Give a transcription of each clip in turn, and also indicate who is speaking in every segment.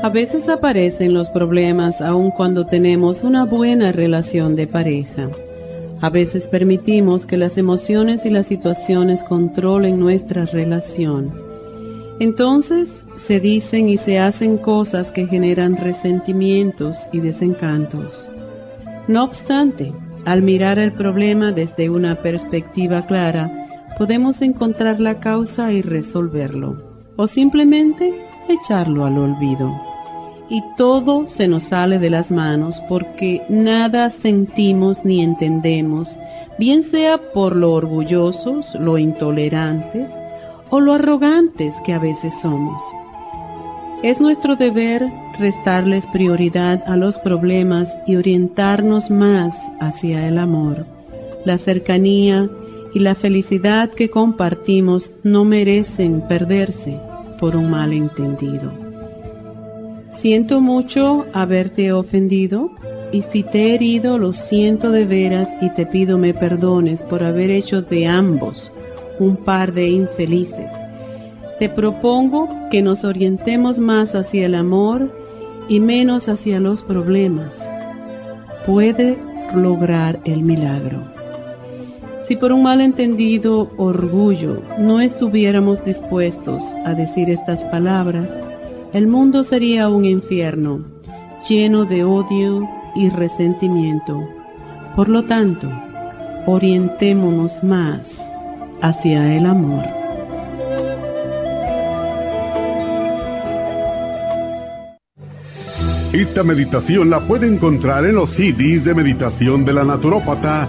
Speaker 1: A veces aparecen los problemas aun cuando tenemos una buena relación de pareja. A veces permitimos que las emociones y las situaciones controlen nuestra relación. Entonces se dicen y se hacen cosas que generan resentimientos y desencantos. No obstante, al mirar el problema desde una perspectiva clara, podemos encontrar la causa y resolverlo, o simplemente echarlo al olvido y todo se nos sale de las manos porque nada sentimos ni entendemos, bien sea por lo orgullosos, lo intolerantes o lo arrogantes que a veces somos. Es nuestro deber restarles prioridad a los problemas y orientarnos más hacia el amor. La cercanía y la felicidad que compartimos no merecen perderse por un malentendido. Siento mucho haberte ofendido y si te he herido lo siento de veras y te pido me perdones por haber hecho de ambos un par de infelices. Te propongo que nos orientemos más hacia el amor y menos hacia los problemas. Puede lograr el milagro. Si por un malentendido orgullo no estuviéramos dispuestos a decir estas palabras, el mundo sería un infierno lleno de odio y resentimiento. Por lo tanto, orientémonos más hacia el amor.
Speaker 2: Esta meditación la puede encontrar en los CDs de meditación de la naturópata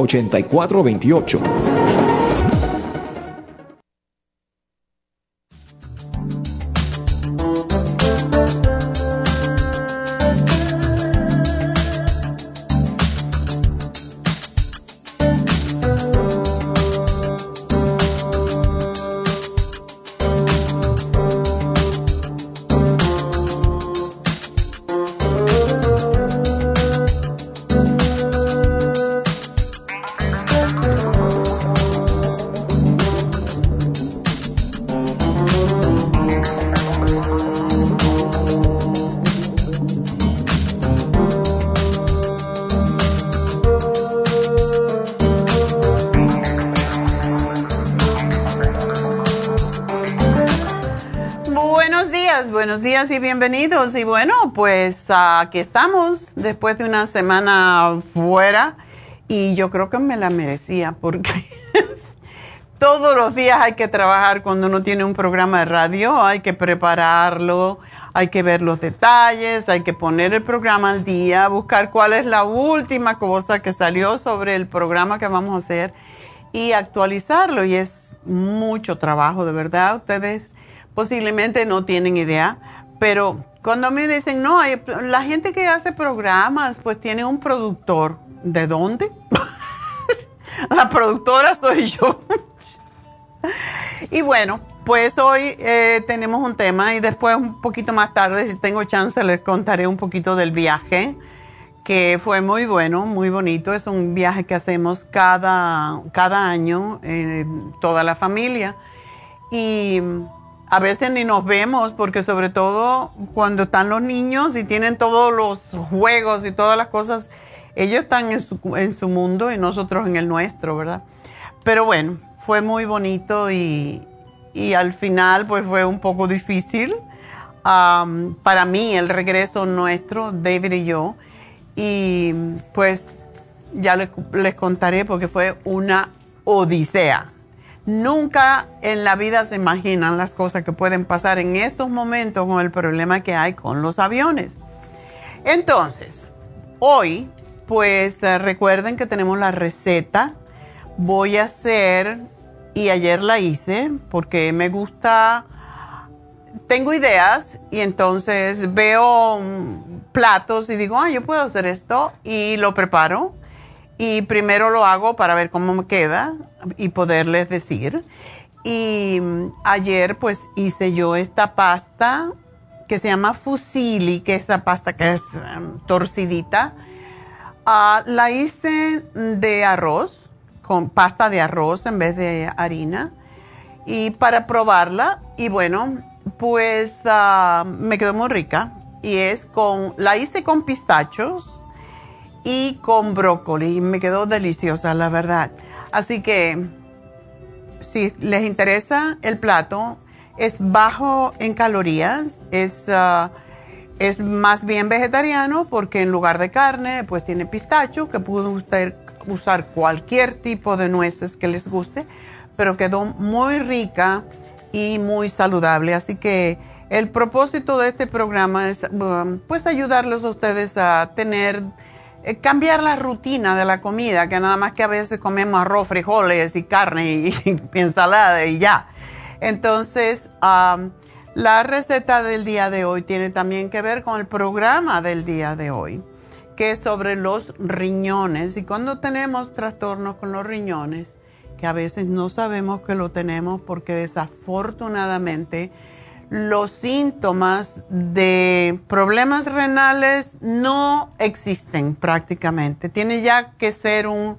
Speaker 3: 8428.
Speaker 4: Y bienvenidos. Y bueno, pues aquí estamos después de una semana fuera y yo creo que me la merecía porque todos los días hay que trabajar cuando uno tiene un programa de radio, hay que prepararlo, hay que ver los detalles, hay que poner el programa al día, buscar cuál es la última cosa que salió sobre el programa que vamos a hacer y actualizarlo. Y es mucho trabajo, de verdad. Ustedes posiblemente no tienen idea pero cuando me dicen, no, hay, la gente que hace programas, pues tiene un productor. ¿de dónde? la productora soy yo. y bueno, pues hoy eh, tenemos un tema y después un poquito más tarde, si tengo chance, les contaré un poquito del viaje, que fue muy bueno, muy bonito. Es un viaje que hacemos cada, cada año, eh, toda la familia. Y a veces ni nos vemos porque sobre todo cuando están los niños y tienen todos los juegos y todas las cosas, ellos están en su, mundo y nosotros en el nuestro, ¿verdad? Pero bueno, fue muy bonito y, al final pues fue un poco difícil um, para mí el regreso nuestro, David y yo, y pues ya les contaré porque fue una odisea. Nunca en la vida se imaginan las cosas que pueden pasar en estos momentos con el problema que hay con los aviones. Entonces, hoy, pues eh, recuerden que tenemos la receta. Voy a hacer y ayer la hice porque me gusta, tengo ideas y entonces veo platos y digo, ah, yo puedo hacer esto y lo preparo y primero lo hago para ver cómo me queda y poderles decir. Y ayer pues hice yo esta pasta que se llama fusili, que es esa pasta que es um, torcidita. Ah, la hice de arroz con pasta de arroz en vez de harina y para probarla y bueno pues ah, me quedó muy rica y es con la hice con pistachos y con brócoli me quedó deliciosa la verdad así que si les interesa el plato es bajo en calorías es ah, es más bien vegetariano porque en lugar de carne pues tiene pistacho que puede usted usar cualquier tipo de nueces que les guste, pero quedó muy rica y muy saludable. Así que el propósito de este programa es um, pues ayudarlos a ustedes a tener, cambiar la rutina de la comida, que nada más que a veces comemos arroz, frijoles y carne y, ensalada y ya. Entonces, la receta del día de hoy tiene también que ver con el programa del día de hoy que es sobre los riñones. Y cuando tenemos trastornos con los riñones, que a veces no sabemos que lo tenemos porque desafortunadamente los síntomas de problemas renales no existen prácticamente. Tiene ya que ser un,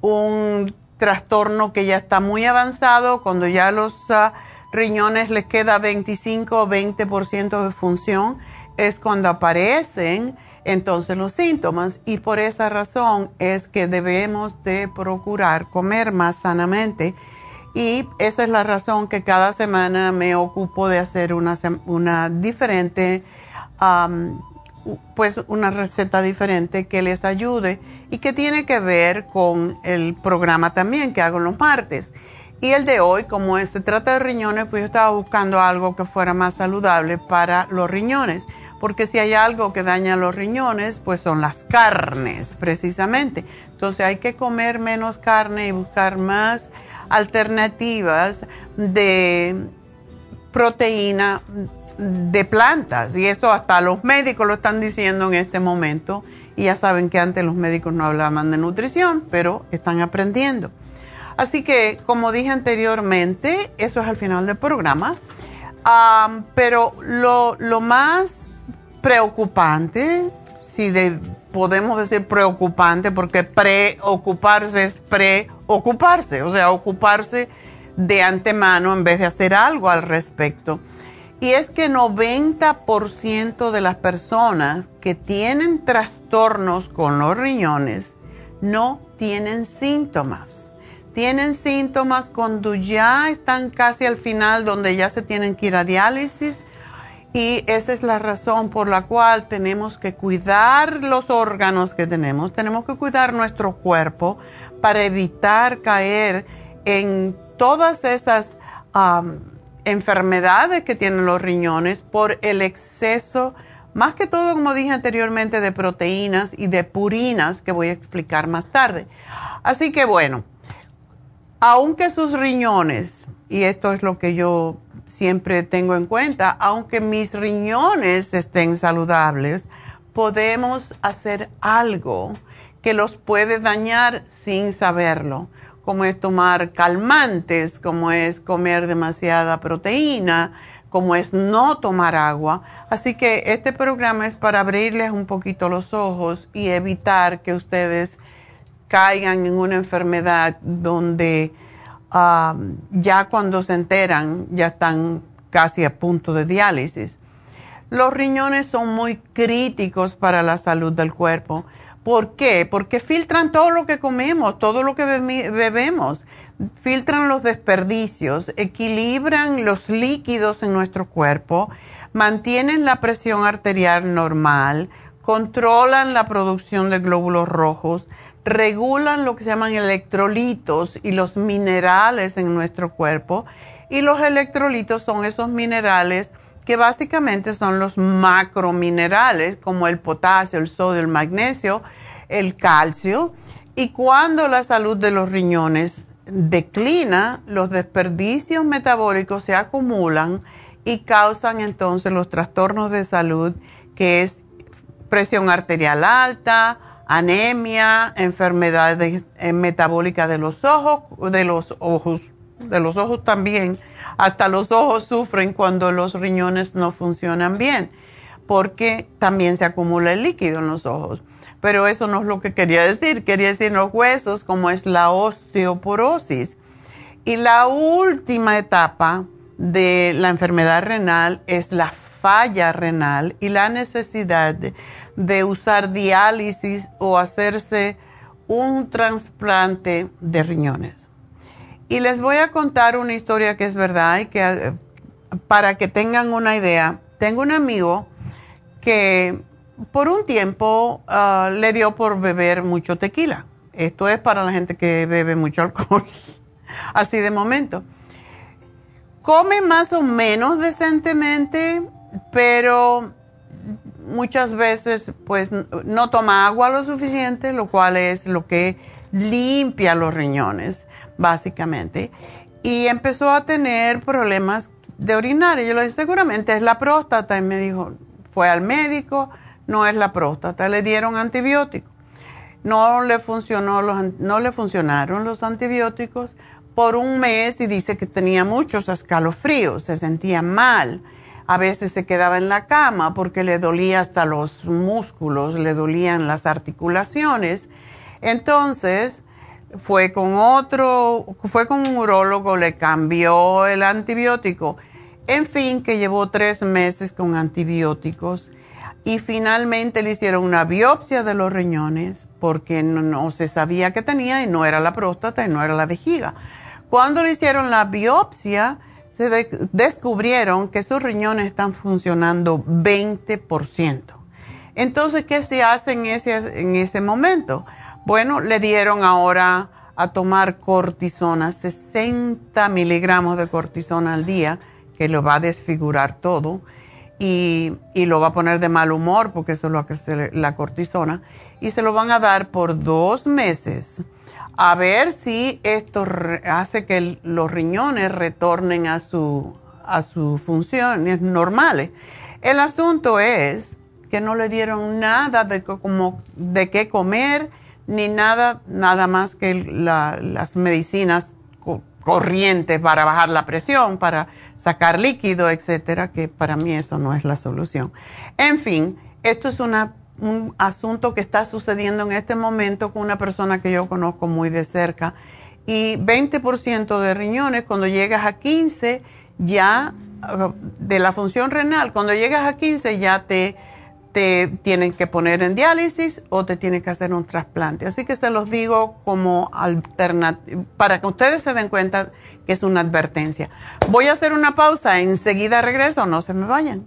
Speaker 4: un trastorno que ya está muy avanzado, cuando ya los ah, riñones les queda 25 o 20% de función, es cuando aparecen entonces los síntomas y por esa razón es que debemos de procurar comer más sanamente y esa es la razón que cada semana me ocupo de hacer una, una diferente, pues una receta diferente que les ayude y que tiene que ver con el programa también que hago los martes. Y el de hoy, como se trata de riñones, pues yo estaba buscando algo que fuera más saludable para los riñones porque si hay algo que daña los riñones, pues son las carnes, precisamente. Entonces hay que comer menos carne y buscar más alternativas de proteína de plantas. Y eso hasta los médicos lo están diciendo en este momento. Y ya saben que antes los médicos no hablaban de nutrición, pero están aprendiendo. Así que, como dije anteriormente, eso es al final del programa. pero lo, lo más preocupante, si podemos decir preocupante, porque preocuparse es preocuparse, o sea, ocuparse de antemano en vez de hacer algo al respecto. Y es que 90% de las personas que tienen trastornos con los riñones no tienen síntomas. Tienen síntomas cuando ya están casi al final, donde ya se tienen que ir a diálisis y esa es la razón por la cual tenemos que cuidar los órganos que tenemos, tenemos que cuidar nuestro cuerpo para evitar caer en todas esas enfermedades que tienen los riñones por el exceso, más que todo, como dije anteriormente, de proteínas y de purinas, que voy a explicar más tarde. Así que bueno, aunque sus riñones, y esto es lo que yo siempre tengo en cuenta, aunque mis riñones estén saludables, podemos hacer algo que los puede dañar sin saberlo, como es tomar calmantes, como es comer demasiada proteína, como es no tomar agua. Así que este programa es para abrirles un poquito los ojos y evitar que ustedes caigan en una enfermedad donde ya cuando se enteran ya están casi a punto de diálisis. Los riñones son muy críticos para la salud del cuerpo. ¿Por qué? Porque filtran todo lo que comemos, todo lo que bebemos filtran los desperdicios, equilibran los líquidos en nuestro cuerpo, mantienen la presión arterial normal, controlan la producción de glóbulos rojos, regulan lo que se llaman electrolitos y los minerales en nuestro cuerpo. Y los electrolitos son esos minerales que básicamente son los macrominerales, como el potasio, el sodio, el magnesio, el calcio. Y cuando la salud de los riñones declina, los desperdicios metabólicos se acumulan y causan entonces los trastornos de salud, que es presión arterial alta, anemia, enfermedades eh, metabólicas de los ojos, de los ojos, de los ojos también. Hasta los ojos sufren cuando los riñones no funcionan bien, porque también se acumula el líquido en los ojos pero eso no es lo que quería decir. Quería decir los huesos, como es la osteoporosis. Y la última etapa de la enfermedad renal es la falla renal y la necesidad de, usar diálisis o hacerse un trasplante de riñones. Y les voy a contar una historia que es verdad y que eh, para que tengan una idea, tengo un amigo que por un tiempo ah, le dio por beber mucho tequila. Esto es para la gente que bebe mucho alcohol, así de momento. Come más o menos decentemente, pero muchas veces pues no toma agua lo suficiente, lo cual es lo que limpia los riñones, básicamente. Y empezó a tener problemas de orinar. Y yo le dije, seguramente es la próstata. Y me dijo, fue al médico no es la próstata, le dieron antibióticos. No le, funcionó no le funcionaron los antibióticos por un mes y dice que tenía muchos escalofríos, se sentía mal. A veces se quedaba en la cama porque le dolía hasta los músculos, le dolían las articulaciones. Entonces fue con otro, fue con un urólogo, le cambió el antibiótico. En fin, que llevó tres meses con antibióticos y finalmente le hicieron una biopsia de los riñones porque no, se sabía que tenía y no era la próstata y no era la vejiga. Cuando le hicieron la biopsia, se descubrieron que sus riñones están funcionando 20%. Entonces, ¿qué se hace en ese, en ese momento? Bueno, le dieron ahora a tomar cortisona, 60 miligramos de cortisona al día, que lo va a desfigurar todo y, lo va a poner de mal humor porque eso es lo que es la cortisona y se lo van a dar por dos meses a ver si esto hace que los riñones retornen a su a sus funciones normales. El asunto es que no le dieron nada de como de qué comer ni nada nada más que las medicinas corrientes para bajar la presión, para sacar líquido, etcétera, que para mí eso no es la solución. En fin, esto es un asunto que está sucediendo en este momento con una persona que yo conozco muy de cerca. Y 20% de riñones, cuando llegas a 15, ya de la función renal, cuando llegas a 15 ya te, te tienen que poner en diálisis o te tienen que hacer un trasplante. Así que se los digo como alternativa, para que ustedes se den cuenta es una advertencia. Voy a hacer una pausa, enseguida regreso, no se me vayan.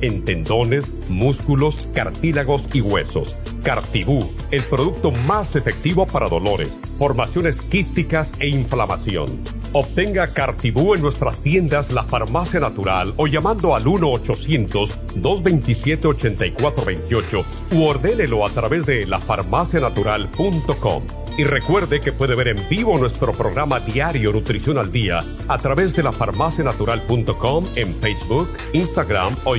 Speaker 5: en tendones, músculos, cartílagos y huesos. Cartibú, el producto más efectivo para dolores, formaciones quísticas e inflamación. Obtenga Cartibú en nuestras tiendas La Farmacia Natural o llamando al 1-800-227-8428 u ordénelo a través de lafarmacianatural.com. Y recuerde que puede ver en vivo nuestro programa diario Nutrición al Día a través de la farmacianatural.com en Facebook, Instagram o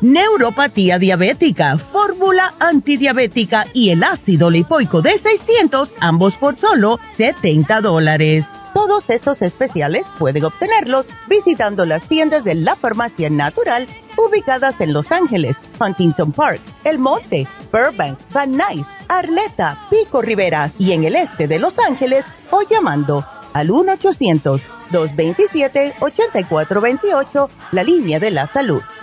Speaker 6: neuropatía diabética, fórmula antidiabética y el ácido lipoico de 600, ambos por solo 70 dólares. Todos estos especiales pueden obtenerlos visitando las tiendas de la farmacia natural ubicadas en Los Ángeles, Huntington Park, El Monte, Burbank, Van Nuys, Arleta, Pico Rivera y en el este de Los Ángeles o llamando al 1-800-227-8428, la línea de la salud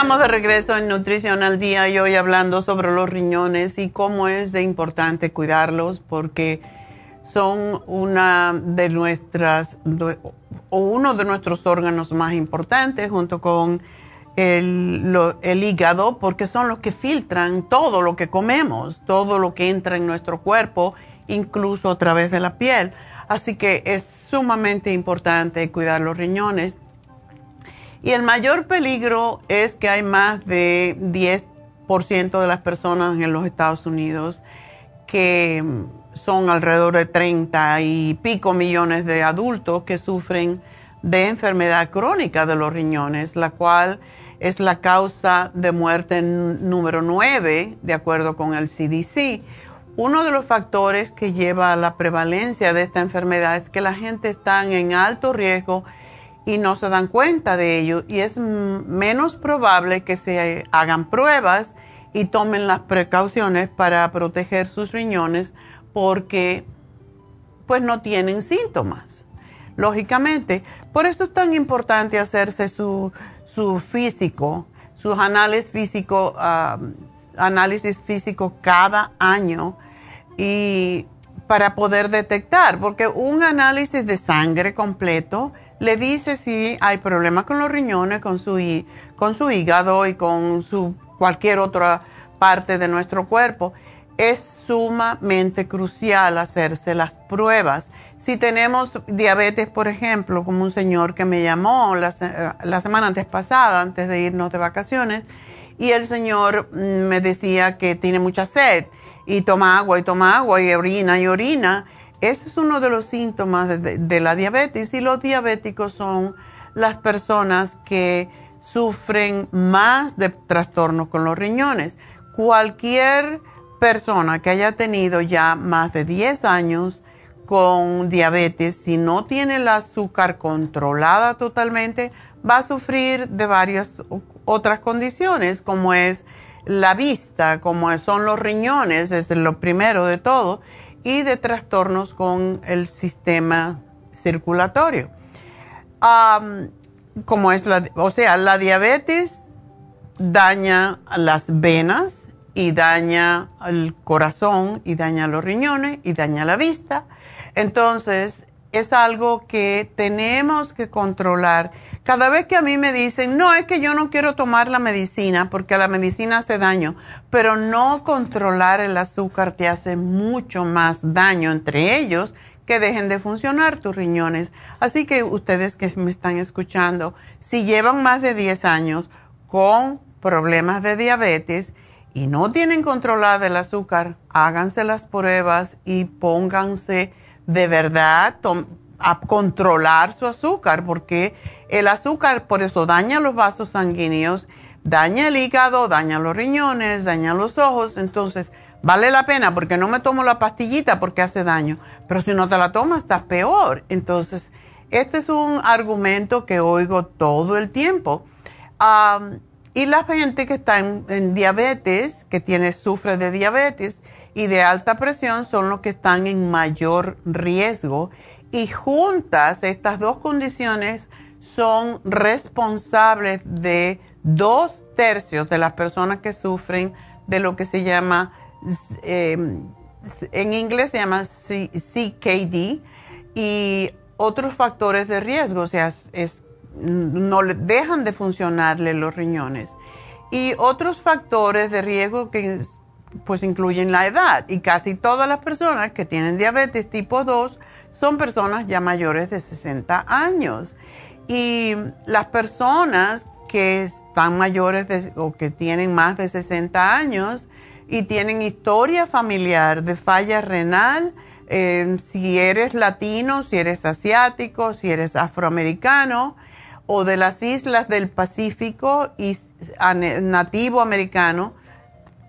Speaker 4: Estamos de regreso en Nutrición al Día y hoy hablando sobre los riñones y cómo es de importante cuidarlos porque son una de nuestras o uno de nuestros órganos más importantes junto con el, el, hígado porque son los que filtran todo lo que comemos, todo lo que entra en nuestro cuerpo, incluso a través de la piel. Así que es sumamente importante cuidar los riñones y el mayor peligro es que hay más de 10% de las personas en los Estados Unidos que son alrededor de 30 y pico millones de adultos que sufren de enfermedad crónica de los riñones, la cual es la causa de muerte número 9, de acuerdo con el CDC. Uno de los factores que lleva a la prevalencia de esta enfermedad es que la gente está en alto riesgo y no se dan cuenta de ello y es menos probable que se hagan pruebas y tomen las precauciones para proteger sus riñones porque pues no tienen síntomas. Lógicamente, por eso es tan importante hacerse su, físico, sus análisis físico, análisis físico cada año y para poder detectar, porque un análisis de sangre completo le dice si hay problemas con los riñones, con su, con su hígado y con su, cualquier otra parte de nuestro cuerpo. Es sumamente crucial hacerse las pruebas. Si tenemos diabetes, por ejemplo, como un señor que me llamó la, la semana antes pasada, antes de irnos de vacaciones, y el señor mm, me decía que tiene mucha sed y toma agua y toma agua y orina y orina ese es uno de los síntomas de, la diabetes y los diabéticos son las personas que sufren más de trastornos con los riñones. Cualquier persona que haya tenido ya más de 10 años con diabetes, si no tiene el azúcar controlada totalmente, va a sufrir de varias otras condiciones, como es la vista, como son los riñones, es lo primero de todo y de trastornos con el sistema circulatorio. como es la, o sea, la diabetes daña las venas y daña el corazón y daña los riñones y daña la vista. Entonces, es algo que tenemos que controlar. Cada vez que a mí me dicen, no, es que yo no quiero tomar la medicina porque la medicina hace daño, pero no controlar el azúcar te hace mucho más daño, entre ellos que dejen de funcionar tus riñones. Así que ustedes que me están escuchando, si llevan más de 10 años con problemas de diabetes y no tienen controlado el azúcar, háganse las pruebas y pónganse de verdad a controlar su azúcar, porque el azúcar por eso daña los vasos sanguíneos, daña el hígado, daña los riñones, daña los ojos, entonces vale la pena porque no me tomo la pastillita porque hace daño, pero si no te la tomas estás peor. Entonces, este es un argumento que oigo todo el tiempo. y la gente que está en, en, diabetes, que tiene, sufre de diabetes y de alta presión, son los que están en mayor riesgo. Y juntas, estas dos condiciones son responsables de dos tercios de las personas que sufren de lo que se llama Em, en inglés se llama CKD y otros factores de riesgo, o sea, es, no dejan de funcionarle los riñones. Y otros factores de riesgo que pues incluyen la edad y casi todas las personas que tienen diabetes tipo 2 son personas ya mayores de 60 años. Y las personas que están mayores o que tienen más de 60 años, y tienen historia familiar de falla renal, eh, si eres latino, si eres asiático, si eres afroamericano o de las islas del Pacífico y nativo americano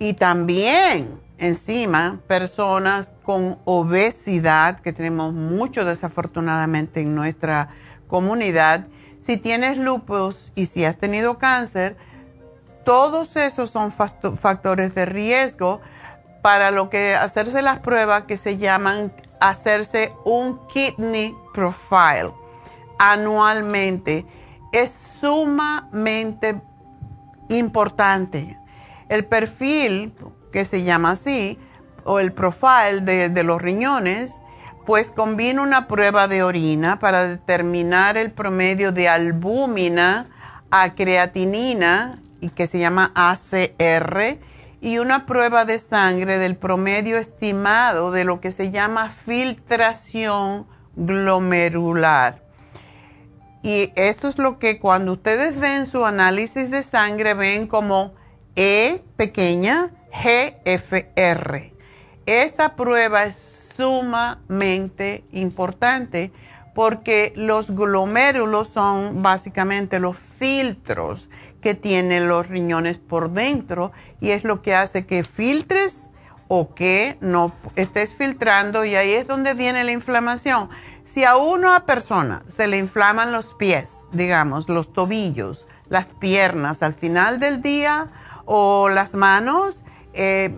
Speaker 4: y también encima personas con obesidad que tenemos mucho desafortunadamente en nuestra comunidad. Si tienes lupus y si has tenido cáncer, todos esos son factores de riesgo para lo que hacerse las pruebas que se llaman hacerse un kidney profile anualmente. Es sumamente importante. El perfil, que se llama así, o el profile de, de los riñones, pues combina una prueba de orina para determinar el promedio de albúmina a creatinina y que se llama ACR y una prueba de sangre del promedio estimado de lo que se llama filtración glomerular. Y eso es lo que cuando ustedes ven su análisis de sangre ven como E pequeña GFR. Esta prueba es sumamente importante porque los glomérulos son básicamente los filtros que tienen los riñones por dentro y es lo que hace que filtres o que no estés filtrando y ahí es donde viene la inflamación. Si a una persona se le inflaman los pies, digamos, los tobillos, las piernas al final del día o las manos, eh,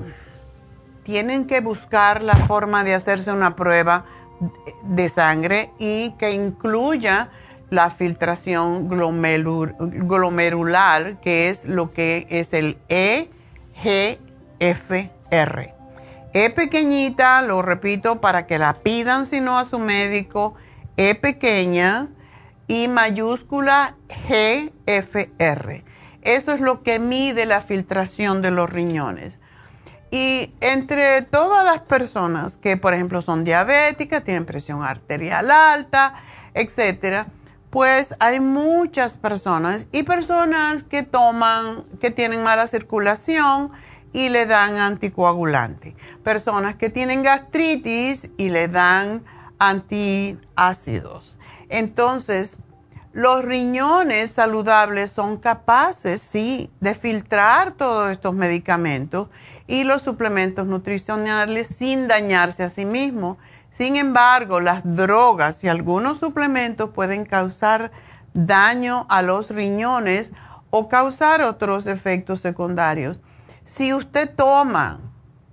Speaker 4: tienen que buscar la forma de hacerse una prueba de sangre y que incluya la filtración glomerular, que es lo que es el EGFR. E pequeñita, lo repito, para que la pidan si no a su médico, E pequeña y mayúscula GFR. Eso es lo que mide la filtración de los riñones. Y entre todas las personas que, por ejemplo, son diabéticas, tienen presión arterial alta, etcétera, pues hay muchas personas y personas que toman, que tienen mala circulación y le dan anticoagulante. Personas que tienen gastritis y le dan antiácidos. Entonces, los riñones saludables son capaces, sí, de filtrar todos estos medicamentos y los suplementos nutricionales sin dañarse a sí mismos sin embargo, las drogas y algunos suplementos pueden causar daño a los riñones o causar otros efectos secundarios. Si usted toma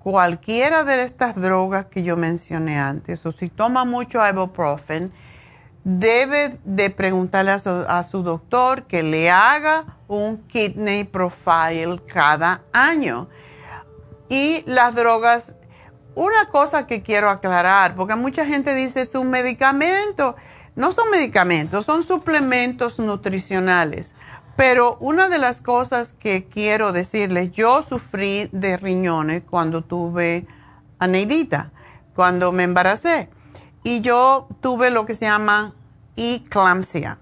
Speaker 4: cualquiera de estas drogas que yo mencioné antes, o si toma mucho ibuprofen, debe de preguntarle a su, doctor que le haga un kidney profile cada año. Y las drogas, una cosa que quiero aclarar, porque mucha gente dice es un medicamento. No son medicamentos, son suplementos nutricionales. Pero una de las cosas que quiero decirles, yo sufrí de riñones cuando tuve a cuando me embaracé y yo tuve lo que se llama eclampsia.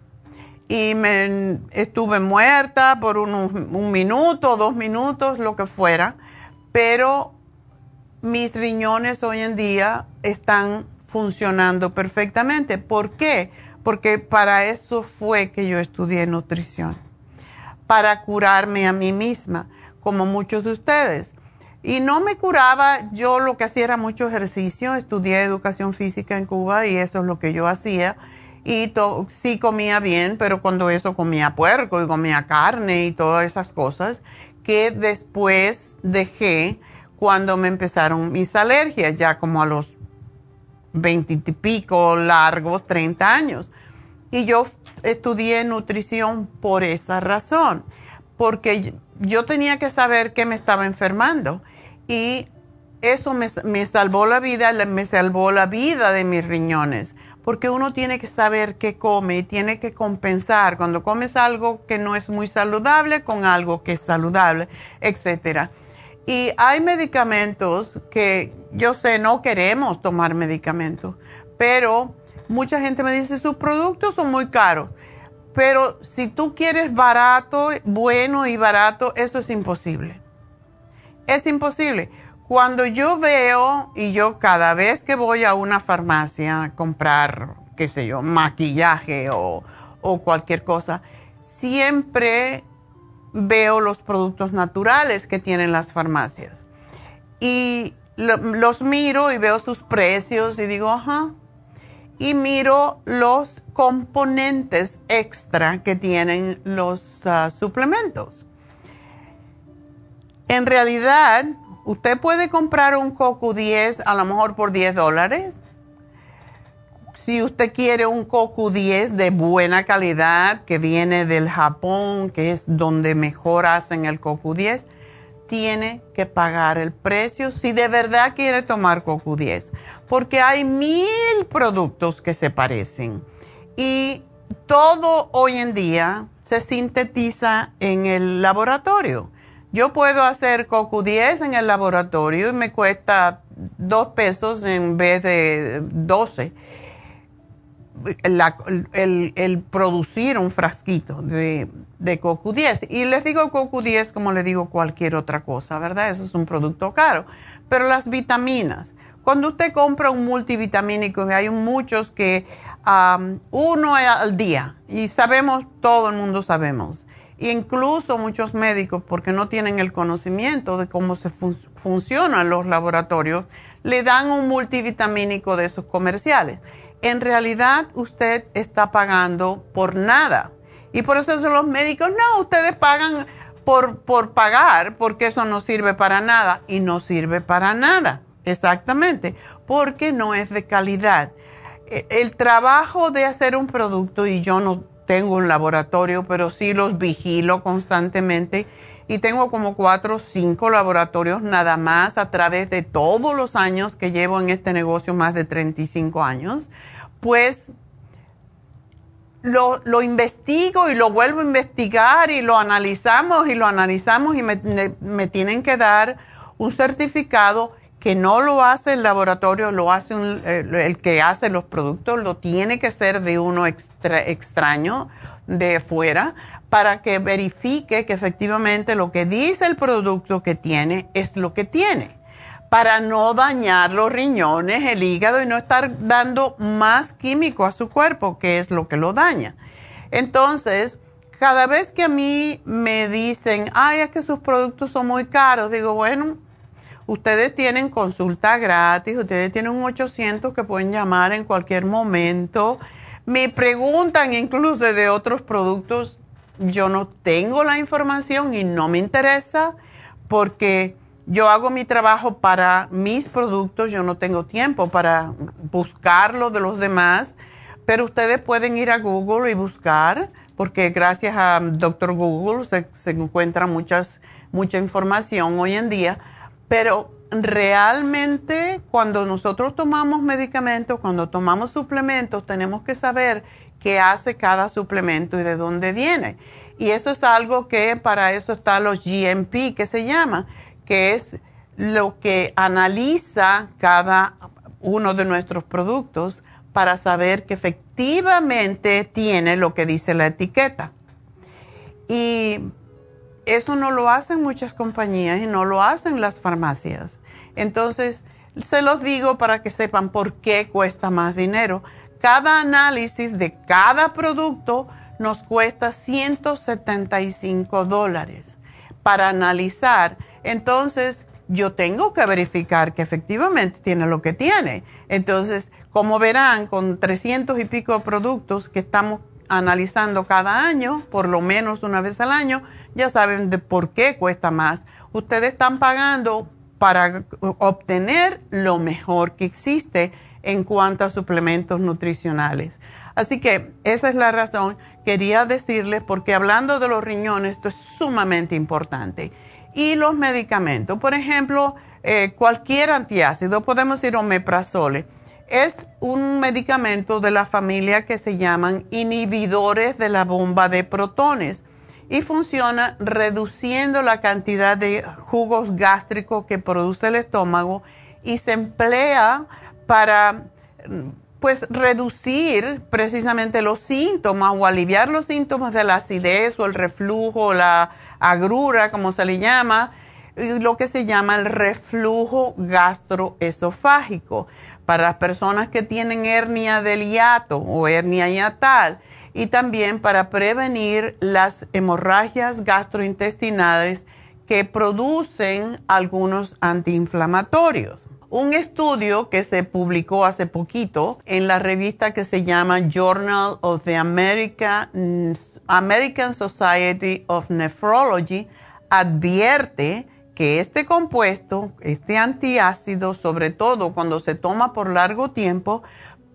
Speaker 4: Y me, estuve muerta por un, minuto, dos minutos, lo que fuera, pero mis riñones hoy en día están funcionando perfectamente. ¿Por qué? Porque para eso fue que yo estudié nutrición, para curarme a mí misma, como muchos de ustedes. Y no me curaba, yo lo que hacía era mucho ejercicio, estudié educación física en Cuba y eso es lo que yo hacía. Y sí comía bien, pero cuando eso comía puerco y comía carne y todas esas cosas que después dejé cuando me empezaron mis alergias, ya como a los veintipico largos, 30 años. Y yo estudié nutrición por esa razón, porque yo tenía que saber qué me estaba enfermando y eso me, salvó la vida, me salvó la vida de mis riñones, porque uno tiene que saber qué come y tiene que compensar cuando comes algo que no es muy saludable con algo que es saludable, etc. Y hay medicamentos que yo sé, no queremos tomar medicamentos, pero mucha gente me dice, sus productos son muy caros. Pero si tú quieres barato, bueno y barato, eso es imposible. Es imposible. Cuando yo veo, y yo cada vez que voy a una farmacia a comprar, qué sé yo, maquillaje o, cualquier cosa, siempre veo los productos naturales que tienen las farmacias. Y los miro y veo sus precios y digo, ajá, y miro los componentes extra que tienen los ah, suplementos. En realidad, usted puede comprar un Coco 10 a lo mejor por 10 dólares. Si usted quiere un Coco 10 de buena calidad que viene del Japón, que es donde mejor hacen el Coco 10, tiene que pagar el precio si de verdad quiere tomar Coco 10 porque hay mil productos que se parecen y todo hoy en día se sintetiza en el laboratorio. Yo puedo hacer CoQ10 en el laboratorio y me cuesta dos pesos en vez de 12 el, producir un frasquito de, de CoQ10. Y les digo CoQ10 como le digo cualquier otra cosa, ¿verdad? Eso es un producto caro. Pero las vitaminas, cuando usted compra un multivitamínico, hay muchos que uno al día, y sabemos, todo el mundo sabemos, incluso muchos médicos, porque no tienen el conocimiento de cómo se funcionan los laboratorios, le dan un multivitamínico de esos comerciales. En realidad usted está pagando por nada. Y por eso son los médicos, no, ustedes pagan por, por pagar, porque eso no sirve para nada. Y no sirve para nada. Exactamente, porque no es de calidad. E, el trabajo de hacer un producto, y yo no tengo un laboratorio, pero sí los vigilo constantemente, y tengo como cuatro o cinco laboratorios nada más a través de todos los años que llevo en este negocio, más de 35 años, pues lo, investigo y lo vuelvo a investigar y lo analizamos y lo analizamos y me tienen que dar un certificado que no lo hace el laboratorio, lo hace el, que hace los productos, lo tiene que ser de uno extraño de fuera para que verifique que efectivamente lo que dice el producto que tiene es lo que tiene, para no dañar los riñones, el hígado y no estar dando más químico a su cuerpo, que es lo que lo daña. Entonces, cada vez que a mí me dicen, ay, es que sus productos son muy caros, digo, bueno, Ustedes tienen consulta gratis, ustedes tienen un 800 que pueden llamar en cualquier momento. Me preguntan incluso de otros productos. Yo no tengo la información y no me interesa porque yo hago mi trabajo para mis productos, yo no tengo tiempo para buscarlo de los demás, pero ustedes pueden ir a Google y buscar, porque gracias a Doctor Google se, encuentra mucha información hoy en día, pero realmente cuando nosotros tomamos medicamentos, cuando tomamos suplementos, tenemos que saber qué hace cada suplemento y de dónde viene. Y eso es algo que para eso está los GMP, que se llama, que es lo que analiza cada uno de nuestros productos para saber que efectivamente tiene lo que dice la etiqueta. Y eso no lo hacen muchas compañías y no lo hacen las farmacias. Entonces, se los digo para que sepan por qué cuesta más dinero. Cada análisis de cada producto nos cuesta 175 dólares para analizar. Entonces, yo tengo que verificar que efectivamente tiene lo que tiene. Entonces, como verán, con 300 y pico productos que estamos analizando cada año, por lo menos una vez al año, ya saben de por qué cuesta más. Ustedes están pagando para obtener lo mejor que existe en cuanto a suplementos nutricionales. Así que esa es la razón. Quería decirles, porque hablando de los riñones, esto es sumamente importante. Y los medicamentos, por ejemplo, eh, cualquier antiácido, podemos decir omeprazole, es un medicamento de la familia que se llaman inhibidores de la bomba de protones y funciona reduciendo la cantidad de jugos gástricos que produce el estómago y se emplea para pues reducir precisamente los síntomas o aliviar los síntomas de la acidez o el reflujo o la agrura, como se le llama, lo que se llama el reflujo gastroesofágico para las personas que tienen hernia del hiato o hernia hiatal y también para prevenir las hemorragias gastrointestinales que producen algunos antiinflamatorios. Un estudio que se publicó hace poquito en la revista que se llama Journal of the American, American Society of Nephrology advierte que este compuesto, este antiácido, sobre todo cuando se toma por largo tiempo,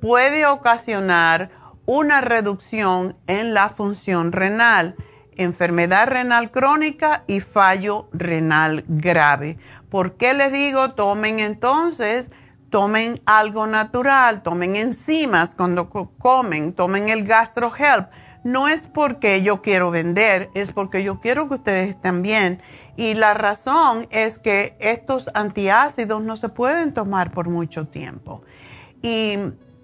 Speaker 4: puede ocasionar una reducción en la función renal, enfermedad renal crónica y fallo renal grave. ¿Por qué les digo tomen entonces? Tomen algo natural, tomen enzimas cuando comen, tomen el GastroHelp. No es porque yo quiero vender, es porque yo quiero que ustedes estén bien. Y la razón es que estos antiácidos no se pueden tomar por mucho tiempo. Y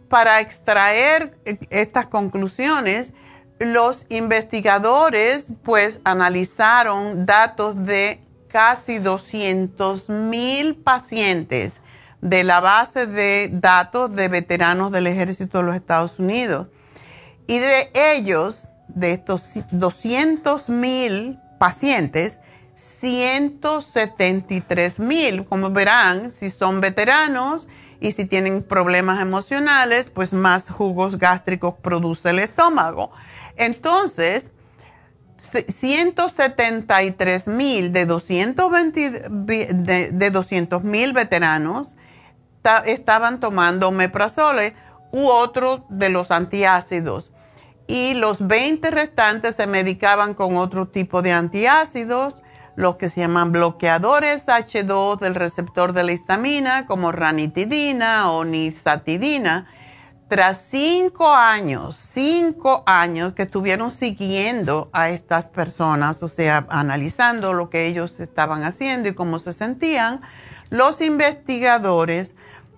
Speaker 4: para extraer estas conclusiones, los investigadores pues analizaron datos de casi 200 mil pacientes de la base de datos de veteranos del ejército de los Estados Unidos. Y de ellos, de estos 200 mil pacientes, 173 mil, como verán, si son veteranos y si tienen problemas emocionales, pues más jugos gástricos produce el estómago. Entonces, 173 mil de 220 de, 200 mil veteranos estaban tomando omeprazole u otro de los antiácidos. Y los 20 restantes se medicaban con otro tipo de antiácidos, los que se llaman bloqueadores H2 del receptor de la histamina, como ranitidina o nisatidina. Tras cinco años, cinco años que estuvieron siguiendo a estas personas, o sea, analizando lo que ellos estaban haciendo y cómo se sentían, los investigadores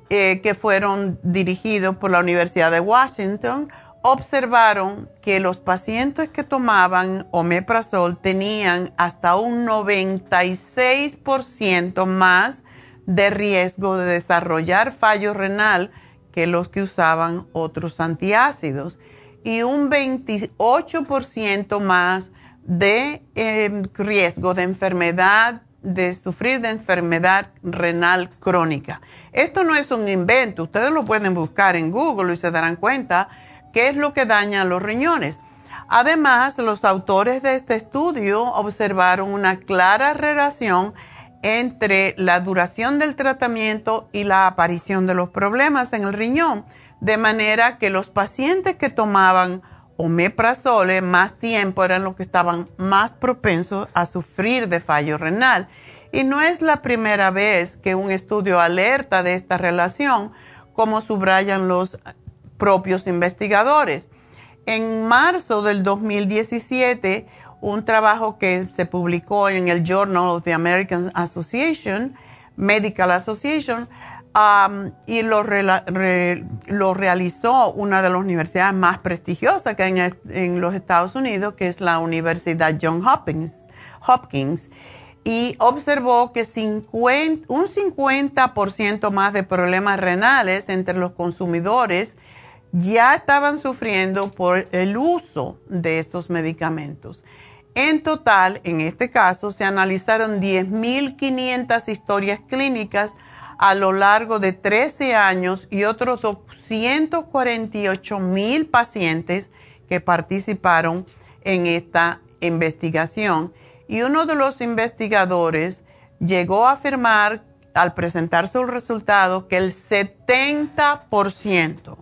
Speaker 4: eh, que fueron dirigidos por la Universidad de Washington observaron que los pacientes que tomaban omeprazol tenían hasta un 96% más de riesgo de desarrollar fallo renal que los que usaban otros antiácidos y un 28% más de em, riesgo de enfermedad, de sufrir de enfermedad renal crónica. Esto no es un invento, ustedes lo pueden buscar en Google y se darán cuenta qué es lo que daña a los riñones. Además, los autores de este estudio observaron una clara relación entre la duración del tratamiento y la aparición de los problemas en el riñón. de manera que los pacientes que tomaban omeprazole más tiempo eran los que estaban más propensos a sufrir de fallo renal. Y no es la primera vez que un estudio alerta de esta relación, como subrayan los propios investigadores. En marzo del 2017, un trabajo que se publicó en el Journal of the American Association, Medical Association, y lo, lo, realizó una de las universidades más prestigiosas que hay en, los Estados Unidos, que es la Universidad John Hopkins, Hopkins y observó que 50, un 50% más de problemas renales entre los consumidores ya estaban sufriendo por el uso de estos medicamentos. En total, en este caso, se analizaron 10.500 historias clínicas a lo largo de 13 años y otros 248.000 pacientes que participaron en esta investigación. Y uno de los investigadores llegó a afirmar al presentar sus resultados que el 70%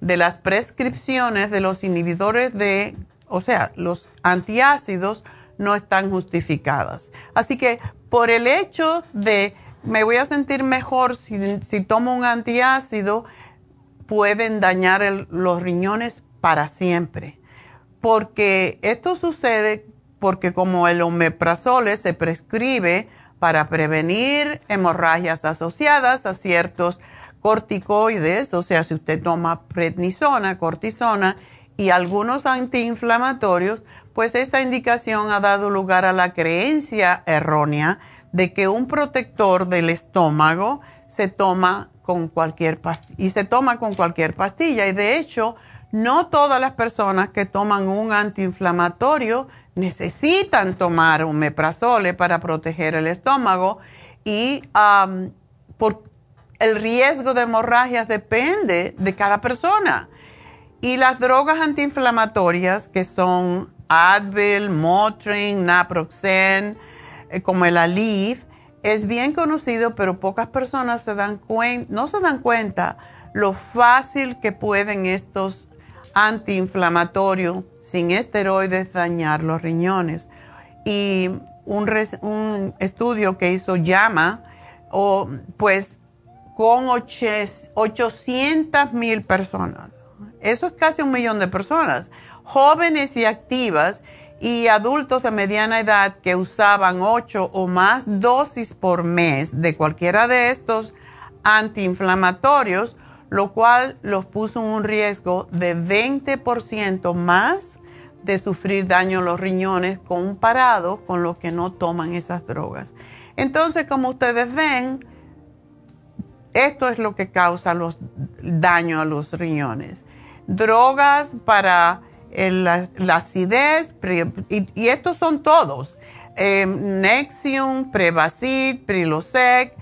Speaker 4: de las prescripciones de los inhibidores de o sea, los antiácidos no están justificadas. Así que por el hecho de me voy a sentir mejor si, tomo un antiácido, pueden dañar los riñones para siempre. Porque esto sucede porque como el omeprazole se prescribe para prevenir hemorragias asociadas a ciertos corticoides, o sea, si usted toma prednisona, cortisona, y algunos antiinflamatorios, pues esta indicación ha dado lugar a la creencia errónea de que un protector del estómago se toma con cualquier y se toma con cualquier pastilla. Y de hecho no todas las personas que toman un antiinflamatorio necesitan tomar un meprazole para proteger el estómago y por el riesgo de hemorragias depende de cada persona. Y las drogas antiinflamatorias que son Advil, Motrin, Naproxen, eh, como el Aleve, es bien conocido, pero pocas personas se dan no se dan cuenta lo fácil que pueden estos antiinflamatorios sin esteroides dañar los riñones. Y un, un estudio que hizo Llama, o, pues con 800 mil personas eso es casi un millón de personas, jóvenes y activas y adultos de mediana edad que usaban ocho o más dosis por mes de cualquiera de estos antiinflamatorios, lo cual los puso en un riesgo de 20% más de sufrir daño a los riñones comparado con los que no toman esas drogas. Entonces, como ustedes ven, esto es lo que causa los daño a los riñones drogas para la, acidez, y, estos son todos, eh, Nexium, Prevacid, Prilosec,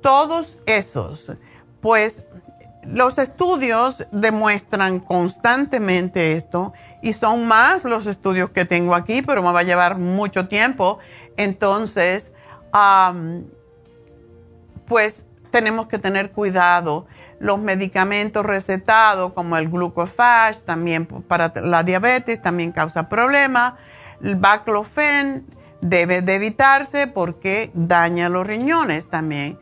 Speaker 4: todos esos. Pues los estudios demuestran constantemente esto y son más los estudios que tengo aquí, pero me va a llevar mucho tiempo. Entonces, pues tenemos que tener cuidado los medicamentos recetados como el glucophage, también para la diabetes, también causa problemas. El baclofen debe de evitarse porque daña los riñones también.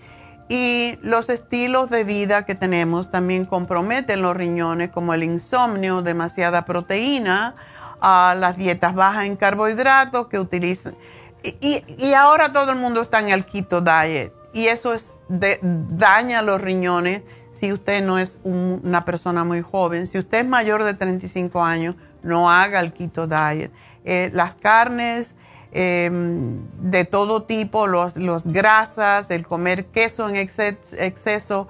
Speaker 4: Y los estilos de vida que tenemos también comprometen los riñones, como el insomnio, demasiada proteína, las dietas bajas en carbohidratos que utilizan. Y, ahora todo el mundo está en el keto diet y eso es daña los riñones si usted no es una persona muy joven. Si usted es mayor de 35 años, no haga el keto diet. Eh, las carnes em, de todo tipo, los, grasas, el comer queso en exceso,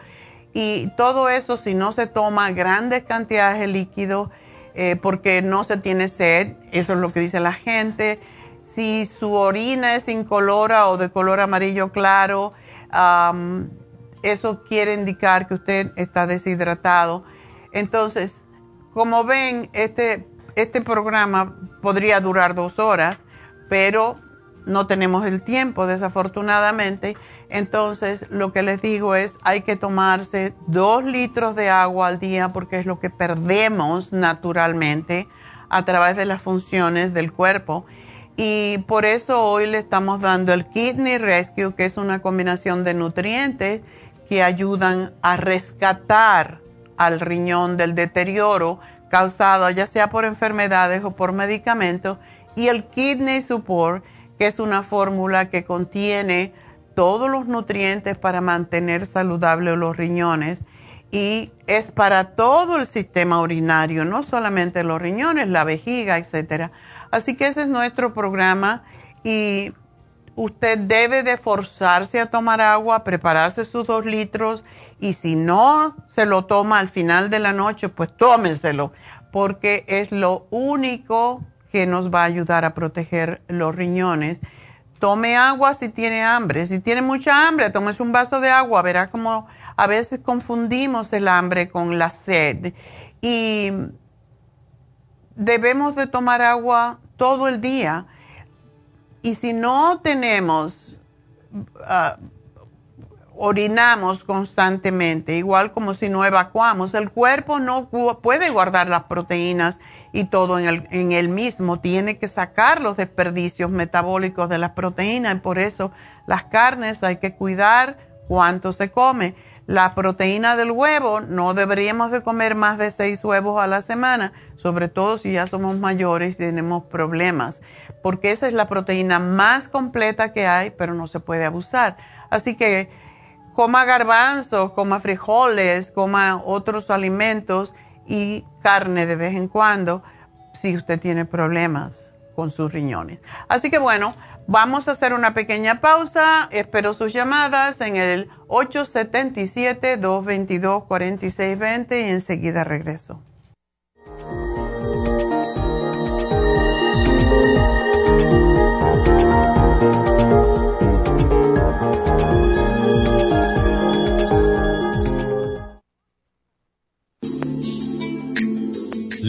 Speaker 4: y todo eso si no se toma grandes cantidades de líquido eh, porque no se tiene sed, eso es lo que dice la gente. Si su orina es incolora o de color amarillo claro, eso quiere indicar que usted está deshidratado. Entonces, como ven, este, este programa podría durar dos horas, pero no tenemos el tiempo desafortunadamente. Entonces lo que les digo es hay que tomarse dos litros de agua al día porque es lo que perdemos naturalmente a través de las funciones del cuerpo. Y por eso hoy le estamos dando el Kidney Rescue, que es una combinación de nutrientes que ayudan a rescatar al riñón del deterioro causado ya sea por enfermedades o por medicamentos. Y el Kidney Support, que es una fórmula que contiene todos los nutrientes para mantener saludables los riñones y es para todo el sistema urinario, no solamente los riñones, la vejiga, etcétera. Así que ese es nuestro programa y usted debe de forzarse a tomar agua, prepararse sus dos litros y si no se lo toma al final de la noche, pues tómenselo, porque es lo único que nos va a ayudar a proteger los riñones. Tome agua si tiene hambre. Si tiene mucha hambre, tómese un vaso de agua. Verá como a veces confundimos el hambre con la sed. Y debemos de tomar agua todo el día. Y si no tenemos, ah, orinamos constantemente, igual como si no evacuamos, el cuerpo no puede guardar las proteínas y todo en el, en el mismo, tiene que sacar los desperdicios metabólicos de las proteínas y por eso las carnes hay que cuidar cuánto se come. La proteína del huevo, no deberíamos de comer más de seis huevos a la semana, sobre todo si ya somos mayores y tenemos problemas, porque esa es la proteína más completa que hay, pero no se puede abusar. Así que coma garbanzos, coma frijoles, coma otros alimentos y carne de vez en cuando si usted tiene problemas con sus riñones. Así que bueno, Vamos a hacer una pequeña pausa. Espero sus llamadas en el 877-222-4620 y enseguida regreso.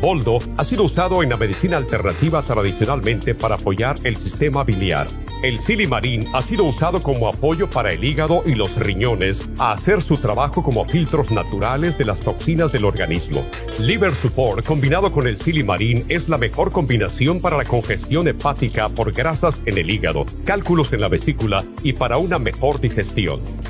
Speaker 5: Boldo ha sido usado en la medicina alternativa tradicionalmente para apoyar el sistema biliar. El silimarín ha sido usado como apoyo para el hígado y los riñones a hacer su trabajo como filtros naturales de las toxinas del organismo. Liver Support combinado con el silimarín es la mejor combinación para la congestión hepática por grasas en el hígado, cálculos en la vesícula y para una mejor digestión.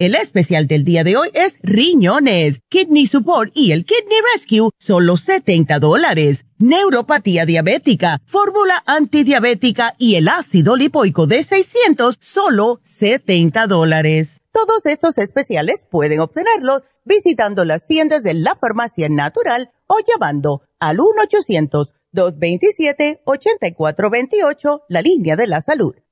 Speaker 6: El especial del día de hoy es riñones, kidney support y el kidney rescue, solo 70 dólares. Neuropatía diabética, fórmula antidiabética y el ácido lipoico de 600, solo 70 dólares. Todos estos especiales pueden obtenerlos visitando las tiendas de la farmacia natural o llamando al 1-800-227-8428, la línea de la salud.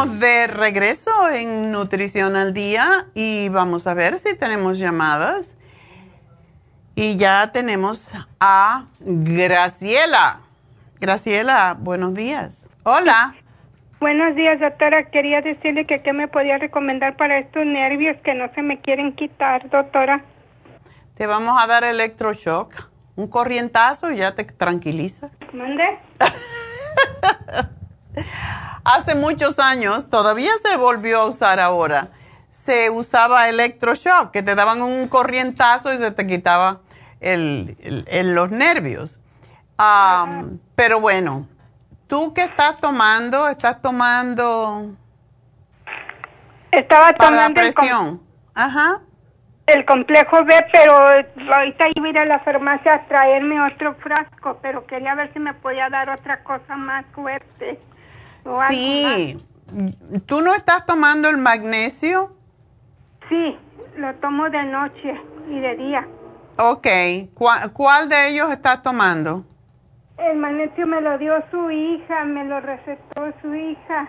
Speaker 4: Estamos de regreso en Nutrición al Día y vamos a ver si tenemos llamadas. Y ya tenemos a Graciela. Graciela, buenos días. Hola.
Speaker 7: Buenos días, doctora. Quería decirle que qué me podía recomendar para estos nervios que no se me quieren quitar, doctora.
Speaker 4: Te vamos a dar electroshock, un corrientazo y ya te tranquiliza.
Speaker 7: ¿Mande?
Speaker 4: Hace muchos años, todavía se volvió a usar ahora, se usaba electroshock, que te daban un corrientazo y se te quitaba el, el- los nervios. Am, pero bueno, ¿tú qué estás tomando? ¿Estás tomando
Speaker 7: Estaba
Speaker 4: para la
Speaker 7: tomando el,
Speaker 4: presión? Ajá.
Speaker 7: el complejo B, pero ahorita iba a ir a la farmacia a traerme otro frasco, pero quería ver si me podía dar otra cosa más fuerte.
Speaker 4: Sí. ¿Tú no estás tomando el magnesio?
Speaker 7: Sí, lo tomo de noche y de día.
Speaker 4: Ok. ¿Cuál, cuál de ellos estás tomando?
Speaker 7: El magnesio me lo dio su hija, me lo recetó su hija.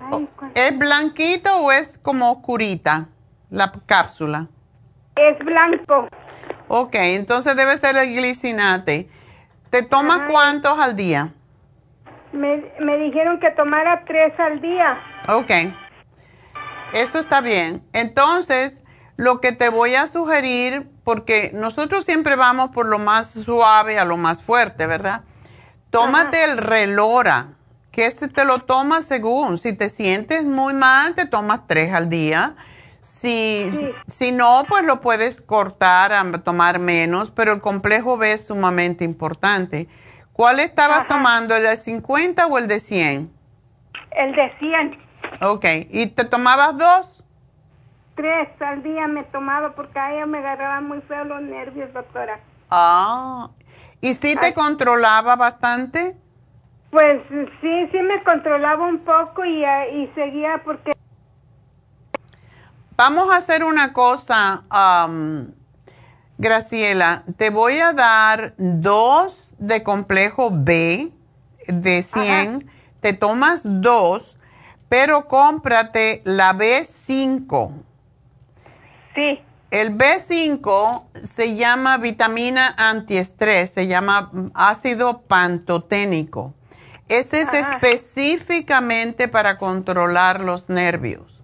Speaker 7: Ay, ¿cuál-
Speaker 4: ¿Es blanquito o es como oscurita la cápsula?
Speaker 7: es blanco.
Speaker 4: Ok, entonces debe ser el glicinate. ¿Te tomas
Speaker 7: Ajá.
Speaker 4: cuántos al día?
Speaker 7: Me, me dijeron que tomara tres al día.
Speaker 4: Ok, eso está bien. Entonces, lo que te voy a sugerir, porque nosotros siempre vamos por lo más suave a lo más fuerte, ¿verdad? Tómate el relora, que este te lo tomas según. Si te sientes muy mal, te tomas tres al día. Si,
Speaker 7: Sí.
Speaker 4: si no, pues lo puedes cortar a tomar menos, pero el complejo B es sumamente importante. ¿Cuál estabas
Speaker 7: Ajá.
Speaker 4: tomando, el de 50 o el de 100?
Speaker 7: El de 100.
Speaker 4: Ok, ¿y te tomabas dos?
Speaker 7: Tres al día me tomaba porque a ella me agarraban muy feo los nervios, doctora.
Speaker 4: Ah, ¿y si te
Speaker 7: Ay.
Speaker 4: controlaba bastante?
Speaker 7: Pues sí, sí me controlaba un poco y, eh, y seguía porque...
Speaker 4: Vamos a hacer una cosa, am, Graciela, te voy a dar dos de complejo B de 100, te tomas dos, pero cómprate la B5.
Speaker 7: Sí,
Speaker 4: El B5 se llama vitamina antiestrés, se llama ácido pantoténico. Ese es
Speaker 7: Ajá.
Speaker 4: específicamente para controlar los nervios,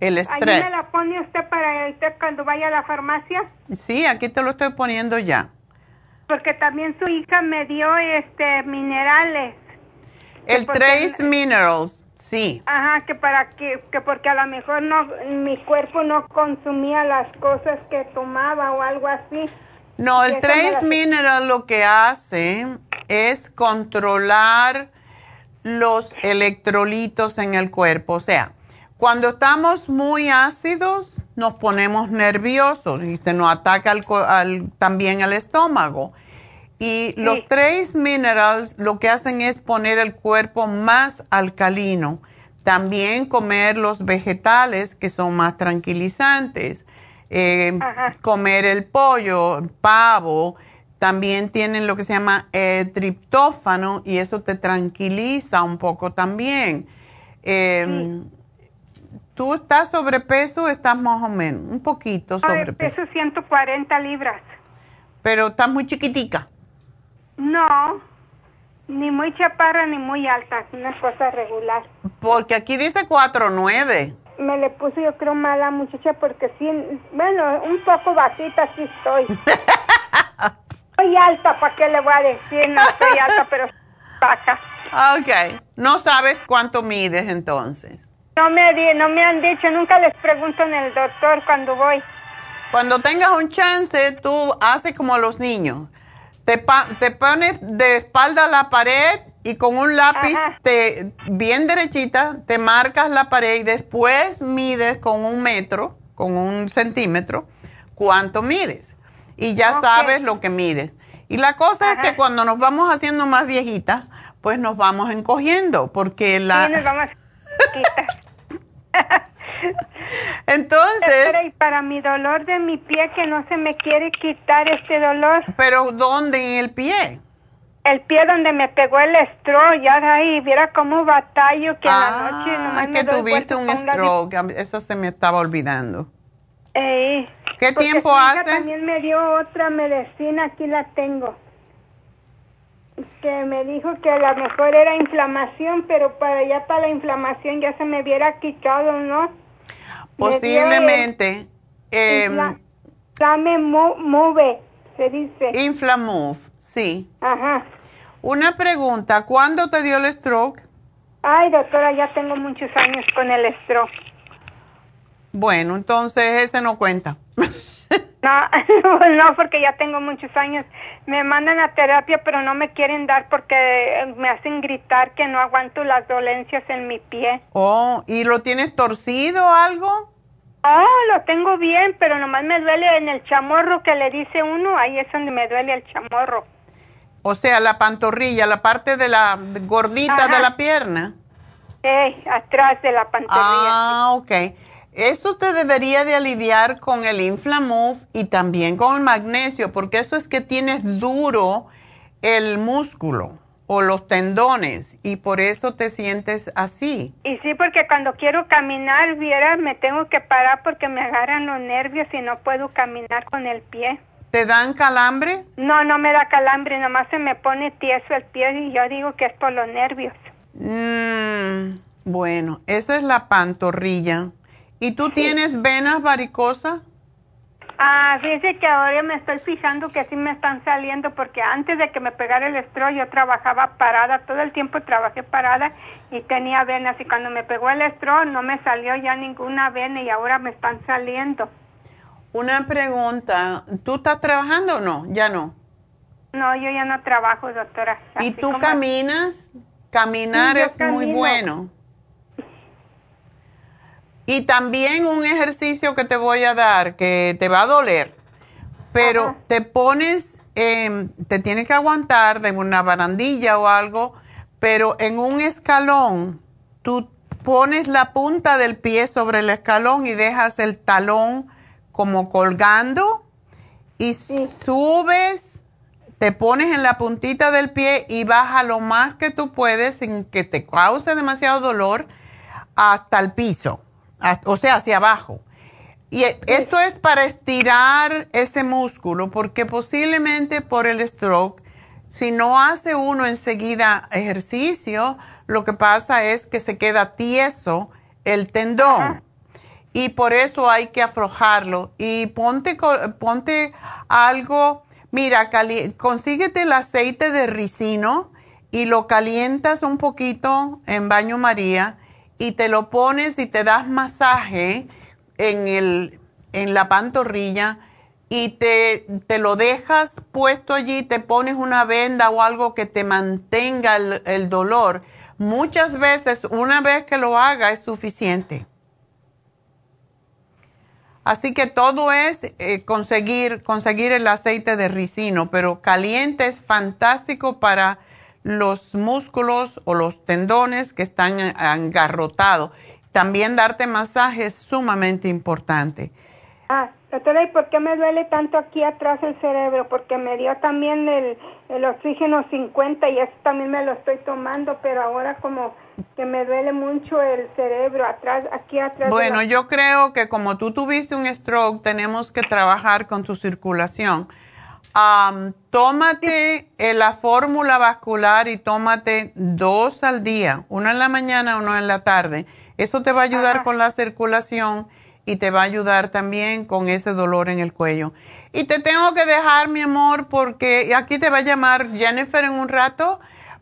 Speaker 4: el
Speaker 7: ahí
Speaker 4: estrés.
Speaker 7: me la pone usted para ahorita cuando vaya a la farmacia,
Speaker 4: Sí, aquí te lo estoy poniendo ya.
Speaker 7: Porque también su hija me dio este minerales.
Speaker 4: El
Speaker 7: porque
Speaker 4: Trace Minerals, sí.
Speaker 7: Ajá, que para que, que porque a lo mejor no, mi cuerpo no consumía las cosas que tomaba o algo así.
Speaker 4: No, el Trace
Speaker 7: la-
Speaker 4: Mineral lo que hace es controlar los electrolitos en el cuerpo. O sea, cuando estamos muy ácidos, nos ponemos nerviosos y se nos ataca al al- también al estómago. Y los Trace Minerals lo que hacen es poner el cuerpo más alcalino. También comer los vegetales que son más tranquilizantes. Eh,
Speaker 7: Ajá.
Speaker 4: comer el pollo, pavo. También tienen lo que se llama eh, triptófano y eso te tranquiliza un poco también. Eh, ¿Tú estás sobrepeso o estás más o menos? Un poquito
Speaker 7: Ay,
Speaker 4: sobrepeso.
Speaker 7: peso 140 libras.
Speaker 4: Pero estás muy chiquitica.
Speaker 7: No, ni muy chaparra ni muy alta, una cosa regular.
Speaker 4: Porque aquí dice 4.9.
Speaker 7: Me le puse yo creo mala muchacha porque sí, bueno, un poco bajita sí estoy. Soy alta, ¿para qué le voy a decir? No estoy alta, pero baja.
Speaker 4: Ok. No sabes cuánto mides entonces.
Speaker 7: No me, no me han dicho, nunca les pregunto en el doctor cuando voy.
Speaker 4: Cuando tengas un chance, tú haces como los niños. Te, pa- te pones de espalda a la pared y con un lápiz
Speaker 7: Ajá.
Speaker 4: te, bien derechita, te marcas la pared y después mides con un metro, con un centímetro, cuánto mides. Y ya sabes lo que mides. Y la cosa es que cuando nos vamos haciendo más viejitas, pues nos vamos encogiendo, porque la...
Speaker 7: Sí, nos vamos.
Speaker 4: Entonces,
Speaker 7: y para mi dolor de mi pie que no se me quiere quitar este dolor
Speaker 4: pero ¿dónde en el pie?
Speaker 7: el pie donde me pegó el stroke, ya de ahí, viera cómo batallo que en la noche nomás
Speaker 4: Ah,
Speaker 7: me
Speaker 4: que
Speaker 7: doy
Speaker 4: tuviste un stroke, eso se me estaba olvidando. ¿Qué tiempo hace?
Speaker 7: También me dio otra medicina, aquí la tengo. Que me dijo que a lo mejor era inflamación, pero para ya para la inflamación ya se me hubiera quitado, ¿no?
Speaker 4: Posiblemente. eh,
Speaker 7: infla- Inflame Mo- Move, se dice.
Speaker 4: Inflamove, sí.
Speaker 7: Ajá.
Speaker 4: Una pregunta, ¿cuándo te dio el stroke?
Speaker 7: Ay, doctora, ya tengo muchos años con el stroke.
Speaker 4: Bueno, entonces ese no cuenta.
Speaker 7: No, no, porque ya tengo muchos años. Me mandan a terapia, pero no me quieren dar porque me hacen gritar que no aguanto las dolencias en mi pie.
Speaker 4: Oh, ¿y lo tienes torcido o algo?
Speaker 7: Oh, lo tengo bien, pero nomás me duele en el chamorro que le dice uno, ahí es donde me duele el chamorro.
Speaker 4: O sea, la pantorrilla, la parte de la gordita
Speaker 7: Ajá.
Speaker 4: de la pierna.
Speaker 7: Eh, atrás de la pantorrilla.
Speaker 4: Ah, ok. Eso te debería de aliviar con el Inflamove y también con el magnesio, porque eso es que tienes duro el músculo o los tendones y por eso te sientes así.
Speaker 7: Y sí, porque cuando quiero caminar, viera, me tengo que parar porque me agarran los nervios y no puedo caminar con el pie.
Speaker 4: ¿Te dan calambre?
Speaker 7: No, no me da calambre, nomás se me pone tieso el pie y yo digo que es por los nervios.
Speaker 4: Mm, bueno, esa es la pantorrilla. ¿Y tú tienes venas varicosas?
Speaker 7: Ah, fíjese que ahora me estoy fijando que sí me están saliendo porque antes de que me pegara el estro yo trabajaba parada, todo el tiempo trabajé parada y tenía venas y cuando me pegó el estro no me salió ya ninguna vena y ahora me están saliendo.
Speaker 4: Una pregunta, ¿tú estás trabajando o no? Ya no.
Speaker 7: No, yo ya no trabajo, doctora.
Speaker 4: ¿Y
Speaker 7: Así
Speaker 4: tú
Speaker 7: como-
Speaker 4: caminas? Caminar
Speaker 7: Sí,
Speaker 4: es muy bueno. Y también un ejercicio que te voy a dar, que te va a doler, pero
Speaker 7: Ajá.
Speaker 4: te pones, em, te tienes que aguantar de una barandilla o algo, pero en un escalón, tú pones la punta del pie sobre el escalón y dejas el talón como colgando y subes, te pones en la puntita del pie y baja lo más que tú puedes sin que te cause demasiado dolor hasta el piso, o sea, hacia abajo. Y e- esto es para estirar ese músculo porque posiblemente por el stroke, si no hace uno enseguida ejercicio, lo que pasa es que se queda tieso el tendón y por eso hay que aflojarlo. Y ponte, ponte algo, mira, cali- consíguete el aceite de ricino y lo calientas un poquito en baño María y te lo pones y te das masaje en, el, en la pantorrilla y te, te lo dejas puesto allí, te pones una venda o algo que te mantenga el, dolor. Muchas veces, una vez que lo haga, es suficiente. Así que todo es eh, conseguir, conseguir el aceite de ricino, pero caliente es fantástico para los músculos o los tendones que están engarrotados. También darte masaje es sumamente importante.
Speaker 7: Ah, doctora, ¿y por qué me duele tanto aquí atrás el cerebro? Porque me dio también el, el oxígeno 50 y eso también me lo estoy tomando, pero ahora como que me duele mucho el cerebro atrás, aquí atrás.
Speaker 4: Bueno,
Speaker 7: la-
Speaker 4: yo creo que como tú tuviste un stroke, tenemos que trabajar con tu circulación. Tómate eh, la fórmula vascular y tómate dos al día, uno en la mañana, uno en la tarde. Eso te va a ayudar
Speaker 7: Ajá.
Speaker 4: con la circulación y te va a ayudar también con ese dolor en el cuello. Y te tengo que dejar, mi amor, porque aquí te va a llamar Jennifer en un rato,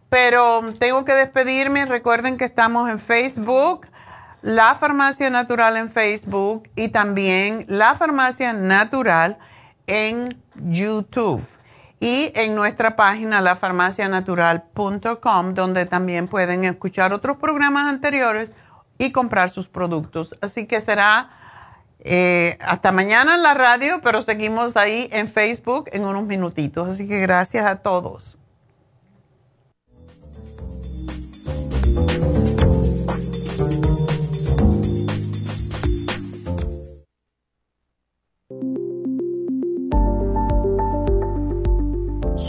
Speaker 4: pero tengo que despedirme. Recuerden que estamos en Facebook, La Farmacia Natural en Facebook y también La Farmacia Natural en YouTube y en nuestra página lafarmacianatural.com donde también pueden escuchar otros programas anteriores y comprar sus productos. Así que será eh, hasta mañana en la radio, pero seguimos ahí en Facebook en unos minutitos. Así que gracias a todos.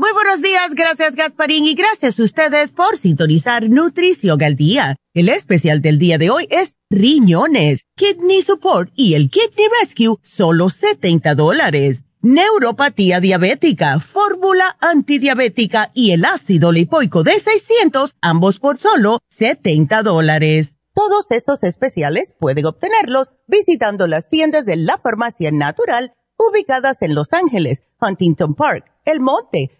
Speaker 6: Muy buenos días, gracias Gasparín y gracias a ustedes por sintonizar Nutrición al Día. El especial del día de hoy es riñones, kidney support y el kidney rescue, solo 70 dólares. Neuropatía diabética, fórmula antidiabética y el ácido lipoico de 600, ambos por solo 70 dólares. Todos estos especiales pueden obtenerlos visitando las tiendas de la farmacia natural ubicadas en Los Ángeles, Huntington Park, El Monte,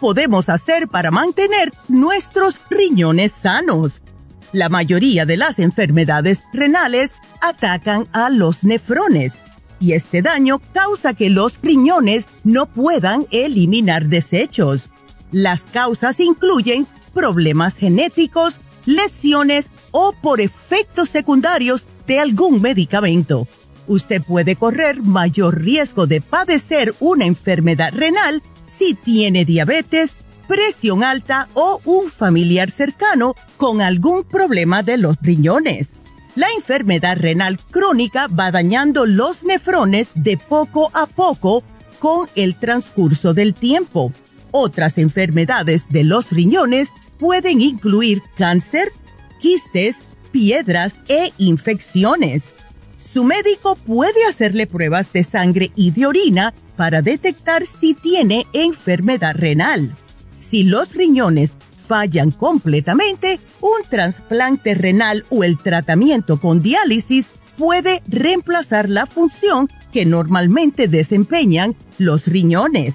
Speaker 6: Podemos hacer para mantener nuestros riñones sanos? La mayoría de las enfermedades renales atacan a los nefrones y este daño causa que los riñones no puedan eliminar desechos. Las causas incluyen problemas genéticos, lesiones o por efectos secundarios de algún medicamento. Usted puede correr mayor riesgo de padecer una enfermedad renal si tiene diabetes, presión alta o un familiar cercano con algún problema de los riñones. La enfermedad renal crónica va dañando los nefrones de poco a poco con el transcurso del tiempo. Otras enfermedades de los riñones pueden incluir cáncer, quistes, piedras e infecciones. Su médico puede hacerle pruebas de sangre y de orina para detectar si tiene enfermedad renal. Si los riñones fallan completamente, un trasplante renal o el tratamiento con diálisis puede reemplazar la función que normalmente desempeñan los riñones.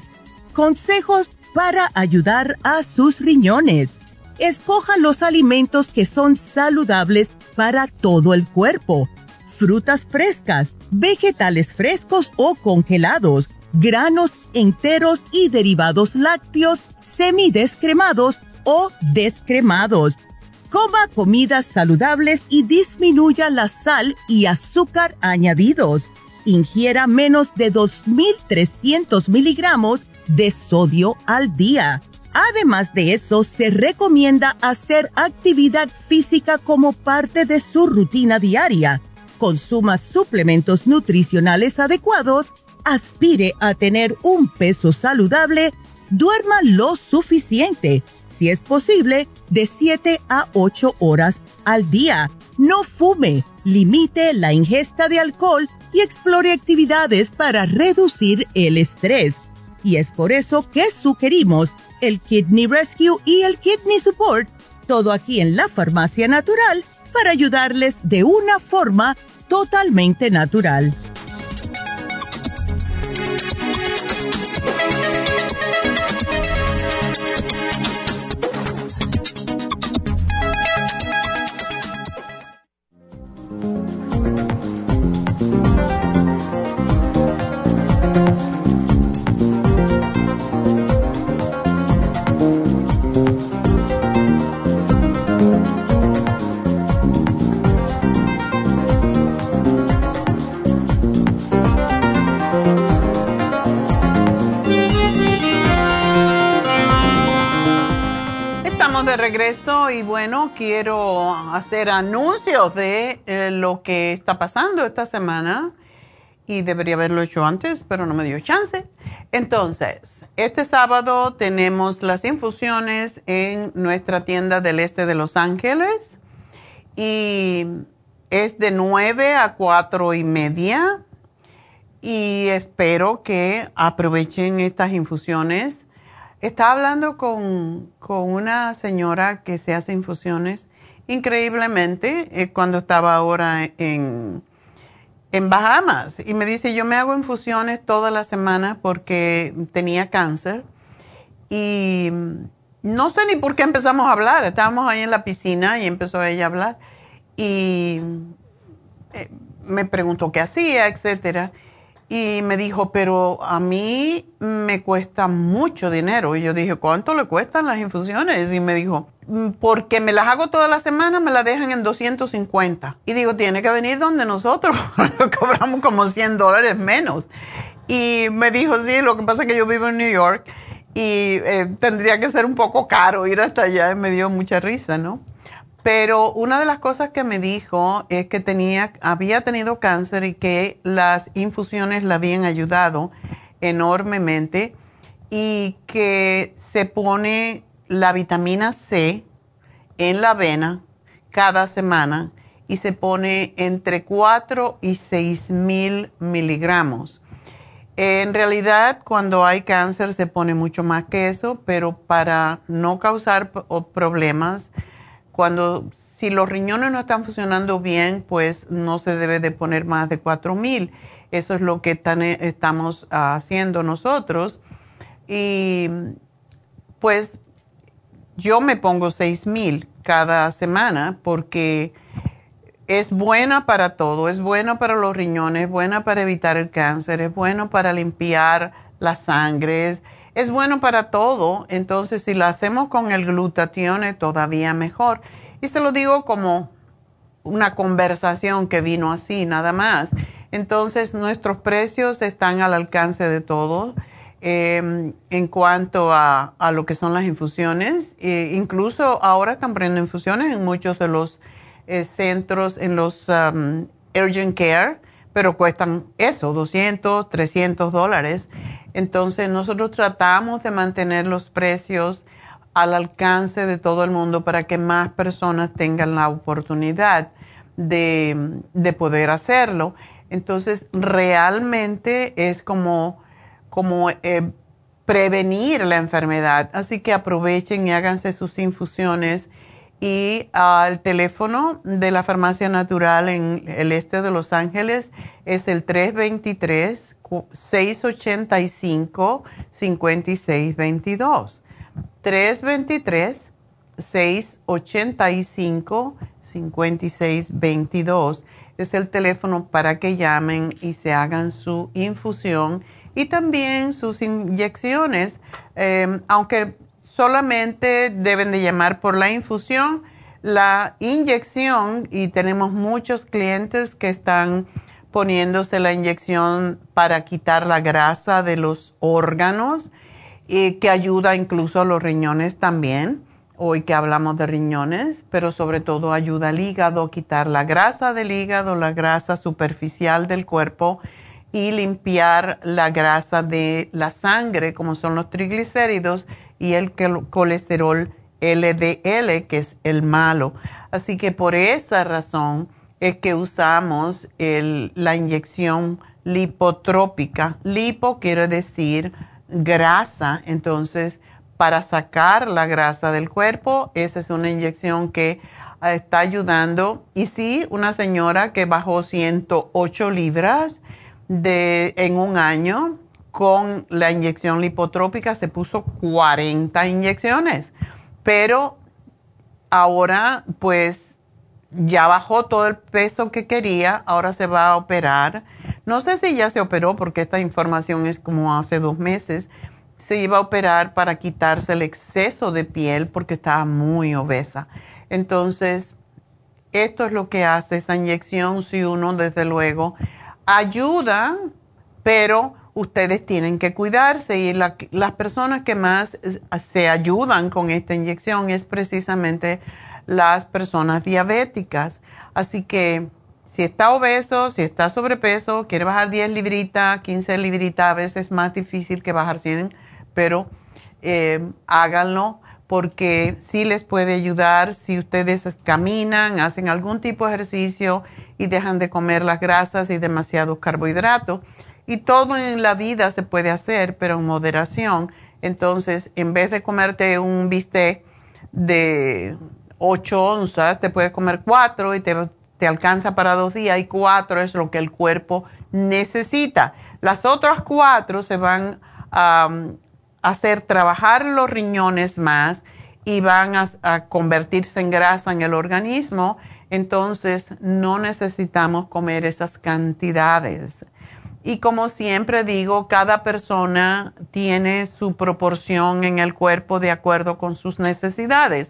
Speaker 6: Consejos para ayudar a sus riñones. Escoja los alimentos que son saludables para todo el cuerpo frutas frescas, vegetales frescos o congelados, granos enteros y derivados lácteos, semidescremados o descremados. Coma comidas saludables y disminuya la sal y azúcar añadidos. Ingiera menos de 2.300 miligramos de sodio al día. Además de eso, se recomienda hacer actividad física como parte de su rutina diaria. Consuma suplementos nutricionales adecuados, aspire a tener un peso saludable, duerma lo suficiente, si es posible, de 7 a 8 horas al día. No fume, limite la ingesta de alcohol y explore actividades para reducir el estrés. Y es por eso que sugerimos el Kidney Rescue y el Kidney Support, todo aquí en la farmacia natural para ayudarles de una forma totalmente natural. Thank you.
Speaker 4: Regreso y bueno, quiero hacer anuncios de eh, lo que está pasando esta semana y debería haberlo hecho antes, pero no me dio chance. Entonces, este sábado tenemos las infusiones en nuestra tienda del este de Los Ángeles y es de 9 a 4 y media y espero que aprovechen estas infusiones estaba hablando con, una señora que se hace infusiones increíblemente eh, cuando estaba ahora en, en Bahamas. Y me dice, yo me hago infusiones toda la semana porque tenía cáncer y no sé ni por qué empezamos a hablar, estábamos ahí en la piscina y empezó ella a hablar. Y eh, me preguntó qué hacía, etcétera y me dijo, pero a mí me cuesta mucho dinero. Y yo dije, ¿cuánto le cuestan las infusiones? Y me dijo, mm, porque me las hago toda la semana, me las dejan en 250. Y digo, tiene que venir donde nosotros, cobramos como 100 dólares menos. Y me dijo, sí, lo que pasa es que yo vivo en New York y eh, tendría que ser un poco caro ir hasta allá. Y me dio mucha risa, ¿no? Pero una de las cosas que me dijo es que tenía, había tenido cáncer y que las infusiones le habían ayudado enormemente y que se pone la vitamina C en la avena cada semana y se pone entre 4 y 6 mil miligramos. En realidad, cuando hay cáncer se pone mucho más que eso, pero para no causar problemas, cuando si los riñones no están funcionando bien, pues no se debe de poner más de 4000. Eso es lo que eh, estamos haciendo nosotros. Y pues yo me pongo 6000 cada semana porque es buena para todo, es buena para los riñones, es buena para evitar el cáncer, es bueno para limpiar la sangre, es, es bueno para todo. Entonces, si la hacemos con el glutatión, es todavía mejor. Y se lo digo como una conversación que vino así, nada más. Entonces, nuestros precios están al alcance de todos em, en cuanto a, lo que son las infusiones. E incluso ahora están poniendo infusiones en muchos de los eh, centros, en los urgent care, pero cuestan eso, 200, 300 dólares. Entonces, nosotros tratamos de mantener los precios al alcance de todo el mundo para que más personas tengan la oportunidad de, poder hacerlo. Entonces, realmente es como, como eh, prevenir la enfermedad. Así que aprovechen y háganse sus infusiones. Y al teléfono de la Farmacia Natural en el este de Los Ángeles es el 323-685-5622. 323-685-5622 es el teléfono para que llamen y se hagan su infusión y también sus inyecciones, em, aunque solamente deben de llamar por la infusión, la inyección, y tenemos muchos clientes que están poniéndose la inyección para quitar la grasa de los órganos, que ayuda incluso a los riñones también. Hoy que hablamos de riñones, pero sobre todo ayuda al hígado, a quitar la grasa del hígado, la grasa superficial del cuerpo y limpiar la grasa de la sangre, como son los triglicéridos y el colesterol LDL, que es el malo. Así que por esa razón es que usamos la inyección lipotrópica. Lipo quiere decir grasa, entonces para sacar la grasa del cuerpo, esa es una inyección que ah, está ayudando. Y sí, una señora que bajó 108 libras de, en un año con la inyección lipotrópica, se puso 40 inyecciones, pero ahora pues ya bajó todo el peso que quería, ahora se va a operar. No sé si ya se operó porque esta información es como hace dos meses. Se iba a operar para quitarse el exceso de piel porque estaba muy obesa. Entonces, esto es lo que hace esa inyección si uno, desde luego, ayuda, pero ustedes tienen que cuidarse y las personas que más se ayudan con esta inyección es precisamente las personas diabéticas. Así que si está obeso, si está sobrepeso, quiere bajar 10 libritas, 15 libritas, a veces es más difícil que bajar 100, pero eh, háganlo porque sí les puede ayudar si ustedes caminan, hacen algún tipo de ejercicio y dejan de comer las grasas y demasiados carbohidratos. Y todo en la vida se puede hacer, pero en moderación. Entonces, en vez de comerte un bistec de 8 onzas, te puedes comer 4 y te, te alcanza para dos días y 4 es lo que el cuerpo necesita. Las otras 4 se van a hacer trabajar los riñones más y van a, convertirse en grasa en el organismo, entonces no necesitamos comer esas cantidades. Y como siempre digo, cada persona tiene su proporción en el cuerpo de acuerdo con sus necesidades.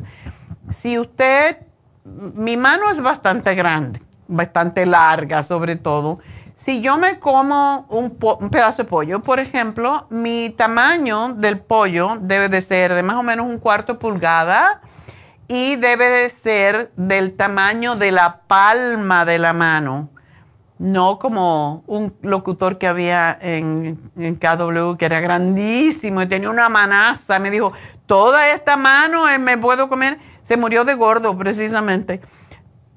Speaker 4: Si usted, mi mano es bastante grande, bastante larga sobre todo, si yo me como un, pedazo de pollo, por ejemplo, mi tamaño del pollo debe de ser de más o menos un cuarto pulgada y debe de ser del tamaño de la palma de la mano. No como un locutor que había en, KW que era grandísimo y tenía una manaza. Me dijo, toda esta mano eh, me puedo comer. Se murió de gordo precisamente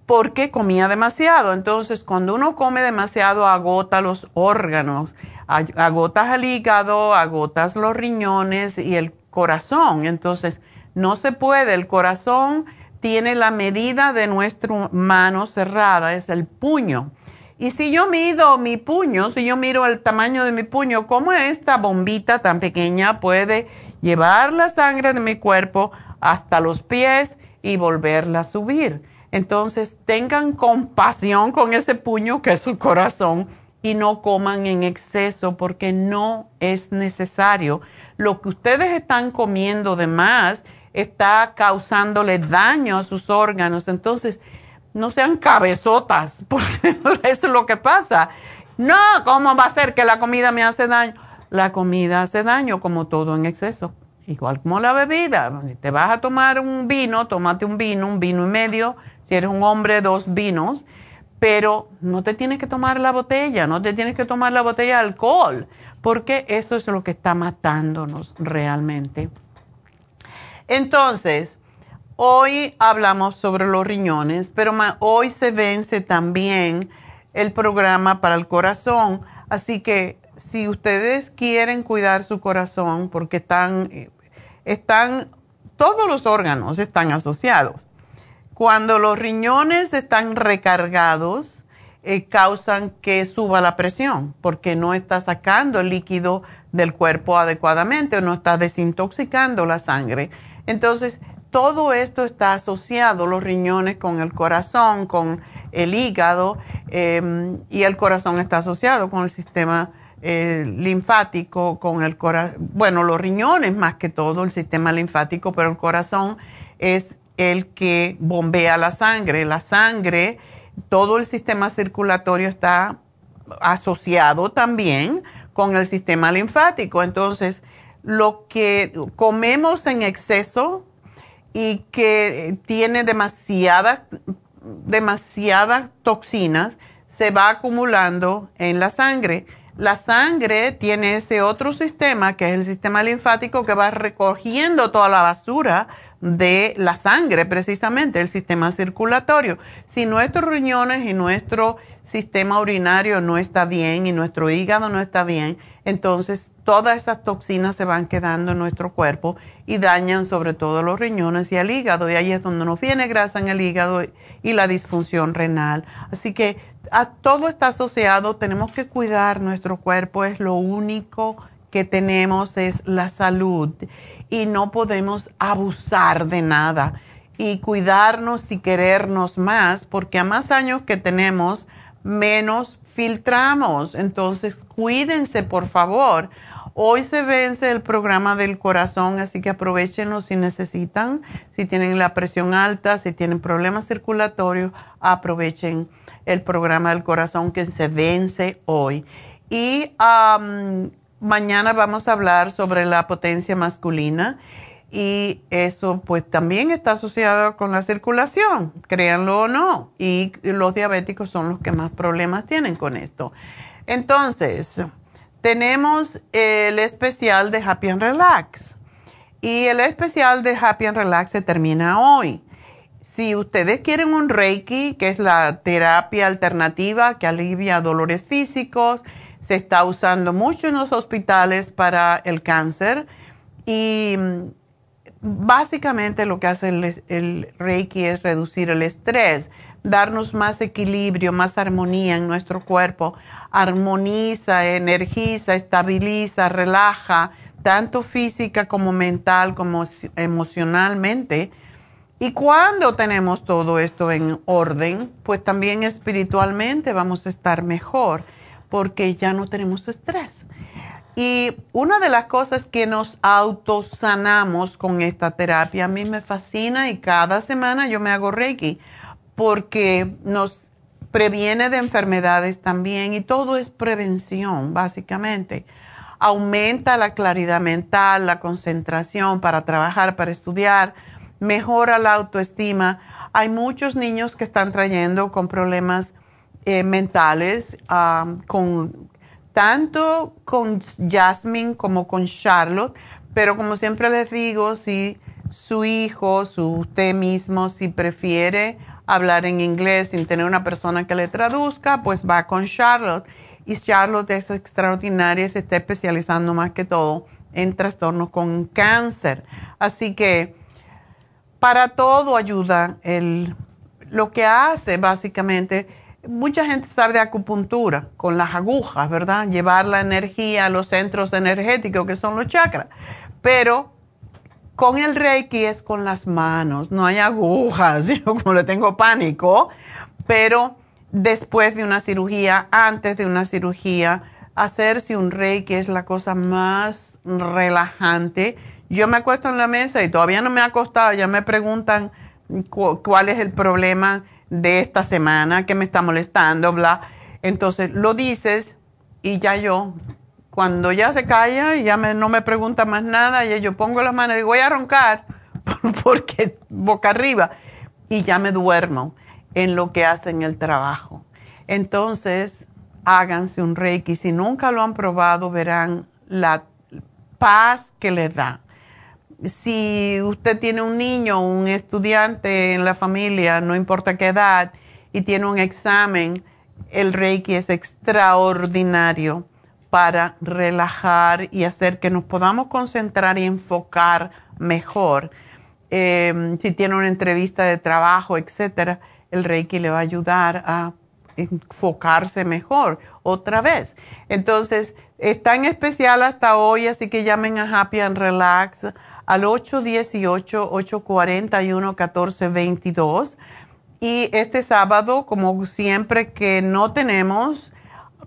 Speaker 4: porque comía demasiado. Entonces, cuando uno come demasiado, agota los órganos, agotas el hígado, agotas los riñones y el corazón. Entonces, no se puede. El corazón tiene la medida de nuestra mano cerrada, es el puño. Y si yo mido mi puño, si yo miro el tamaño de mi puño, ¿cómo esta bombita tan pequeña puede llevar la sangre de mi cuerpo hasta los pies y volverla a subir? Entonces, tengan compasión con ese puño que es su corazón y no coman en exceso porque no es necesario. Lo que ustedes están comiendo de más está causándole daño a sus órganos. Entonces, no sean cabezotas, porque eso es lo que pasa. No, ¿cómo va a ser que la comida me hace daño? La comida hace daño como todo en exceso, igual como la bebida. Si te vas a tomar un vino, tómate un vino, un vino y medio si eres un hombre, dos vinos, pero no te tienes que tomar la botella, no te tienes que tomar la botella de alcohol, porque eso es lo que está matándonos realmente. Entonces, hoy hablamos sobre los riñones, pero hoy se vence también el programa para el corazón, así que si ustedes quieren cuidar su corazón, porque están, están, todos los órganos están asociados cuando los riñones están recargados, eh, causan que suba la presión porque no está sacando el líquido del cuerpo adecuadamente o no está desintoxicando la sangre. Entonces, todo esto está asociado, los riñones con el corazón, con el hígado, em, y el corazón está asociado con el sistema eh, linfático, con el corazón, bueno, los riñones más que todo, el sistema linfático, pero el corazón es el que bombea la sangre. La sangre, todo el sistema circulatorio está asociado también con el sistema linfático. Entonces, lo que comemos en exceso y que tiene demasiadas demasiadas toxinas se va acumulando en la sangre. La sangre tiene ese otro sistema, que es el sistema linfático, que va recogiendo toda la basura de la sangre, precisamente, el sistema circulatorio. Si nuestros riñones y nuestro sistema urinario no está bien y nuestro hígado no está bien, entonces todas esas toxinas se van quedando en nuestro cuerpo y dañan sobre todo los riñones y el hígado. Y ahí es donde nos viene grasa en el hígado y la disfunción renal. Así que todo está asociado, tenemos que cuidar nuestro cuerpo, es lo único que tenemos, es la salud y no podemos abusar de nada y cuidarnos y querernos más, porque a más años que tenemos, menos filtramos. Entonces, cuídense, por favor. Hoy se vence el programa del corazón, así que aprovechenlo si necesitan. Si tienen la presión alta, si tienen problemas circulatorios, aprovechen el programa del corazón que se vence hoy. Y mañana vamos a hablar sobre la potencia masculina y eso pues también está asociado con la circulación, créanlo o no, y los diabéticos son los que más problemas tienen con esto. Entonces, tenemos el especial de Happy and Relax y el especial de Happy and Relax se termina hoy. Si ustedes quieren un Reiki, que es la terapia alternativa que alivia dolores físicos, se está usando mucho en los hospitales para el cáncer y básicamente lo que hace el, Reiki es reducir el estrés, darnos más equilibrio, más armonía en nuestro cuerpo, armoniza, energiza, estabiliza, relaja, tanto física como mental como emocionalmente. Y cuando tenemos todo esto en orden, pues también espiritualmente vamos a estar mejor porque ya no tenemos estrés. Y una de las cosas que nos autosanamos con esta terapia, a mí me fascina y cada semana yo me hago Reiki porque nos previene de enfermedades también y todo es prevención, básicamente. Aumenta la claridad mental, la concentración para trabajar, para estudiar, mejora la autoestima. Hay muchos niños que están trayendo con problemas eh, mentales, con, tanto con Jasmine como con Charlotte, pero como siempre les digo, si su hijo, su, usted mismo, si prefiere hablar en inglés sin tener una persona que le traduzca, pues va con Charlotte. Y Charlotte es extraordinaria, se está especializando más que todo en trastornos con cáncer. Así que para todo ayuda el, lo que hace básicamente mucha gente sabe de acupuntura con las agujas, ¿verdad? Llevar la energía a los centros energéticos que son los chakras. Pero con el Reiki es con las manos, no hay agujas, yo como le tengo pánico, pero después de una cirugía, antes de una cirugía, hacerse un Reiki es la cosa más relajante. Yo me acuesto en la mesa y todavía no me ha acostado, ya me preguntan cuál es el problema de esta semana que me está molestando, bla. Entonces lo dices y ya yo, cuando ya se calla y ya no me pregunta más nada, y yo pongo las manos y digo, voy a roncar porque boca arriba y ya me duermo en lo que hacen el trabajo. Entonces, háganse un reiki. Si nunca lo han probado, verán la paz que les da si usted tiene un niño, un estudiante en la familia, no importa qué edad, y tiene un examen, el Reiki es extraordinario para relajar y hacer que nos podamos concentrar y enfocar mejor. Em, si tiene una entrevista de trabajo, etcétera, el Reiki le va a ayudar a enfocarse mejor otra vez. Entonces, está en especial hasta hoy, así que llamen a Happy and Relax al 818-841-1422. Y este sábado, como siempre que no tenemos,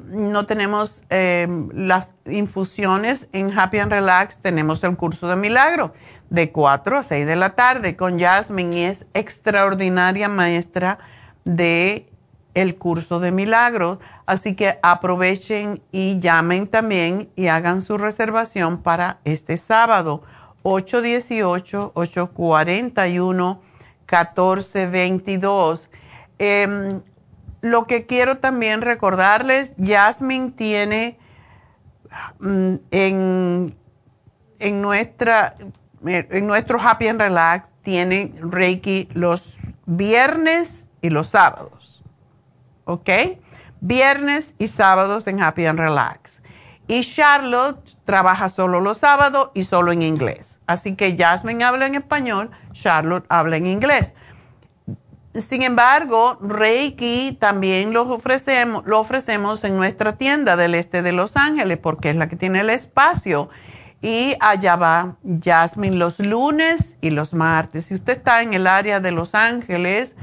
Speaker 4: no tenemos em, las infusiones en Happy and Relax, tenemos el curso de milagro de 4 a 6 de la tarde con Jasmine y es extraordinaria maestra de el curso de milagros. Así que aprovechen y llamen también y hagan su reservación para este sábado, 818-841-1422. Em, lo que quiero también recordarles, Jasmine tiene mm, en, en, nuestra, en nuestro Happy and Relax, tiene Reiki los viernes y los sábados. ¿Ok? viernes y sábados en Happy and Relax. Y Charlotte trabaja solo los sábados y solo en inglés. Así que Jasmine habla en español, Charlotte habla en inglés. Sin embargo, Reiki también lo ofrecemos, lo ofrecemos en nuestra tienda del este de Los Ángeles porque es la que tiene el espacio. Y allá va Jasmine los lunes y los martes. Si usted está en el área de Los Ángeles,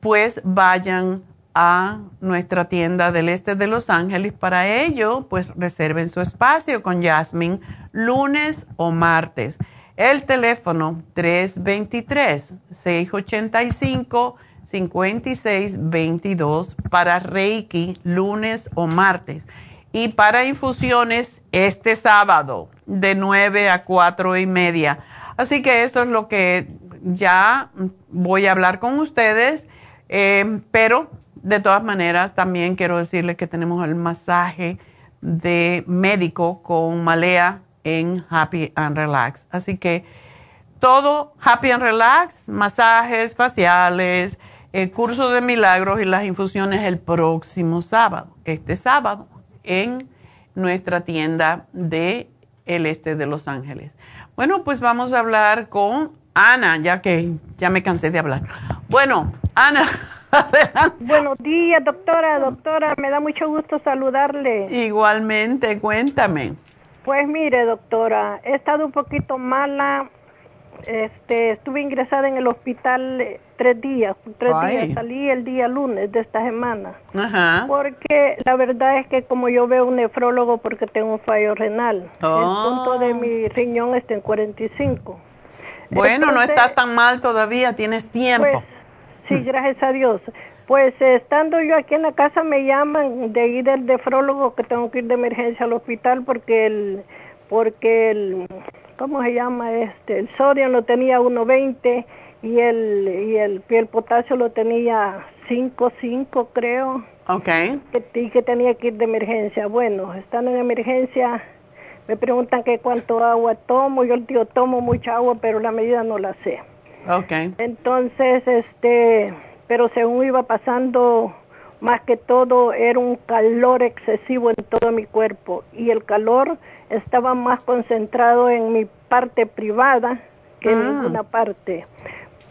Speaker 4: pues vayan a nuestra tienda del este de Los Ángeles. Para ello, pues reserven su espacio con Jasmine lunes o martes. El teléfono 323-685-5622 para Reiki lunes o martes. Y para infusiones este sábado de 9 a 4 y media. Así que eso es lo que ya voy a hablar con ustedes. Eh, pero de todas maneras, también quiero decirles que tenemos el masaje de médico con Malea en Happy and Relax. Así que todo Happy and Relax, masajes faciales, el curso de milagros y las infusiones el próximo sábado, este sábado, en nuestra tienda de el este de Los Ángeles. Bueno, pues vamos a hablar con Ana, ya que ya me cansé de hablar. Bueno, Ana.
Speaker 8: Buenos días, doctora, doctora, me da mucho gusto saludarle.
Speaker 4: Igualmente, cuéntame.
Speaker 8: Pues mire, doctora, he estado un poquito mala. Este, estuve ingresada en el hospital eh, tres días, tres días, salí el día lunes de esta semana. Ajá. Porque la verdad es que como yo veo un nefrólogo porque tengo un fallo renal, el punto de oh. mi riñón está en 45.
Speaker 4: Bueno, no estás tan mal todavía, tienes tiempo.
Speaker 8: Pues, Sí, gracias a Dios. Pues estando yo aquí en la casa me llaman de ir del nefrólogo que tengo que ir de emergencia al hospital porque el porque el ¿cómo se llama este? El sodio lo tenía 1.20 y el y el, el potasio lo tenía 5.5 creo.
Speaker 4: Okay.
Speaker 8: Que, y que tenía que ir de emergencia. Bueno, estando en emergencia me preguntan que cuánto agua tomo, yo digo tomo mucha agua, pero la medida no la sé.
Speaker 4: Okay.
Speaker 8: Entonces, este, pero según iba pasando, más que todo era un calor excesivo en todo mi cuerpo y el calor estaba más concentrado en mi parte privada que en ah. ninguna parte.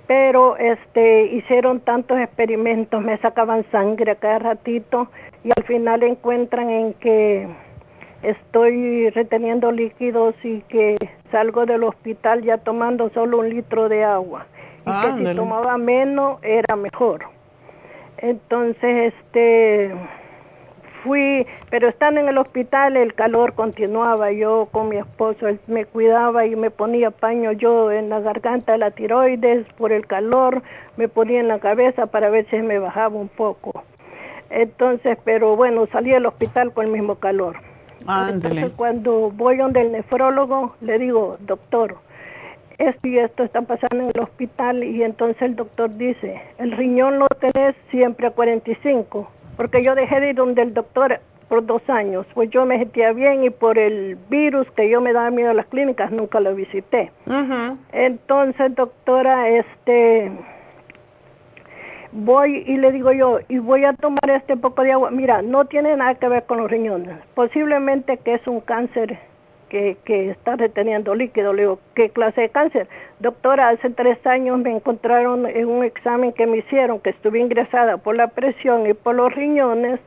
Speaker 8: Pero este hicieron tantos experimentos, me sacaban sangre a cada ratito y al final encuentran en que estoy reteniendo líquidos y que salgo del hospital ya tomando solo un litro de agua y que si tomaba menos era mejor. Entonces, este, fui, pero estando en el hospital el calor continuaba, yo con mi esposo, él me cuidaba y me ponía paño yo en la garganta de la tiroides por el calor, me ponía en la cabeza para ver si me bajaba un poco. Entonces, pero bueno, salí del hospital con el mismo calor. Entonces, cuando voy donde el nefrólogo, le digo, doctor, esto y esto está pasando en el hospital y entonces el doctor dice, el riñón lo tenés siempre a 45, porque yo dejé de ir donde el doctor por dos años, pues yo me sentía bien y por el virus que yo me daba miedo a las clínicas nunca lo visité. Entonces, doctora, este voy y le digo yo, y voy a tomar este poco de agua. Mira, no tiene nada que ver con los riñones. Posiblemente que es un cáncer que, que está reteniendo líquido. Le digo, ¿qué clase de cáncer? Doctora, hace tres años me encontraron en un examen que me hicieron, que estuve ingresada por la presión y por los riñones,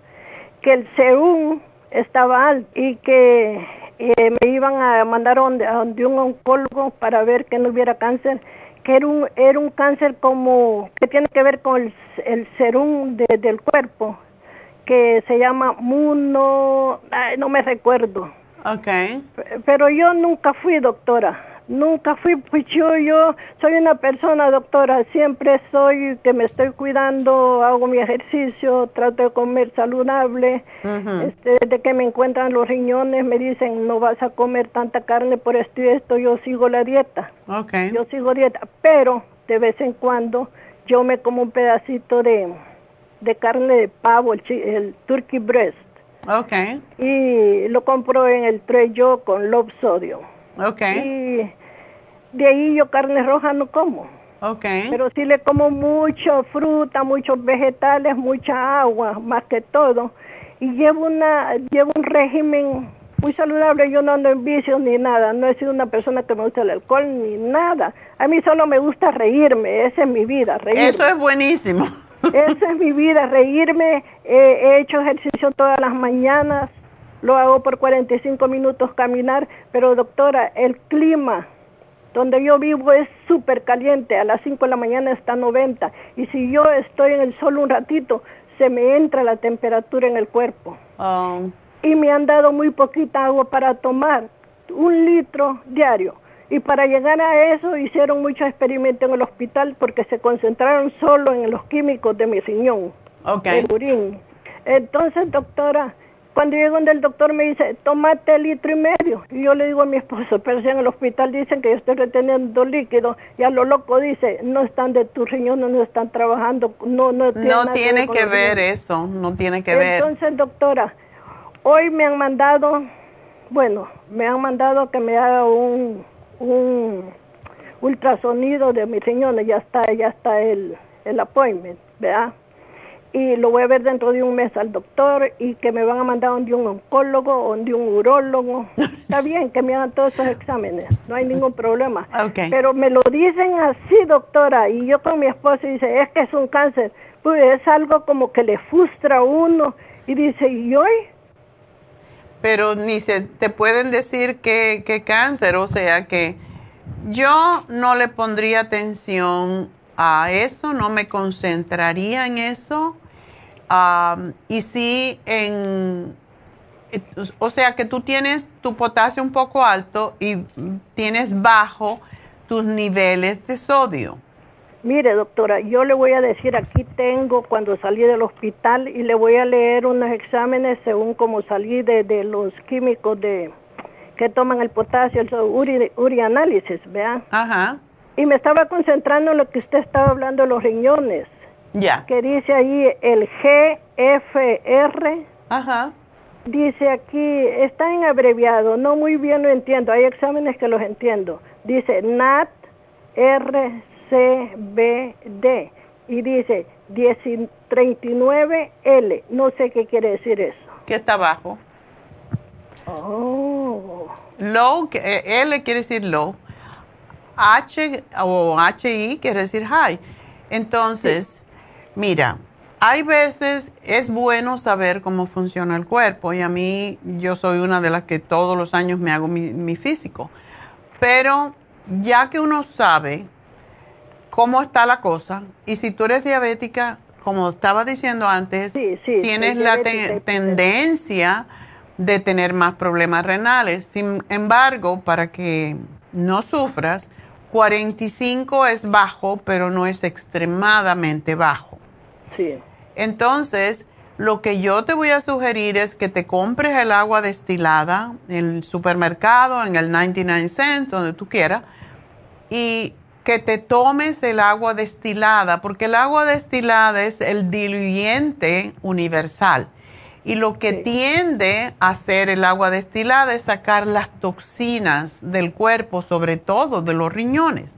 Speaker 8: que el serum estaba alto y que eh, me iban a mandar a donde un oncólogo para ver que no hubiera cáncer que era un, era un cáncer como que tiene que ver con el, el serum del cuerpo, que se llama muno, no me recuerdo.
Speaker 4: Okay.
Speaker 8: Pero yo nunca fui doctora. Nunca fui, pues yo, soy una persona, doctora, siempre soy que me estoy cuidando, hago mi ejercicio, trato de comer saludable. este, desde que me encuentran los riñones me dicen, no vas a comer tanta carne por esto y esto, yo sigo la dieta.
Speaker 4: Okay.
Speaker 8: Yo sigo dieta, pero de vez en cuando yo me como un pedacito de, de carne de pavo, el, el turkey breast,
Speaker 4: Okay.
Speaker 8: y lo compro en el Trejo con low sodio.
Speaker 4: Okay.
Speaker 8: Y de ahí yo carne roja no como.
Speaker 4: Okay.
Speaker 8: Pero sí le como mucha fruta, muchos vegetales, mucha agua, más que todo. Y llevo una llevo un régimen muy saludable. Yo no ando en vicios ni nada. No he sido una persona que me gusta el alcohol ni nada. A mí solo me gusta reírme. Esa es mi vida, reírme.
Speaker 4: Eso es buenísimo.
Speaker 8: Esa es mi vida, reírme. Eh, he hecho ejercicio todas las mañanas. Lo hago por 45 minutos caminar. Pero doctora, el clima donde yo vivo es súper caliente. A las 5 de la mañana está 90. Y si yo estoy en el sol un ratito, se me entra la temperatura en el cuerpo.
Speaker 4: Oh,
Speaker 8: Y me han dado muy poquita agua para tomar. Un litro diario. Y para llegar a eso hicieron muchos experimentos en el hospital porque se concentraron solo en los químicos de mi riñón,
Speaker 4: okay.
Speaker 8: urín. Entonces, doctora, cuando llego donde el doctor me dice, tómate litro y medio. Y yo le digo a mi esposo, pero si en el hospital dicen que yo estoy reteniendo líquido, y a lo loco dice, no están de tus riñones, no están trabajando, no, no tiene,
Speaker 4: No tiene que ver
Speaker 8: riñones".
Speaker 4: eso, no tiene que ver.
Speaker 8: Entonces, doctora, hoy me han mandado, bueno, me han mandado que me haga un, un ultrasonido de mis riñones, ya está, ya está el, el appointment, ¿verdad? Y lo voy a ver dentro de un mes al doctor y que me van a mandar donde un oncólogo o donde un urólogo. Está bien que me hagan todos esos exámenes, no hay ningún problema. Pero me lo dicen así, doctora, y yo con mi esposo dice, es que es un cáncer. Pues es algo como que le frustra a uno y dice, ¿y hoy?
Speaker 4: pero ni se te pueden decir que, que cáncer, o sea que yo no le pondría atención a eso, no me concentraría en eso. Am, y sí, en, o sea que tú tienes tu potasio un poco alto y tienes bajo tus niveles de sodio.
Speaker 8: Mire, doctora, yo le voy a decir, aquí tengo cuando salí del hospital y le voy a leer unos exámenes según como salí de, de los químicos de que toman el potasio, el uri, urianálisis, ¿vea?
Speaker 4: Ajá,
Speaker 8: Y me estaba concentrando en lo que usted estaba hablando de los riñones,
Speaker 4: ya.
Speaker 8: que dice ahí el GFR,
Speaker 4: Ajá.
Speaker 8: dice aquí, está en abreviado, no muy bien lo entiendo, hay exámenes que los entiendo. Dice NAT RCBD y dice 39L, no sé qué quiere decir eso.
Speaker 4: ¿Qué está abajo?
Speaker 8: Oh,
Speaker 4: Low, que- eh, L quiere decir low. H o HI quiere decir high. Entonces, mira, hay veces es bueno saber cómo funciona el cuerpo y a mí yo soy una de las que todos los años me hago mi, mi físico. Pero ya que uno sabe cómo está la cosa y si tú eres diabética, como estaba diciendo antes,
Speaker 8: Sí, sí,
Speaker 4: tienes la te- tendencia de tener más problemas renales. Sin embargo, para que no sufras, 45 es bajo, pero no es extremadamente bajo.
Speaker 8: Sí.
Speaker 4: Entonces, lo que yo te voy a sugerir es que te compres el agua destilada en el supermercado, en el 99 cents, donde tú quieras, y que te tomes el agua destilada, porque el agua destilada es el diluyente universal. Y lo que
Speaker 8: Sí.
Speaker 4: tiende a hacer el agua destilada es sacar las toxinas del cuerpo, sobre todo de los riñones.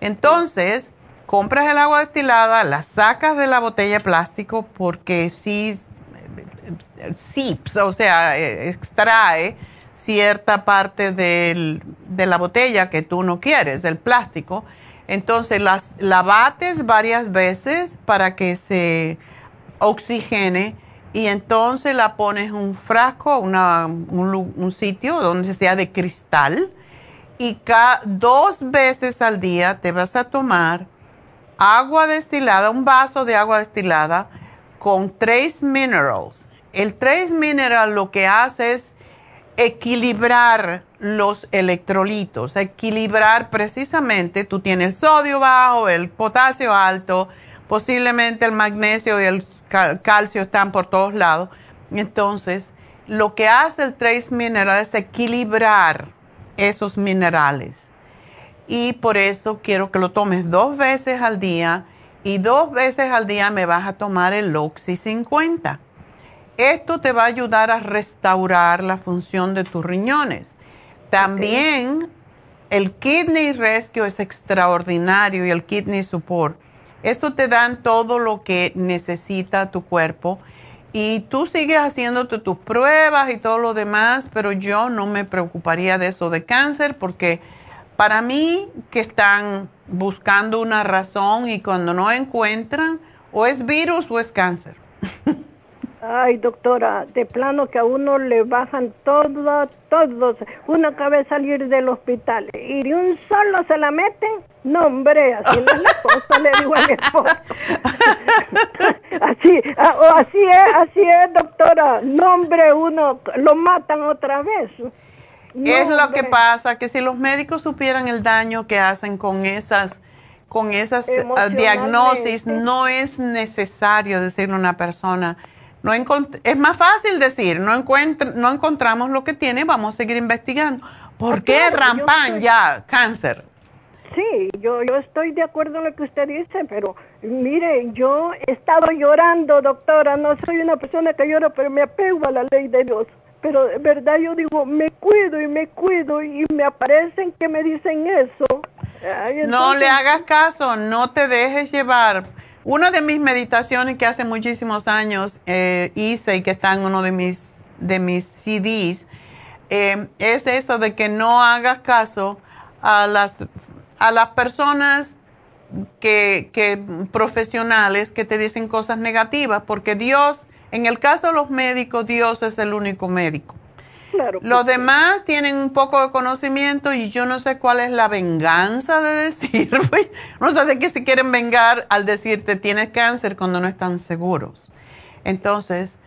Speaker 4: Entonces, compras el agua destilada, la sacas de la botella de plástico porque sí, sips, o sea, eh, extrae cierta parte del- de la botella que tú no quieres, del plástico. Entonces, las, la bates varias veces para que se oxigene y entonces la pones en un frasco, una- un, un sitio donde sea de cristal y ca- dos veces al día te vas a tomar agua destilada, un vaso de agua destilada con Trace Minerals. El Trace Mineral lo que hace es equilibrar los electrolitos, equilibrar precisamente, tú tienes el sodio bajo, el potasio alto, posiblemente el magnesio y el calcio están por todos lados. Entonces, lo que hace el Trace Mineral es equilibrar esos minerales. Y por eso quiero que lo tomes dos veces al día y dos veces al día me vas a tomar el Oxy 50. Esto te va a ayudar a restaurar la función de tus riñones. También el Kidney Rescue es extraordinario y el Kidney Support. Esto te dan todo lo que necesita tu cuerpo y tú sigues haciéndote tus pruebas y todo lo demás, pero yo no me preocuparía de eso de cáncer porque para mí que están buscando una razón y cuando no encuentran, o es virus o es cáncer.
Speaker 8: Ay, doctora, de plano que a uno le bajan todo, todos. Uno acaba de salir del hospital y de un solo se la meten. No, hombre, así la cosa, le digo a mi así, así es, así es, doctora. No, hombre, uno lo matan otra vez
Speaker 4: es lo que pasa, que si los médicos supieran el daño que hacen con esas con esas ah, diagnosis, no es necesario decirle a una persona, no es más fácil decir, no, no encontramos lo que tiene, vamos a seguir investigando. ¿Por qué rampan ya cáncer?
Speaker 8: Sí, yo, yo estoy de acuerdo en lo que usted dice, pero mire, yo he estado llorando, doctora, no soy una persona que llora, pero me apego a la ley de Dios pero de verdad yo digo, me cuido y me cuido y me aparecen que me dicen eso.
Speaker 4: No le hagas caso, no te dejes llevar. Una de mis meditaciones que hace muchísimos años eh, hice y que está en uno de mis, de mis CDs, eh, es eso de que no hagas caso a las, a las personas que, que profesionales que te dicen cosas negativas, porque Dios en el caso de los médicos, Dios es el único médico. los demás tienen un poco de conocimiento y yo no sé cuál es la venganza de decir, no sé de qué se quieren vengar al decirte tienes cáncer cuando no están seguros. Entonces,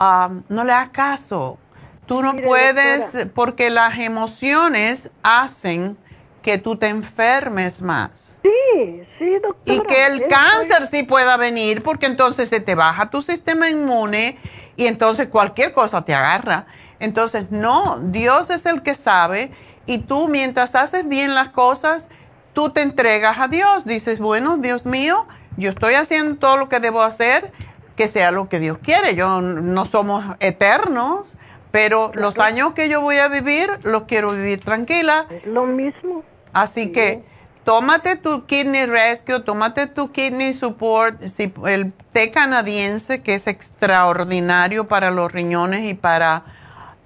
Speaker 4: um, no le hagas caso. Tú no puedes, porque las emociones hacen que tú te enfermes más.
Speaker 8: Sí, sí, doctora.
Speaker 4: Y que el cáncer sí pueda venir porque entonces se te baja tu sistema inmune y entonces cualquier cosa te agarra. Entonces, no, Dios es el que sabe y tú mientras haces bien las cosas, tú te entregas a Dios. Dices, bueno, Dios mío, yo estoy haciendo todo lo que debo hacer, que sea lo que Dios quiere. Yo no somos eternos, pero los años que yo voy a vivir, los quiero vivir tranquila.
Speaker 8: Lo mismo.
Speaker 4: Así que tómate tu Kidney Rescue, tómate tu Kidney Support, el té canadiense que es extraordinario para los riñones y para,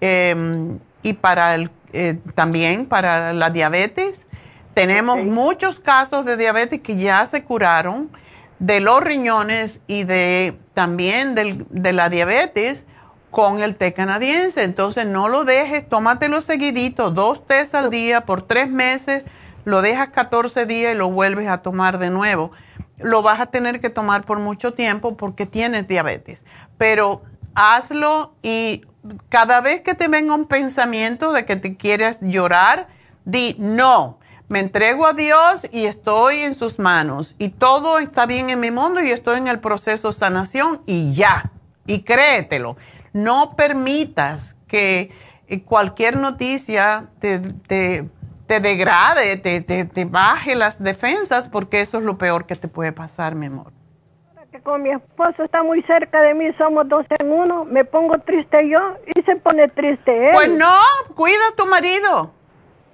Speaker 4: em, y para el, eh, también para la diabetes. Tenemos muchos casos de diabetes que ya se curaron de los riñones y de también de la diabetes con el té canadiense. Entonces no lo dejes, tómatelo seguidito, dos tés al día por tres meses lo dejas 14 días y lo vuelves a tomar de nuevo. Lo vas a tener que tomar por mucho tiempo porque tienes diabetes. Pero hazlo y cada vez que te venga un pensamiento de que te quieres llorar, di no. Me entrego a Dios y estoy en sus manos. Y todo está bien en mi mundo y estoy en el proceso de sanación y ya. Y créetelo. No permitas que cualquier noticia te te degrade, te, te, baje las defensas, porque eso es lo peor que te puede pasar, mi amor.
Speaker 8: Que con mi esposo está muy cerca de mí, somos dos en uno, me pongo triste yo y se pone triste él.
Speaker 4: Pues no, cuida a tu marido.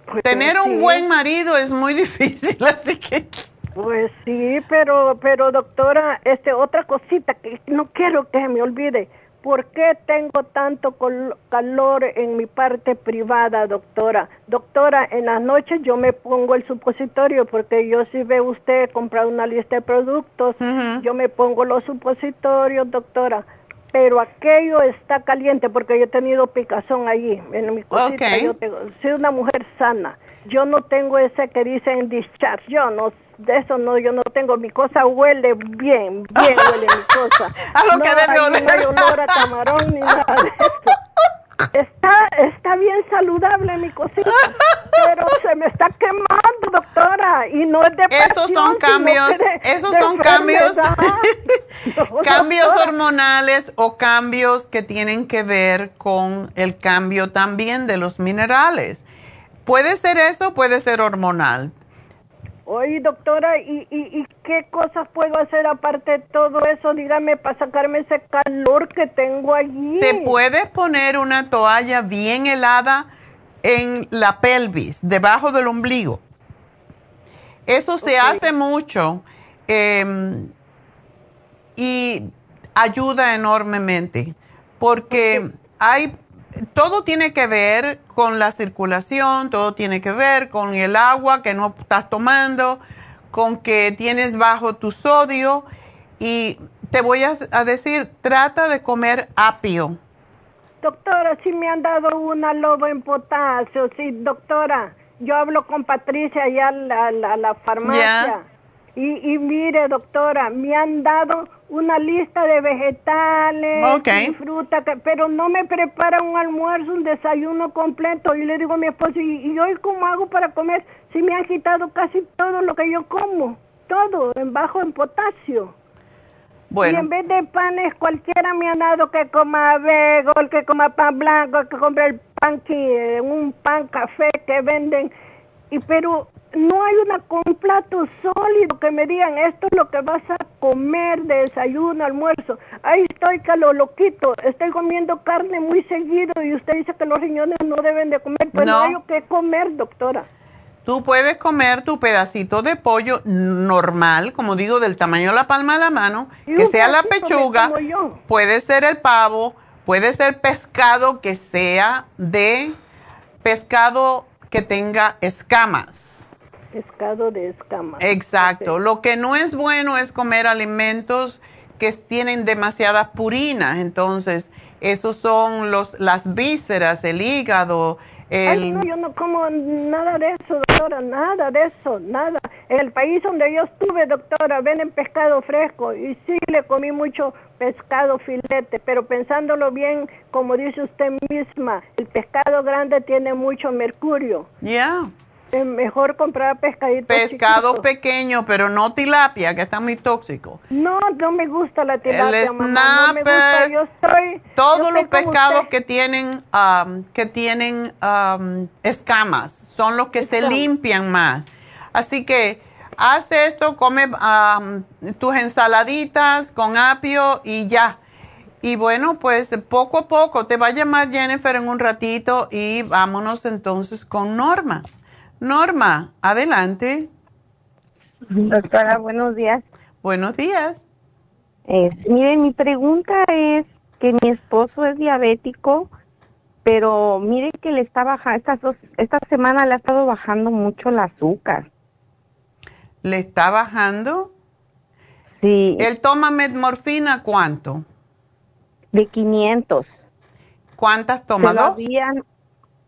Speaker 4: Pues Tener un buen marido es muy difícil, así que...
Speaker 8: Pues sí, pero, pero doctora, este, otra cosita que no quiero que me olvide ¿Por qué tengo tanto calor en mi parte privada, doctora? Doctora, en las noches yo me pongo el supositorio porque yo si ve usted comprar una lista de productos, yo me pongo los supositorios, doctora. Pero aquello está caliente porque yo he tenido picazón allí en mi cosita. Yo tengo, soy una mujer sana. Yo no tengo ese que dicen discharge. Yo no de eso no, yo no tengo, mi cosa huele bien, bien huele mi cosa.
Speaker 4: a lo no, que debe oler.
Speaker 8: No hay olor a camarón ni nada de eso. Está, está bien saludable mi cosita, pero se me está quemando, doctora, y no es de
Speaker 4: Esos son cambios, esos son cambios, cambios hormonales o cambios que tienen que ver con el cambio también de los minerales. Puede ser eso, puede ser hormonal.
Speaker 8: Oye, doctora, ¿y, ¿y, qué cosas puedo hacer aparte de todo eso? Dígame, para sacarme ese calor que tengo allí.
Speaker 4: Te puedes poner una toalla bien helada en la pelvis, debajo del ombligo. Eso se hace mucho em, y ayuda enormemente porque hay todo tiene que ver con la circulación, todo tiene que ver con el agua que no estás tomando, con que tienes bajo tu sodio y te voy a, decir, trata de comer apio.
Speaker 8: Doctora, si me han dado una lobo en potasio, sí, doctora, yo hablo con Patricia allá a la, la, farmacia. Y, y mire, doctora, me han dado una lista de vegetales y fruta, pero no me prepara un almuerzo, un desayuno completo. Y le digo a mi esposo, ¿y, y hoy cómo hago para comer? Si me han quitado casi todo lo que yo como, todo en bajo en potasio. Bueno. Y en vez de panes, cualquiera me ha dado que coma vegol, que coma pan blanco, que compre el pan que, un pan café que venden. Y pero no hay una, un plato sólido que me digan esto es lo que vas a comer de desayuno, almuerzo. Ahí estoy que lo loquito, estoy comiendo carne muy seguido y usted dice que los riñones no deben de comer, pues no, hay que comer, doctora.
Speaker 4: Tú puedes comer tu pedacito de pollo normal, como digo, del tamaño de la palma de la mano, que sea la pechuga, puede ser el pavo, puede ser pescado que sea de pescado que tenga escamas
Speaker 8: pescado de escamas.
Speaker 4: Exacto. Lo que no es bueno es comer alimentos que tienen demasiadas purinas. Entonces, esos son los, las vísceras, el hígado.
Speaker 8: El... no, yo no como nada de eso, doctora, nada de eso, nada. En el país donde yo estuve, doctora, venden pescado fresco y sí le comí mucho pescado filete, pero pensándolo bien, como dice usted misma, el pescado grande tiene mucho mercurio.
Speaker 4: Ya.
Speaker 8: Es mejor comprar pescadito
Speaker 4: Pescado pequeño, pero no tilapia, que está muy tóxico.
Speaker 8: No, no me gusta la tilapia,
Speaker 4: El snapper, Yo todos los pescados que tienen, um, que tienen um, escamas son los que se limpian más. Así que haz esto, come um, tus ensaladitas con apio y ya. Y bueno, pues poco a poco te va a llamar Jennifer en un ratito y vámonos entonces con Norma. Norma, adelante.
Speaker 9: Doctora, buenos días.
Speaker 4: Buenos días.
Speaker 9: mire, mi pregunta es que mi esposo es diabético, pero mire que le está bajando, estas dos, esta semana le ha estado bajando mucho el azúcar.
Speaker 4: ¿Le está bajando?
Speaker 9: Sí.
Speaker 4: ¿Él toma metmorfina cuánto?
Speaker 9: De 500.
Speaker 4: ¿Cuántas toma? ¿Dos?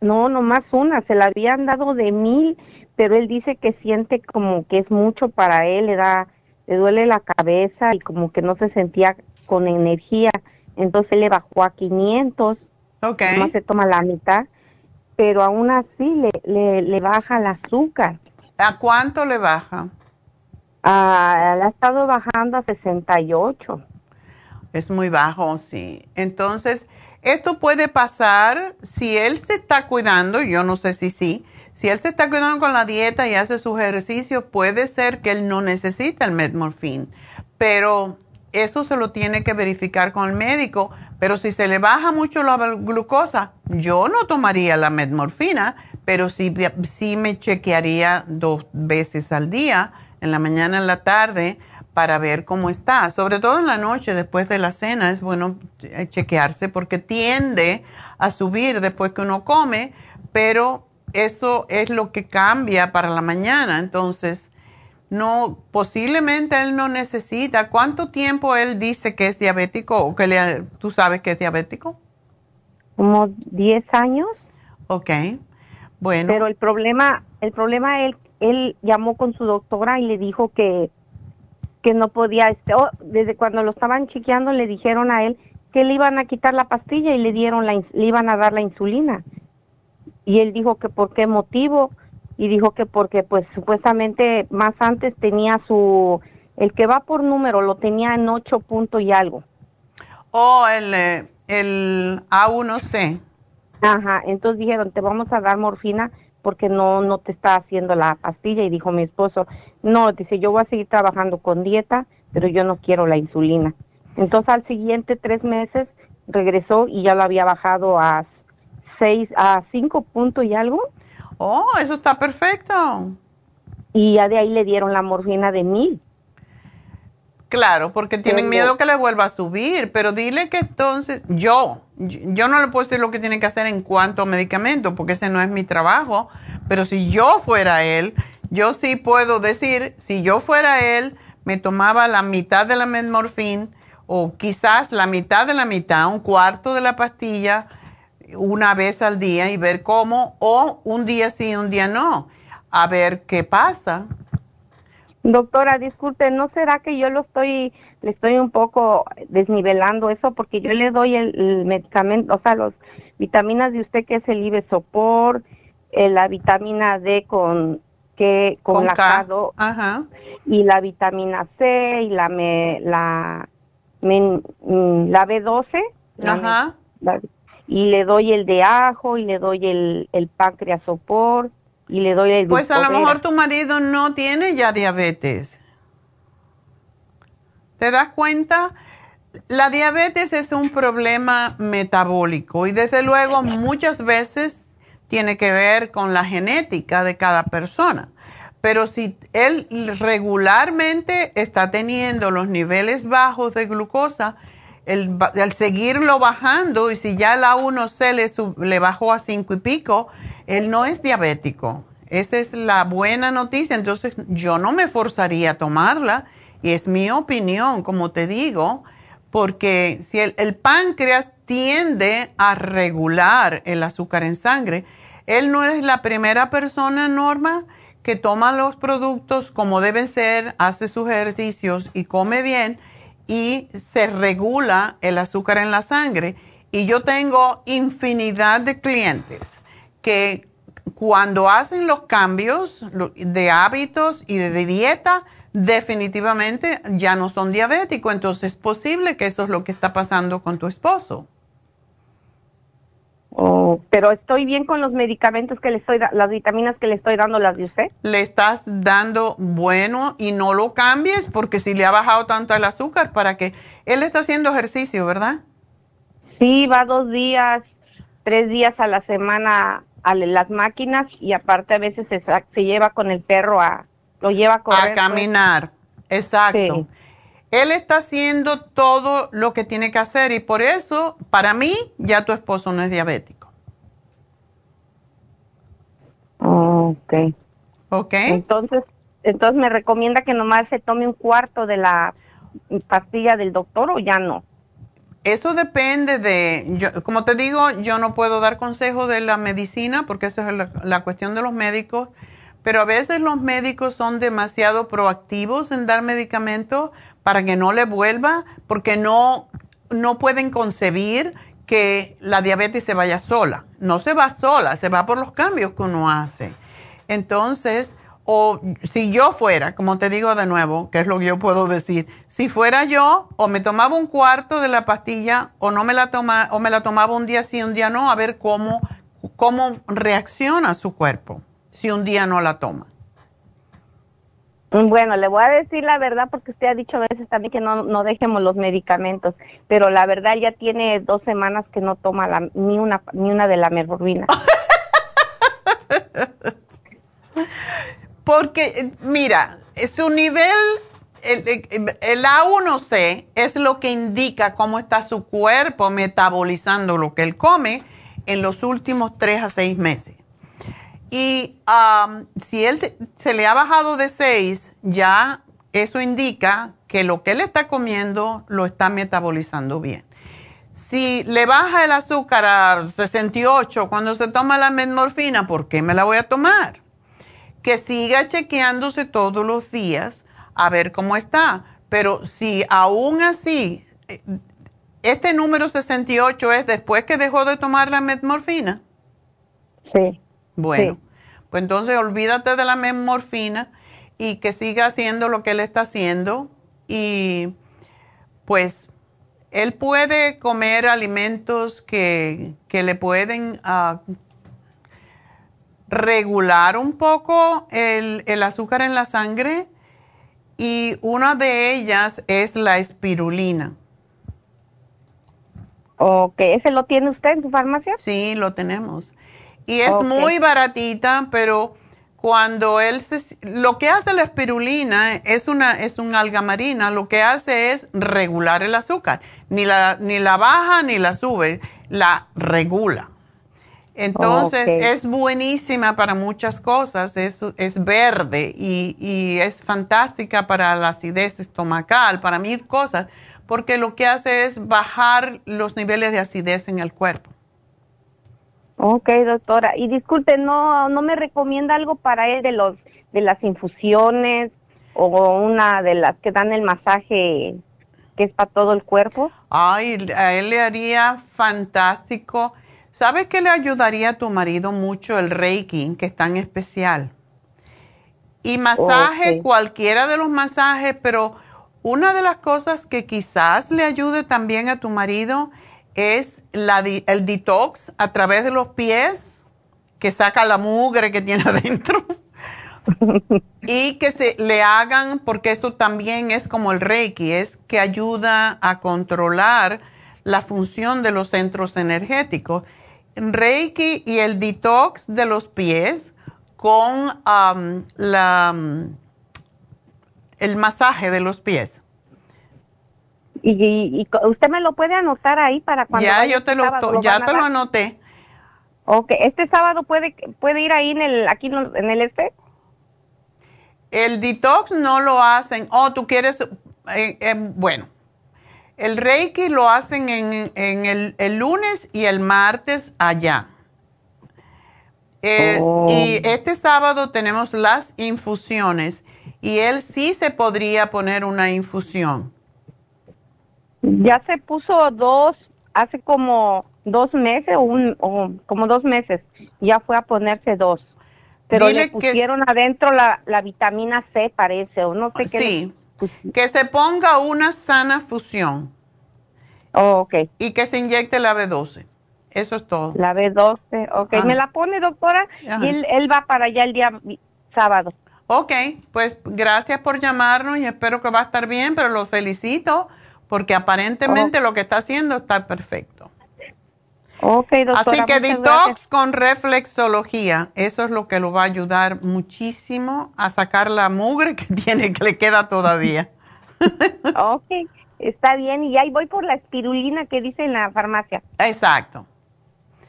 Speaker 9: No, nomás una, se la habían dado de mil, pero él dice que siente como que es mucho para él, le da, le duele la cabeza y como que no se sentía con energía, entonces le bajó a 500,
Speaker 4: ok,
Speaker 9: nomás se toma la mitad, pero aún así le, le, le baja el azúcar.
Speaker 4: ¿A cuánto le baja?
Speaker 9: Ah, le ha estado bajando a 68.
Speaker 4: Es muy bajo, sí. Entonces, esto puede pasar si él se está cuidando, yo no sé si sí, si él se está cuidando con la dieta y hace sus ejercicios, puede ser que él no necesita el metmorfín, pero eso se lo tiene que verificar con el médico. Pero si se le baja mucho la glucosa, yo no tomaría la metmorfina, pero sí, sí me chequearía dos veces al día, en la mañana y en la tarde, para ver cómo está. Sobre todo en la noche, después de la cena, es bueno eh, chequearse porque tiende a subir después que uno come, pero eso es lo que cambia para la mañana. Entonces, no, posiblemente él no necesita. ¿Cuánto tiempo él dice que es diabético o que le, tú sabes que es diabético?
Speaker 9: Como 10 años.
Speaker 4: Ok, bueno.
Speaker 9: Pero el problema, el problema él, él llamó con su doctora y le dijo que que no podía, este, oh, desde cuando lo estaban chequeando le dijeron a él que le iban a quitar la pastilla y le dieron la, le iban a dar la insulina. Y él dijo que por qué motivo y dijo que porque pues supuestamente más antes tenía su el que va por número lo tenía en 8 puntos y algo.
Speaker 4: Oh, el, eh, el A1C.
Speaker 9: Ajá, entonces dijeron, te vamos a dar morfina porque no, no te está haciendo la pastilla. Y dijo mi esposo, no, dice, yo voy a seguir trabajando con dieta, pero yo no quiero la insulina. Entonces al siguiente tres meses regresó y ya lo había bajado a seis, a cinco puntos y algo.
Speaker 4: Oh, eso está perfecto.
Speaker 9: Y ya de ahí le dieron la morfina de mil.
Speaker 4: Claro, porque tienen miedo que le vuelva a subir, pero dile que entonces yo, yo no le puedo decir lo que tiene que hacer en cuanto a medicamentos, porque ese no es mi trabajo, pero si yo fuera él, yo sí puedo decir, si yo fuera él, me tomaba la mitad de la metmorfina o quizás la mitad de la mitad, un cuarto de la pastilla una vez al día y ver cómo, o un día sí, un día no, a ver qué pasa.
Speaker 9: Doctora, disculpe, ¿no será que yo lo estoy, le estoy un poco desnivelando eso? Porque yo le doy el, medicamento, o sea, las vitaminas de usted que es el Ibesopor, eh, la vitamina D con que con, la Ajá. y la vitamina C y la me, la mm, la B12 Ajá. y le doy el de ajo y le doy el, el sopor y le doy el
Speaker 4: Pues a lo mejor tu marido no tiene ya diabetes. ¿Te das cuenta? La diabetes es un problema metabólico y desde luego muchas veces tiene que ver con la genética de cada persona. Pero si él regularmente está teniendo los niveles bajos de glucosa, el, al seguirlo bajando, y si ya la 1C le, le bajó a 5 y pico, él no es diabético. Esa es la buena noticia. Entonces yo no me forzaría a tomarla y es mi opinión, como te digo, porque si el, páncreas tiende a regular el azúcar en sangre, él no es la primera persona, Norma, que toma los productos como deben ser, hace sus ejercicios y come bien y se regula el azúcar en la sangre. Y yo tengo infinidad de clientes que cuando hacen los cambios de hábitos y de dieta, definitivamente ya no son diabéticos. Entonces es posible que eso es lo que está pasando con tu esposo.
Speaker 9: Oh, pero estoy bien con los medicamentos que le estoy, las vitaminas que le estoy dando, las de usted.
Speaker 4: Le estás dando bueno y no lo cambies porque si le ha bajado tanto el azúcar para que él está haciendo ejercicio, ¿verdad?
Speaker 9: Sí, va dos días, tres días a la semana a las máquinas y aparte a veces se, se lleva con el perro a, lo lleva a correr.
Speaker 4: A pues. caminar, exacto. Él está haciendo todo lo que tiene que hacer y por eso, para mí, ya tu esposo no es diabético.
Speaker 9: Ok.
Speaker 4: Ok.
Speaker 9: Entonces, entonces me recomienda que nomás se tome un cuarto de la pastilla del doctor o ya no.
Speaker 4: Eso depende de, yo, como te digo, yo no puedo dar consejo de la medicina porque esa es la, cuestión de los médicos, pero a veces los médicos son demasiado proactivos en dar medicamentos para que no le vuelva, porque no, no pueden concebir que la diabetes se vaya sola. No se va sola, se va por los cambios que uno hace. Entonces, o si yo fuera, como te digo de nuevo, que es lo que yo puedo decir, si fuera yo, o me tomaba un cuarto de la pastilla, o no me la toma, o me la tomaba un día sí, un día no, a ver cómo, cómo reacciona su cuerpo si un día no la toma.
Speaker 9: Bueno, le voy a decir la verdad porque usted ha dicho a veces también que no, no dejemos los medicamentos, pero la verdad ya tiene dos semanas que no toma la, ni una ni una de la merborvina.
Speaker 4: Porque, eh, mira, su nivel, el, A1C es lo que indica cómo está su cuerpo metabolizando lo que él come en los últimos tres a seis meses. Y si él se le ha bajado de seis, ya eso indica que lo que él está comiendo lo está metabolizando bien. Si le baja el azúcar a 68 cuando se toma la metmorfina, ¿por qué me la voy a tomar? Que siga chequeándose todos los días a ver cómo está. Pero si aún así eh, este número 68 es después que dejó de tomar la metmorfina.
Speaker 9: Sí.
Speaker 4: Bueno, pues entonces olvídate de la metmorfina y que siga haciendo lo que él está haciendo y pues él puede comer alimentos que, le pueden ah, regular un poco el, el, azúcar en la sangre y una de ellas es la espirulina.
Speaker 9: Ok, ¿ese lo tiene usted en su farmacia?
Speaker 4: Sí, lo tenemos. Y es muy baratita, pero cuando él se, lo que hace la espirulina es una es un alga marina, lo que hace es regular el azúcar, ni la ni la baja ni la sube, la regula. Entonces es buenísima para muchas cosas, es, es verde y, y, es fantástica para la acidez estomacal, para mil cosas, porque lo que hace es bajar los niveles de acidez en el cuerpo.
Speaker 9: Ok, doctora. Y disculpe, ¿no, no me recomienda algo para él de, los, de las infusiones o una de las que dan el masaje que es para todo el cuerpo?
Speaker 4: Ay, a él le haría fantástico ¿Sabes qué le ayudaría a tu marido mucho el Reiki, que es tan especial? Y masaje, cualquiera de los masajes, pero una de las cosas que quizás le ayude también a tu marido es la, el detox a través de los pies, que saca la mugre que tiene adentro. y que se le hagan, porque eso también es como el Reiki, es que ayuda a controlar la función de los centros energéticos. Reiki y el detox de los pies con la, el masaje de los pies.
Speaker 9: Y, usted me lo puede anotar ahí para cuando
Speaker 4: ya yo te lo, ya te lo anoté.
Speaker 9: Ok, este sábado puede puede ir ahí en el aquí en el este
Speaker 4: el detox no lo hacen. Oh tú quieres eh, eh, bueno el Reiki lo hacen en, el, lunes y el martes allá. Eh, oh. Y este sábado tenemos las infusiones y él sí se podría poner una infusión.
Speaker 9: Ya se puso dos, hace como dos meses o, un, como dos meses, ya fue a ponerse dos. Pero le pusieron adentro la, la, vitamina C, parece, o no sé qué.
Speaker 4: Sí, que se ponga una sana fusión.
Speaker 9: Oh, ok.
Speaker 4: Y que se inyecte la B12. Eso es todo.
Speaker 9: La B12, ok. ¿Me la pone, doctora? Y él, va para allá el día sábado.
Speaker 4: Ok, pues gracias por llamarnos y espero que va a estar bien, pero lo felicito porque aparentemente lo que está haciendo está perfecto.
Speaker 9: Doctora.
Speaker 4: Así que detox con reflexología, eso es lo que lo va a ayudar muchísimo a sacar la mugre que tiene, que le queda todavía.
Speaker 9: ok, está bien. Y ahí voy por la espirulina que dice en la farmacia.
Speaker 4: Exacto.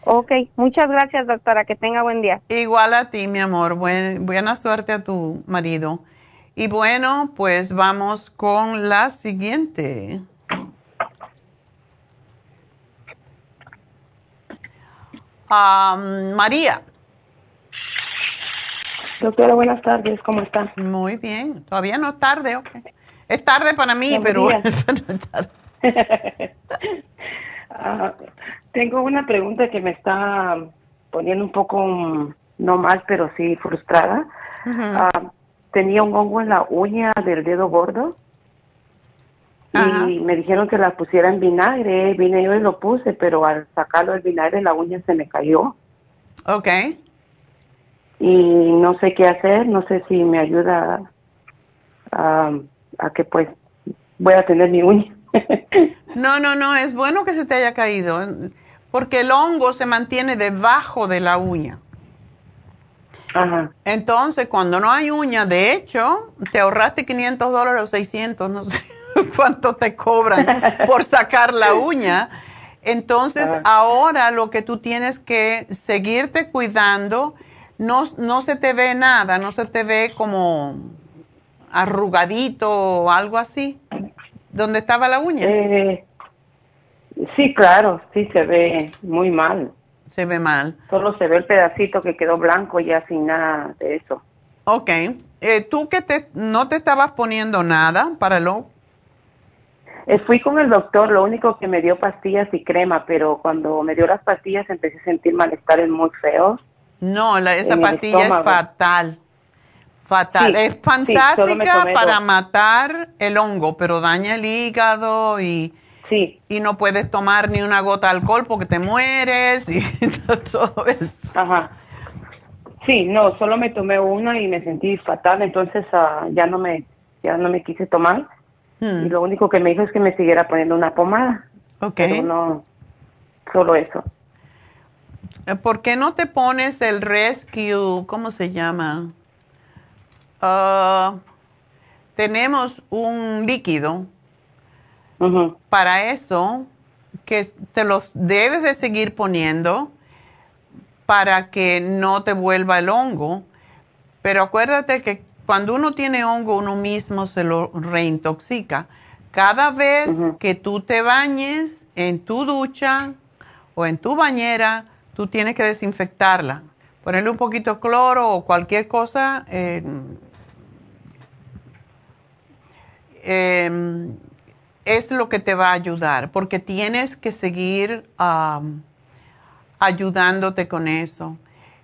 Speaker 9: Ok, muchas gracias doctora, que tenga buen día.
Speaker 4: Igual a ti, mi amor, buena suerte a tu marido. Y bueno, pues vamos con la siguiente. María.
Speaker 10: Doctora, buenas tardes, ¿cómo está?
Speaker 4: Muy bien, todavía no es tarde, ok. Es tarde para mí, pero
Speaker 10: ah, tengo una pregunta que me está poniendo un poco, no mal, pero sí frustrada. Ah, tenía un hongo en la uña del dedo gordo y me dijeron que la pusiera en vinagre. Vine yo y lo puse, pero al sacarlo del vinagre la uña se me cayó.
Speaker 4: Ok.
Speaker 10: Y no sé qué hacer, no sé si me ayuda a, a que pues voy a tener mi uña.
Speaker 4: no, no, no, es bueno que se te haya caído, porque el hongo se mantiene debajo de la uña.
Speaker 10: Ajá.
Speaker 4: Entonces, cuando no hay uña, de hecho, te ahorraste 500 dólares o 600, no sé cuánto te cobran por sacar la uña. Entonces, ahora lo que tú tienes que seguirte cuidando, no, no se te ve nada, no se te ve como arrugadito o algo así, donde estaba la uña.
Speaker 10: Eh, sí, claro, sí se ve muy mal.
Speaker 4: Se ve mal.
Speaker 10: Solo se ve el pedacito que quedó blanco ya sin nada de eso.
Speaker 4: Ok. Eh, ¿Tú que te, no te estabas poniendo nada para lo
Speaker 10: fui con el doctor, lo único que me dio pastillas y crema, pero cuando me dio las pastillas empecé a sentir malestares muy feos.
Speaker 4: No, la- esa pastilla es fatal. Fatal.
Speaker 10: Sí,
Speaker 4: es
Speaker 10: sí,
Speaker 4: fantástica para
Speaker 10: dos.
Speaker 4: matar el hongo, pero daña el hígado y, y no puedes tomar ni una gota de alcohol porque te mueres y todo eso.
Speaker 10: Ajá. Sí, no, solo me tomé una y me sentí fatal, entonces ah, ya no me ya no me quise tomar.
Speaker 4: Hmm.
Speaker 10: Y lo único que me dijo es que me siguiera poniendo una pomada.
Speaker 4: Ok.
Speaker 10: Pero no, solo eso.
Speaker 4: Eh, ¿Por qué no te pones el Rescue? ¿Cómo se llama? Ah, tenemos un líquido para eso que te los debes de seguir poniendo para que no te vuelva el hongo. Pero acuérdate que cuando uno tiene hongo, uno mismo se lo reintoxica. Cada vez que tú te bañes en tu ducha o en tu bañera, tú tienes que desinfectarla. Ponerle un poquito de cloro o cualquier cosa. eh, eh, es lo que te va a ayudar, porque tienes que seguir ayudándote con eso.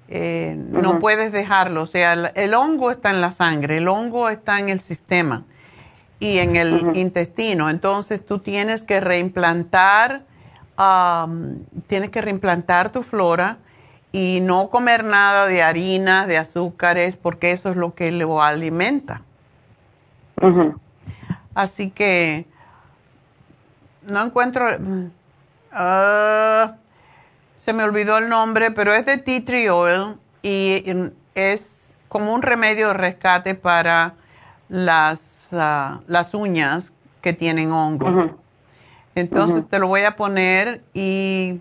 Speaker 4: Eh, No puedes dejarlo, o sea, el, el hongo está en la sangre, el hongo está en el sistema y en el intestino, entonces tú tienes que reimplantar, tienes que reimplantar tu flora y no comer nada de harinas, de azúcares, porque eso es lo que lo alimenta. Así que no encuentro. mm, ah, se me olvidó el nombre, pero es de tea tree oil y es como un remedio de rescate para las, ah, las uñas que tienen hongo. Entonces te lo voy a poner y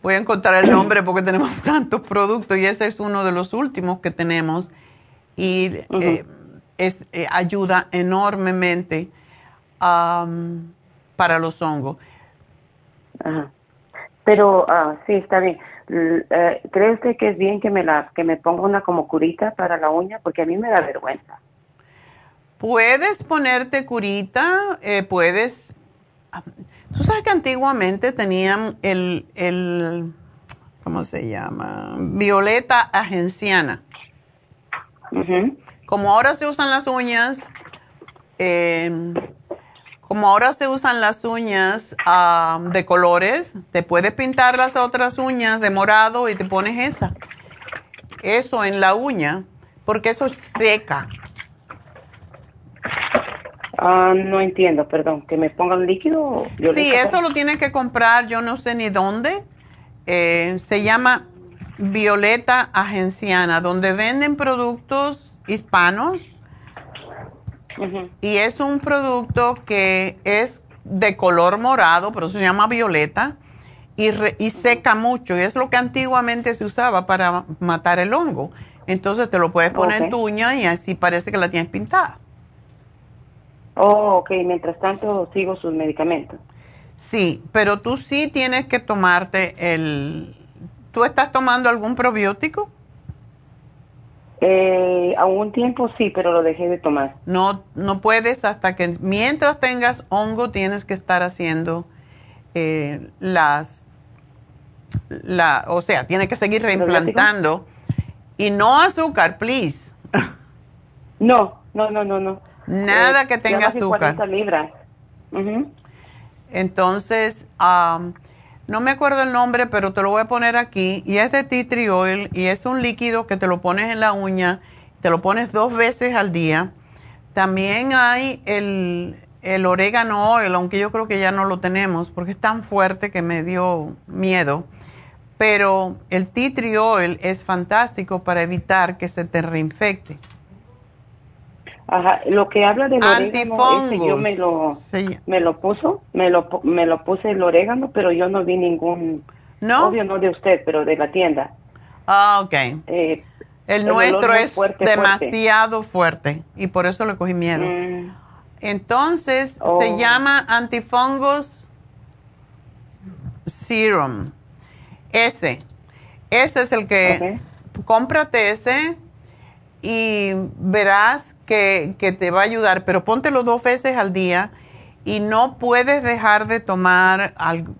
Speaker 4: voy a encontrar el nombre porque tenemos tantos productos y ese es uno de los últimos que tenemos y eh, es, eh, ayuda enormemente para los hongos.
Speaker 10: Ajá. Pero ah, sí, está bien. Eh, ¿Cree usted que es bien que me la que me ponga una como curita para la uña? Porque a mí me da vergüenza.
Speaker 4: Puedes ponerte curita, eh, puedes... Tú sabes que antiguamente tenían el, el, ¿cómo se llama? Violeta agenciana. Como ahora se usan las uñas, eh, como ahora se usan las uñas de colores, te puedes pintar las otras uñas de morado y te pones esa. Eso en la uña, porque eso seca.
Speaker 10: Ah, no entiendo, perdón. ¿Que me pongan líquido?
Speaker 4: Sí, eso lo tienes que comprar, yo no sé ni dónde. Eh, se llama Violeta Agenciana, donde venden productos hispanos. Y es un producto que es de color morado, pero se llama violeta, y, re- y seca mucho. Y es lo que antiguamente se usaba para matar el hongo. Entonces te lo puedes poner en tu uña y así parece que la tienes pintada.
Speaker 10: Oh, ok. Mientras tanto sigo sus medicamentos.
Speaker 4: Sí, pero tú sí tienes que tomarte el... ¿Tú estás tomando algún probiótico?
Speaker 10: Eh, a un tiempo sí, pero lo dejé de tomar.
Speaker 4: No, no puedes hasta que mientras tengas hongo tienes que estar haciendo eh, las, la, o sea, tienes que seguir reimplantando y no azúcar, please.
Speaker 10: No, no, no, no, no.
Speaker 4: Nada
Speaker 10: Eh,
Speaker 4: que tenga azúcar.
Speaker 10: 40 libras.
Speaker 4: Entonces, am, no me acuerdo el nombre, pero te lo voy a poner aquí. Y es de tea tree oil y es un líquido que te lo pones en la uña, te lo pones dos veces al día. También hay el, el orégano oil, aunque yo creo que ya no lo tenemos porque es tan fuerte que me dio miedo. Pero el tea tree oil es fantástico para evitar que se te reinfecte.
Speaker 10: Ajá, lo que habla del orégano, ese yo me lo,
Speaker 4: Sí.
Speaker 10: me lo puso, me lo, me lo puse el orégano, pero yo no vi ningún,
Speaker 4: ¿No?
Speaker 10: obvio no de usted, pero de la tienda.
Speaker 4: Ah, ok.
Speaker 10: Eh,
Speaker 4: El, nuestro es
Speaker 10: fuerte,
Speaker 4: demasiado fuerte. y por eso le cogí miedo.
Speaker 10: Mm.
Speaker 4: Entonces
Speaker 10: Oh.
Speaker 4: se llama antifungos serum. Ese. Ese es el que cómprate ese y verás que, que te va a ayudar, pero póntelo dos veces al día y no puedes dejar de tomar algo.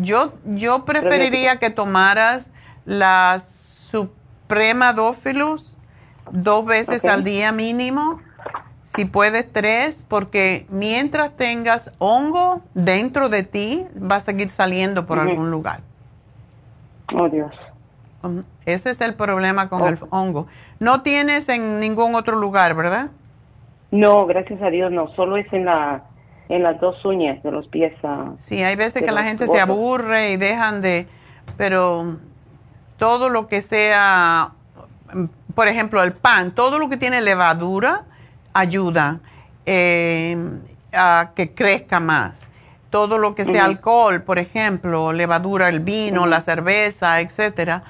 Speaker 4: Yo, yo preferiría que tomaras la Suprema Dófilus dos veces al día mínimo, si puedes tres, porque mientras tengas hongo dentro de ti, va a seguir saliendo por algún lugar.
Speaker 10: Oh, Dios.
Speaker 4: Um, Ese es el problema con
Speaker 10: Oh.
Speaker 4: el hongo. No tienes en ningún otro lugar, ¿verdad?
Speaker 10: No, gracias a Dios no, solo es en la en las dos uñas de los pies. ah.
Speaker 4: Sí, hay veces que la gente se aburre y dejan de, pero todo lo que sea, mm, por ejemplo, el pan, todo lo que tiene levadura ayuda eh, a que crezca más. Todo lo que sea alcohol, por ejemplo, levadura, el vino, la cerveza, etcétera,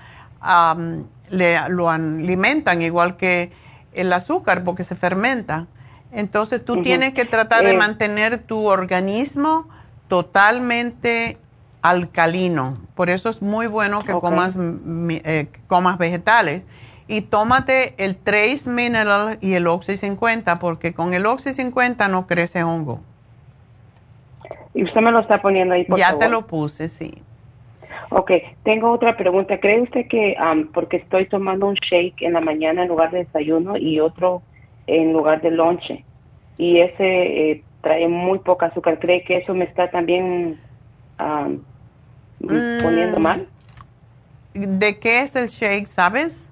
Speaker 4: am, le, lo alimentan igual que el azúcar porque se fermenta. Entonces tú tienes que tratar de
Speaker 10: Eh.
Speaker 4: mantener tu organismo totalmente alcalino. Por eso es muy bueno que comas, eh, comas vegetales. Y tómate el Trace Mineral y el Oxy 50, porque con el Oxy 50 no crece hongo.
Speaker 10: Y usted me lo está poniendo ahí, por
Speaker 4: ya
Speaker 10: favor.
Speaker 4: te lo puse, sí.
Speaker 10: Ok, tengo otra pregunta. ¿Cree usted que, am, porque estoy tomando un shake en la mañana en lugar de desayuno y otro en lugar de lonche, y ese eh, trae muy poca azúcar, ¿cree que eso me está también am,
Speaker 4: Mm.
Speaker 10: poniendo mal?
Speaker 4: ¿De qué es el shake, sabes?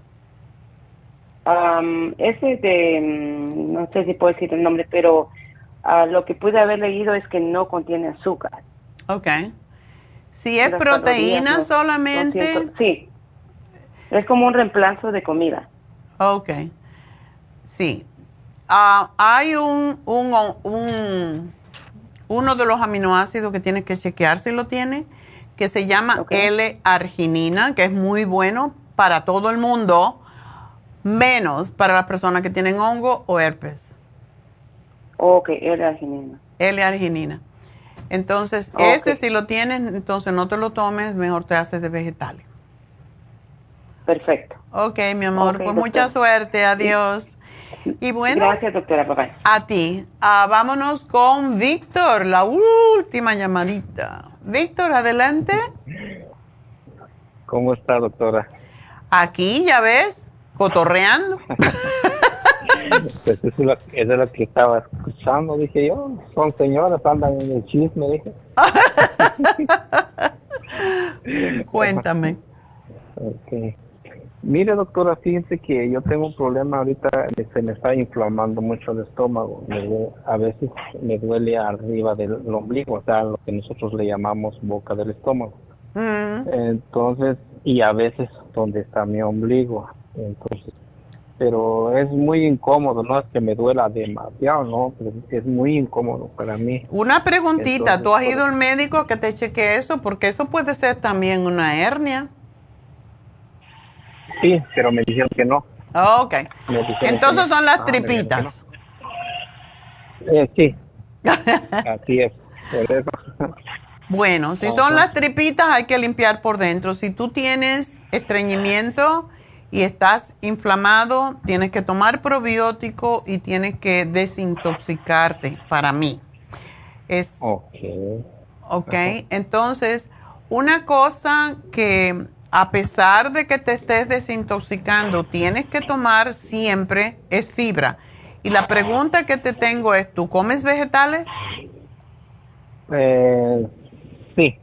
Speaker 10: Am, ese de, mm, no sé si puedo decir el nombre, pero ah, lo que pude haber leído es que no contiene azúcar.
Speaker 4: Ok. Si es proteína
Speaker 10: calorías
Speaker 4: solamente,
Speaker 10: 200 sí, es como un reemplazo de comida.
Speaker 4: ok. Sí. Ah, hay un, un, un- uno de los aminoácidos que tienes que chequear si lo tiene, que se llama. L-arginina, que es muy bueno para todo el mundo, menos para las personas que tienen hongo o herpes.
Speaker 10: Ok, era arginina.
Speaker 4: L-arginina. Entonces, ese si lo tienes, entonces no te lo tomes, mejor te haces de vegetales.
Speaker 10: Perfecto.
Speaker 4: Ok, mi amor, pues mucha suerte, adiós. Y bueno,
Speaker 10: Gracias, doctora. Bye.
Speaker 4: a ti. Ah, vámonos con Víctor, la última llamadita. Víctor, adelante.
Speaker 11: ¿Cómo está, doctora?
Speaker 4: Aquí, ya ves, cotorreando.
Speaker 11: Pues eso es, lo, eso es lo que estaba escuchando, dije yo. Son señoras, andan en el chisme, dije.
Speaker 4: Cuéntame.
Speaker 11: Ok. Mire, doctora, fíjense que yo tengo un problema ahorita, se me está inflamando mucho el estómago. Me a veces me duele arriba del ombligo, o sea, lo que nosotros le llamamos boca del estómago.
Speaker 4: Mm,
Speaker 11: Entonces, y a veces donde está mi ombligo. Entonces, pero es muy incómodo, no es que me duela demasiado, no, pero es muy incómodo para mí.
Speaker 4: Una preguntita,
Speaker 11: Entonces,
Speaker 4: ¿tú has ido al médico que te chequee eso? Porque eso puede ser también una hernia.
Speaker 11: Sí, pero me dijeron que no.
Speaker 4: Ok.
Speaker 11: Dijeron que
Speaker 4: Entonces son las
Speaker 11: Ah,
Speaker 4: tripitas.
Speaker 11: no. Eh, sí, así es. Por eso.
Speaker 4: Bueno, si son las tripitas hay que limpiar por dentro. Si tú tienes estreñimiento y estás inflamado, tienes que tomar probiótico y tienes que desintoxicarte para mí. Es,
Speaker 11: Ok.
Speaker 4: ok, entonces, una cosa que a pesar de que te estés desintoxicando, tienes que tomar siempre es fibra. Y la pregunta que te tengo es, ¿tú comes vegetales?
Speaker 11: Eh, sí.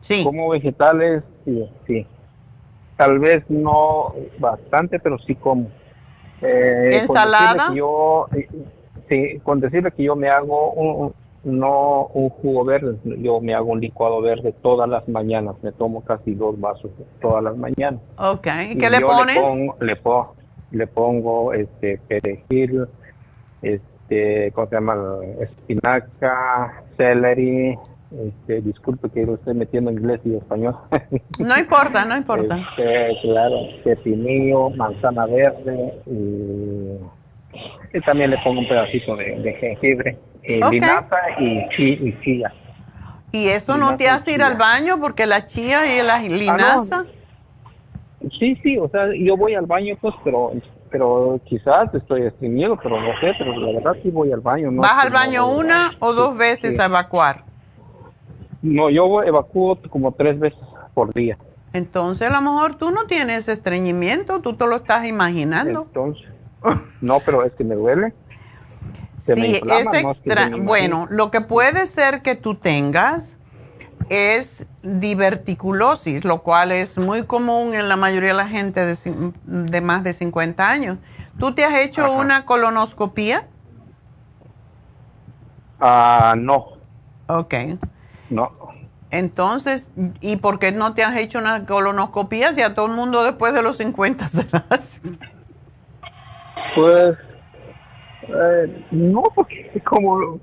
Speaker 4: Sí.
Speaker 11: Como vegetales, sí, sí. Tal vez no bastante, pero sí como. Eh, con
Speaker 4: ¿Ensalada?
Speaker 11: que yo, eh, sí, con decirle que yo me hago un, no un jugo verde, yo me hago un licuado verde todas las mañanas, me tomo casi dos vasos todas las mañanas.
Speaker 4: Ok, ¿y
Speaker 11: Y
Speaker 4: qué le pones?
Speaker 11: Le pongo, le pongo, le pongo este perejil, este, ¿cómo se llama? Espinaca, celery, este, disculpe que lo estoy metiendo en inglés y español.
Speaker 4: No importa, no importa.
Speaker 11: Este, claro, pepinillo, manzana verde y, y también le pongo un pedacito de, de jengibre, linaza y, chi- y chía.
Speaker 4: ¿Y eso no te hace ir al baño porque la chía y la linaza?
Speaker 11: Sí, sí, o sea, yo voy al baño, pues, pero, pero quizás estoy estreñido, pero no sé, pero la verdad sí voy al baño. No
Speaker 4: ¿Vas al baño una o dos veces a evacuar?
Speaker 11: No, yo evacúo como tres veces por día.
Speaker 4: Entonces a lo mejor tú no tienes estreñimiento, tú te lo estás imaginando.
Speaker 11: Entonces, no, pero es que me duele.
Speaker 4: sí, es extra. bueno, lo que puede ser que tú tengas es diverticulosis, lo cual es muy común en la mayoría de la gente de, más de 50 años. ¿Tú te has hecho una colonoscopía?
Speaker 11: Ah, no.
Speaker 4: Ok.
Speaker 11: No.
Speaker 4: Entonces, ¿y por qué no te has hecho una colonoscopía si a todo el mundo después de los 50 se la hace?
Speaker 11: Pues, eh, no, porque como,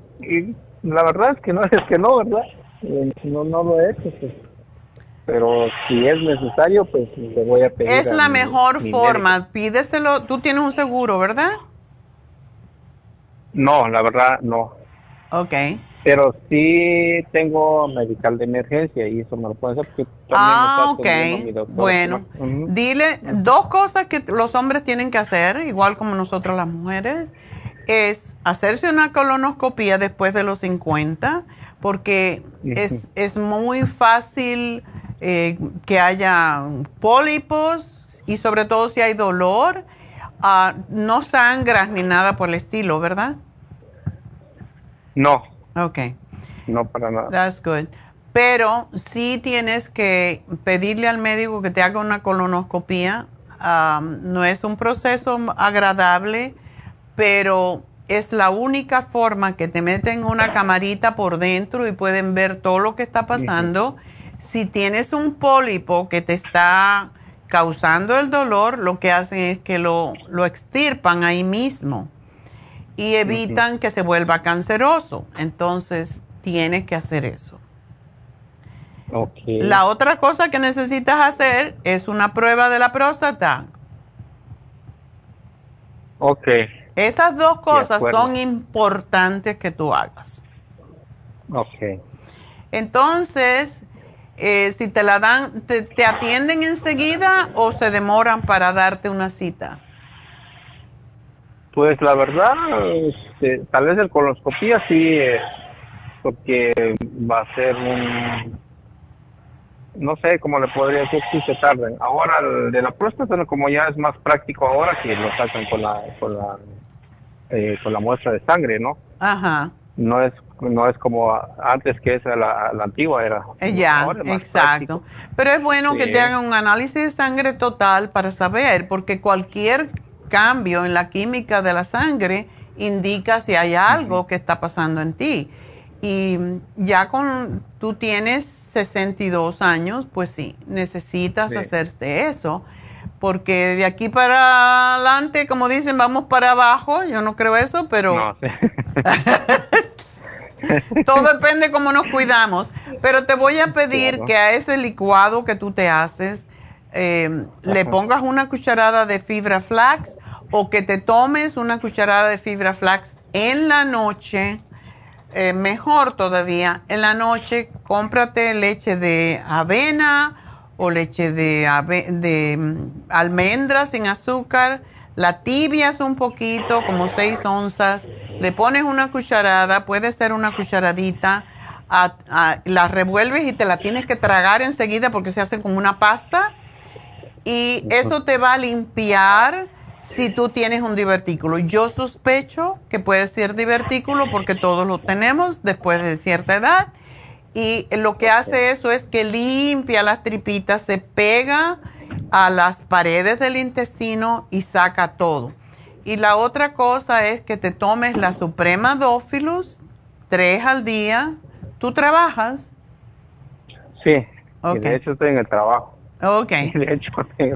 Speaker 11: la verdad es que no, es que no, ¿verdad? Eh, no, no lo he hecho, pues. Pero si es necesario, pues le voy a pedir.
Speaker 4: Es la mejor forma. Pídeselo. Tú tienes un seguro, ¿verdad?
Speaker 11: No, la verdad, no.
Speaker 4: Ok.
Speaker 11: Pero sí tengo medical de emergencia y eso me lo puede hacer
Speaker 4: Ah, ok. Bueno, dile dos cosas que los hombres tienen que hacer, igual como nosotros las mujeres, es hacerse una colonoscopia después de los 50 porque es, es muy fácil eh, que haya pólipos y sobre todo si hay dolor, uh, no sangras ni nada por el estilo, ¿verdad?
Speaker 11: No.
Speaker 4: Ok.
Speaker 11: No para nada.
Speaker 4: That's good. Pero sí tienes que pedirle al médico que te haga una colonoscopia. Um, no es un proceso agradable, pero es la única forma que te meten una camarita por dentro y pueden ver todo lo que está pasando. Si tienes un pólipo que te está causando el dolor, lo que hacen es que lo, lo extirpan ahí mismo y evitan que se vuelva canceroso. Entonces, tienes que hacer eso. La otra cosa que necesitas hacer es una prueba de la próstata.
Speaker 11: Ok.
Speaker 4: Esas dos cosas son importantes que tú hagas.
Speaker 11: Ok.
Speaker 4: Este, eh, si te la dan, te, atienden enseguida o se demoran para darte una cita?
Speaker 11: Pues la verdad, este, tal vez el coloscopía sí, eh, porque va a ser un, no sé cómo le podría decir si se tarden. Ahora el de la próstata, como ya es más práctico ahora que lo sacan con la, con la eh, con la muestra de sangre, ¿no?
Speaker 4: Ajá.
Speaker 11: No es no es como antes que esa la, la antigua era.
Speaker 4: Eh, ya, exacto. Pero es bueno que te hagan un análisis de sangre total para saber, porque cualquier cambio en la química de la sangre indica si hay algo que está pasando en ti. Y ya con, tú tienes 62 años, pues sí, necesitas hacerte eso porque de aquí para adelante, como dicen, vamos para abajo. Yo no creo eso, pero todo depende cómo nos cuidamos. Pero te voy a pedir que a ese licuado que tú te haces eh, le pongas una cucharada de fibra flax o que te tomes una cucharada de fibra flax en la noche. Eh, mejor todavía, en la noche cómprate leche de avena o leche de, de mm, almendras sin azúcar, la tibias un poquito, como 6 onzas, le pones una cucharada, puede ser una cucharadita, la revuelves y te la tienes que tragar enseguida porque se hace como una pasta y eso te va a limpiar si tú tienes un divertículo. Yo sospecho que puede ser divertículo porque todos lo tenemos después de cierta edad y lo que hace eso es que limpia las tripitas, se pega a las paredes del intestino y saca todo. Y la otra cosa es que te tomes la Suprema Dófilus tres al día. ¿Tú trabajas?
Speaker 11: Sí, de hecho estoy en el trabajo.
Speaker 4: Ok.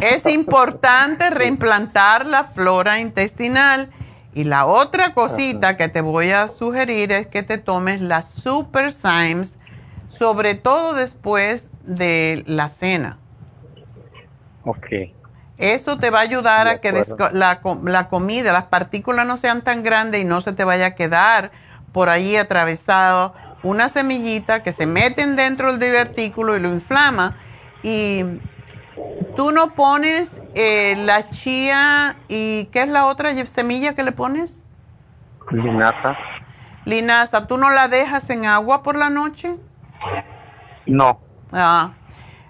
Speaker 4: es importante reimplantar la flora intestinal. Y la otra cosita que te voy a sugerir es que te tomes la Super Symes sobre todo después de la cena.
Speaker 11: Ok.
Speaker 4: Eso te va a ayudar a que la, la, comida, las partículas no sean tan grandes y no se te vaya a quedar por ahí atravesado una semillita que se meten dentro del divertículo y lo inflama. Y Tú no pones eh, la chía y ¿qué es la otra semilla que le pones?
Speaker 11: Linaza.
Speaker 4: Linaza, ¿tú no la dejas en agua por la noche?
Speaker 11: No.
Speaker 4: Ah,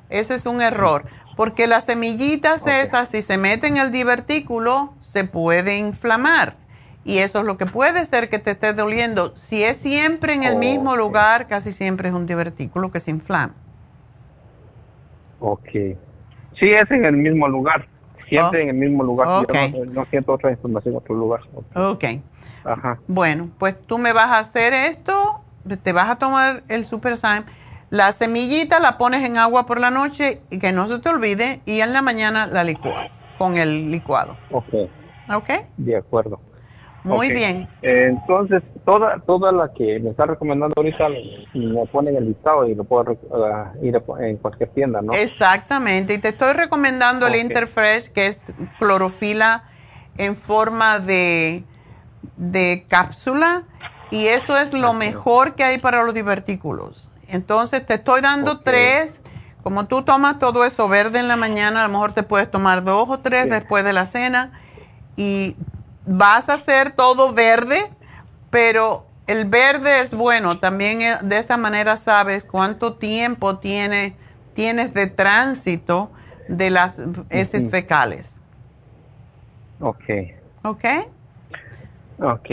Speaker 4: ese es un error, porque las semillitas esas, si se meten en el divertículo, se puede inflamar. Y eso es lo que puede ser que te esté doliendo. Si es siempre en el mismo lugar, casi siempre es un divertículo que se inflama.
Speaker 11: Ok. Sí, es en el mismo lugar. Siempre en el mismo lugar. Yo no, siento otra información en otro lugar.
Speaker 4: Ok. Ajá. Bueno, pues tú me vas a hacer esto, te vas a tomar el Super La semillita la pones en agua por la noche y que no se te olvide y en la mañana la licuas con el licuado.
Speaker 11: Ok.
Speaker 4: Ok.
Speaker 11: De acuerdo.
Speaker 4: Muy bien.
Speaker 11: entonces, toda toda la que me está recomendando ahorita me pone en el listado y lo puedo uh, ir en cualquier tienda, ¿no?
Speaker 4: Exactamente. Y te estoy recomendando el Interfresh, que es clorofila en forma de, de cápsula. Y eso es lo mejor que hay para los divertículos. Entonces, te estoy dando tres. Como tú tomas todo eso verde en la mañana, a lo mejor te puedes tomar dos o tres después de la cena. Y vas a hacer todo verde, pero el verde es bueno. También eh, de esa manera sabes cuánto tiempo tiene, tienes de tránsito de las heces fecales.
Speaker 11: Ok.
Speaker 4: Ok.
Speaker 11: Ok.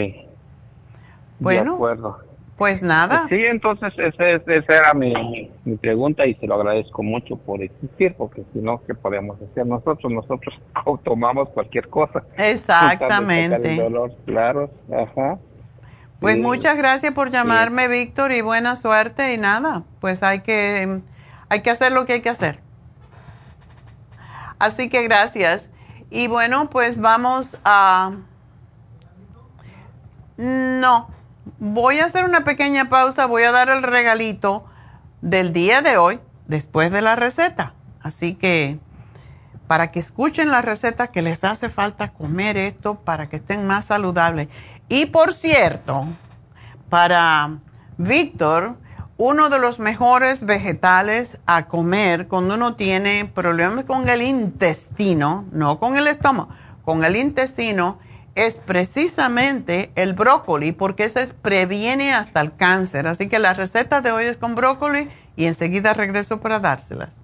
Speaker 4: Bueno.
Speaker 11: De acuerdo.
Speaker 4: Pues nada.
Speaker 11: Sí, entonces esa, era mi, mi, pregunta y se lo agradezco mucho por existir, porque si no, ¿qué podemos hacer nosotros? Nosotros tomamos cualquier cosa.
Speaker 4: Exactamente.
Speaker 11: dolor, claro, ajá.
Speaker 4: Pues muchas gracias por llamarme, Víctor, y buena suerte y nada, pues hay que, hay que hacer lo que hay que hacer. Así que gracias. Y bueno, pues vamos a... No, voy a hacer una pequeña pausa, voy a dar el regalito del día de hoy después de la receta. Así que para que escuchen la receta que les hace falta comer esto para que estén más saludables. Y por cierto, para Víctor, uno de los mejores vegetales a comer cuando uno tiene problemas con el intestino, no con el estómago, con el intestino, es precisamente el brócoli, porque ese previene hasta el cáncer. Así que la receta de hoy es con brócoli y enseguida regreso para dárselas.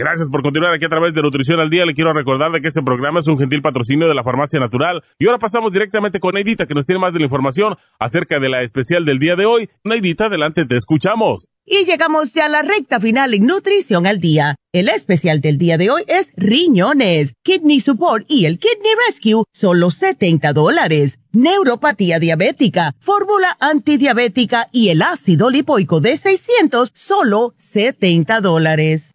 Speaker 12: Gracias por continuar aquí a través de Nutrición al Día. Le quiero recordar de que este programa es un gentil patrocinio de la Farmacia Natural. Y ahora pasamos directamente con Neidita, que nos tiene más de la información acerca de la especial del día de hoy. Neidita, adelante, te escuchamos.
Speaker 6: Y llegamos ya a la recta final en Nutrición al Día. El especial del día de hoy es riñones, kidney support y el kidney rescue, solo 70 dólares. Neuropatía diabética, fórmula antidiabética y el ácido lipoico de 600, solo 70 dólares.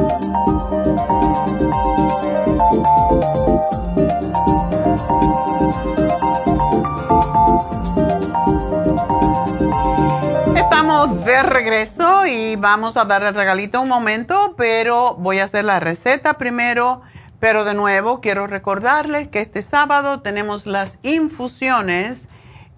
Speaker 4: Regreso y vamos a dar el regalito un momento, pero voy a hacer la receta primero. Pero de nuevo quiero recordarles que este sábado tenemos las infusiones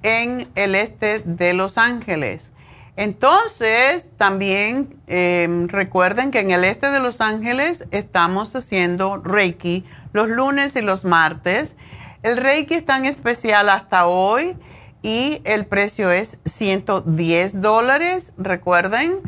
Speaker 4: en el este de Los Ángeles. Entonces, también em, recuerden que en el este de Los Ángeles estamos haciendo Reiki los lunes y los martes. El Reiki es tan especial hasta hoy y el precio es 110 dólares. Recuerden,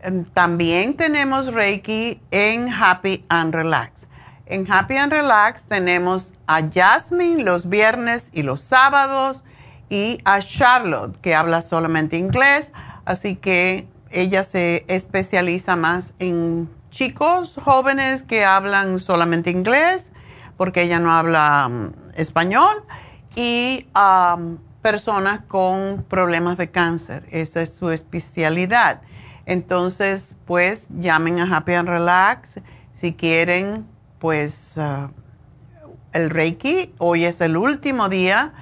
Speaker 4: em, también tenemos Reiki en Happy and Relax. En Happy and Relax tenemos a Jasmine los viernes y los sábados y a Charlotte, que habla solamente inglés, así que ella se especializa más en chicos jóvenes que hablan solamente inglés, porque ella no habla um, español, y personas con problemas de cáncer. Esa es su especialidad. Entonces, pues llamen a Happy and Relax si quieren, pues, uh, el Reiki. Hoy es el último día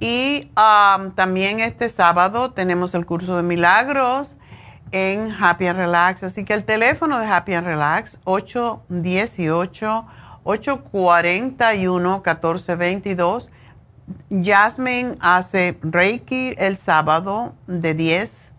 Speaker 4: y um, también este sábado tenemos el curso de milagros en Happy and Relax. Así que el teléfono de Happy and Relax, 818-841-1422. Jasmine hace Reiki el sábado de 10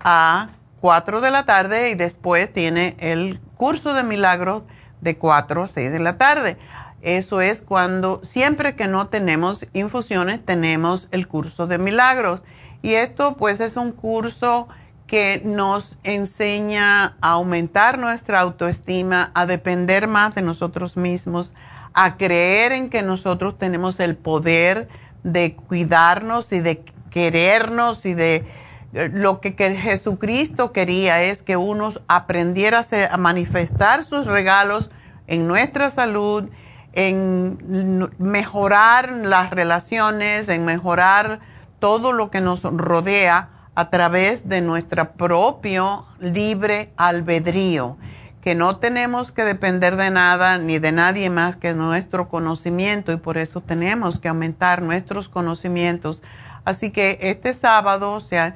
Speaker 4: a 4 de la tarde y después tiene el curso de milagros de 4 a 6 de la tarde. Eso es cuando siempre que no tenemos infusiones tenemos el curso de milagros. Y esto pues es un curso que nos enseña a aumentar nuestra autoestima, a depender más de nosotros mismos, a creer en que nosotros tenemos el poder de cuidarnos y de querernos y de eh, lo que, Jesucristo quería es que uno aprendiera a manifestar sus regalos en nuestra salud en mejorar las relaciones, en mejorar todo lo que nos rodea a través de nuestro propio libre albedrío, que no tenemos que depender de nada ni de nadie más que nuestro conocimiento y por eso tenemos que aumentar nuestros conocimientos. Así que este sábado, o sea,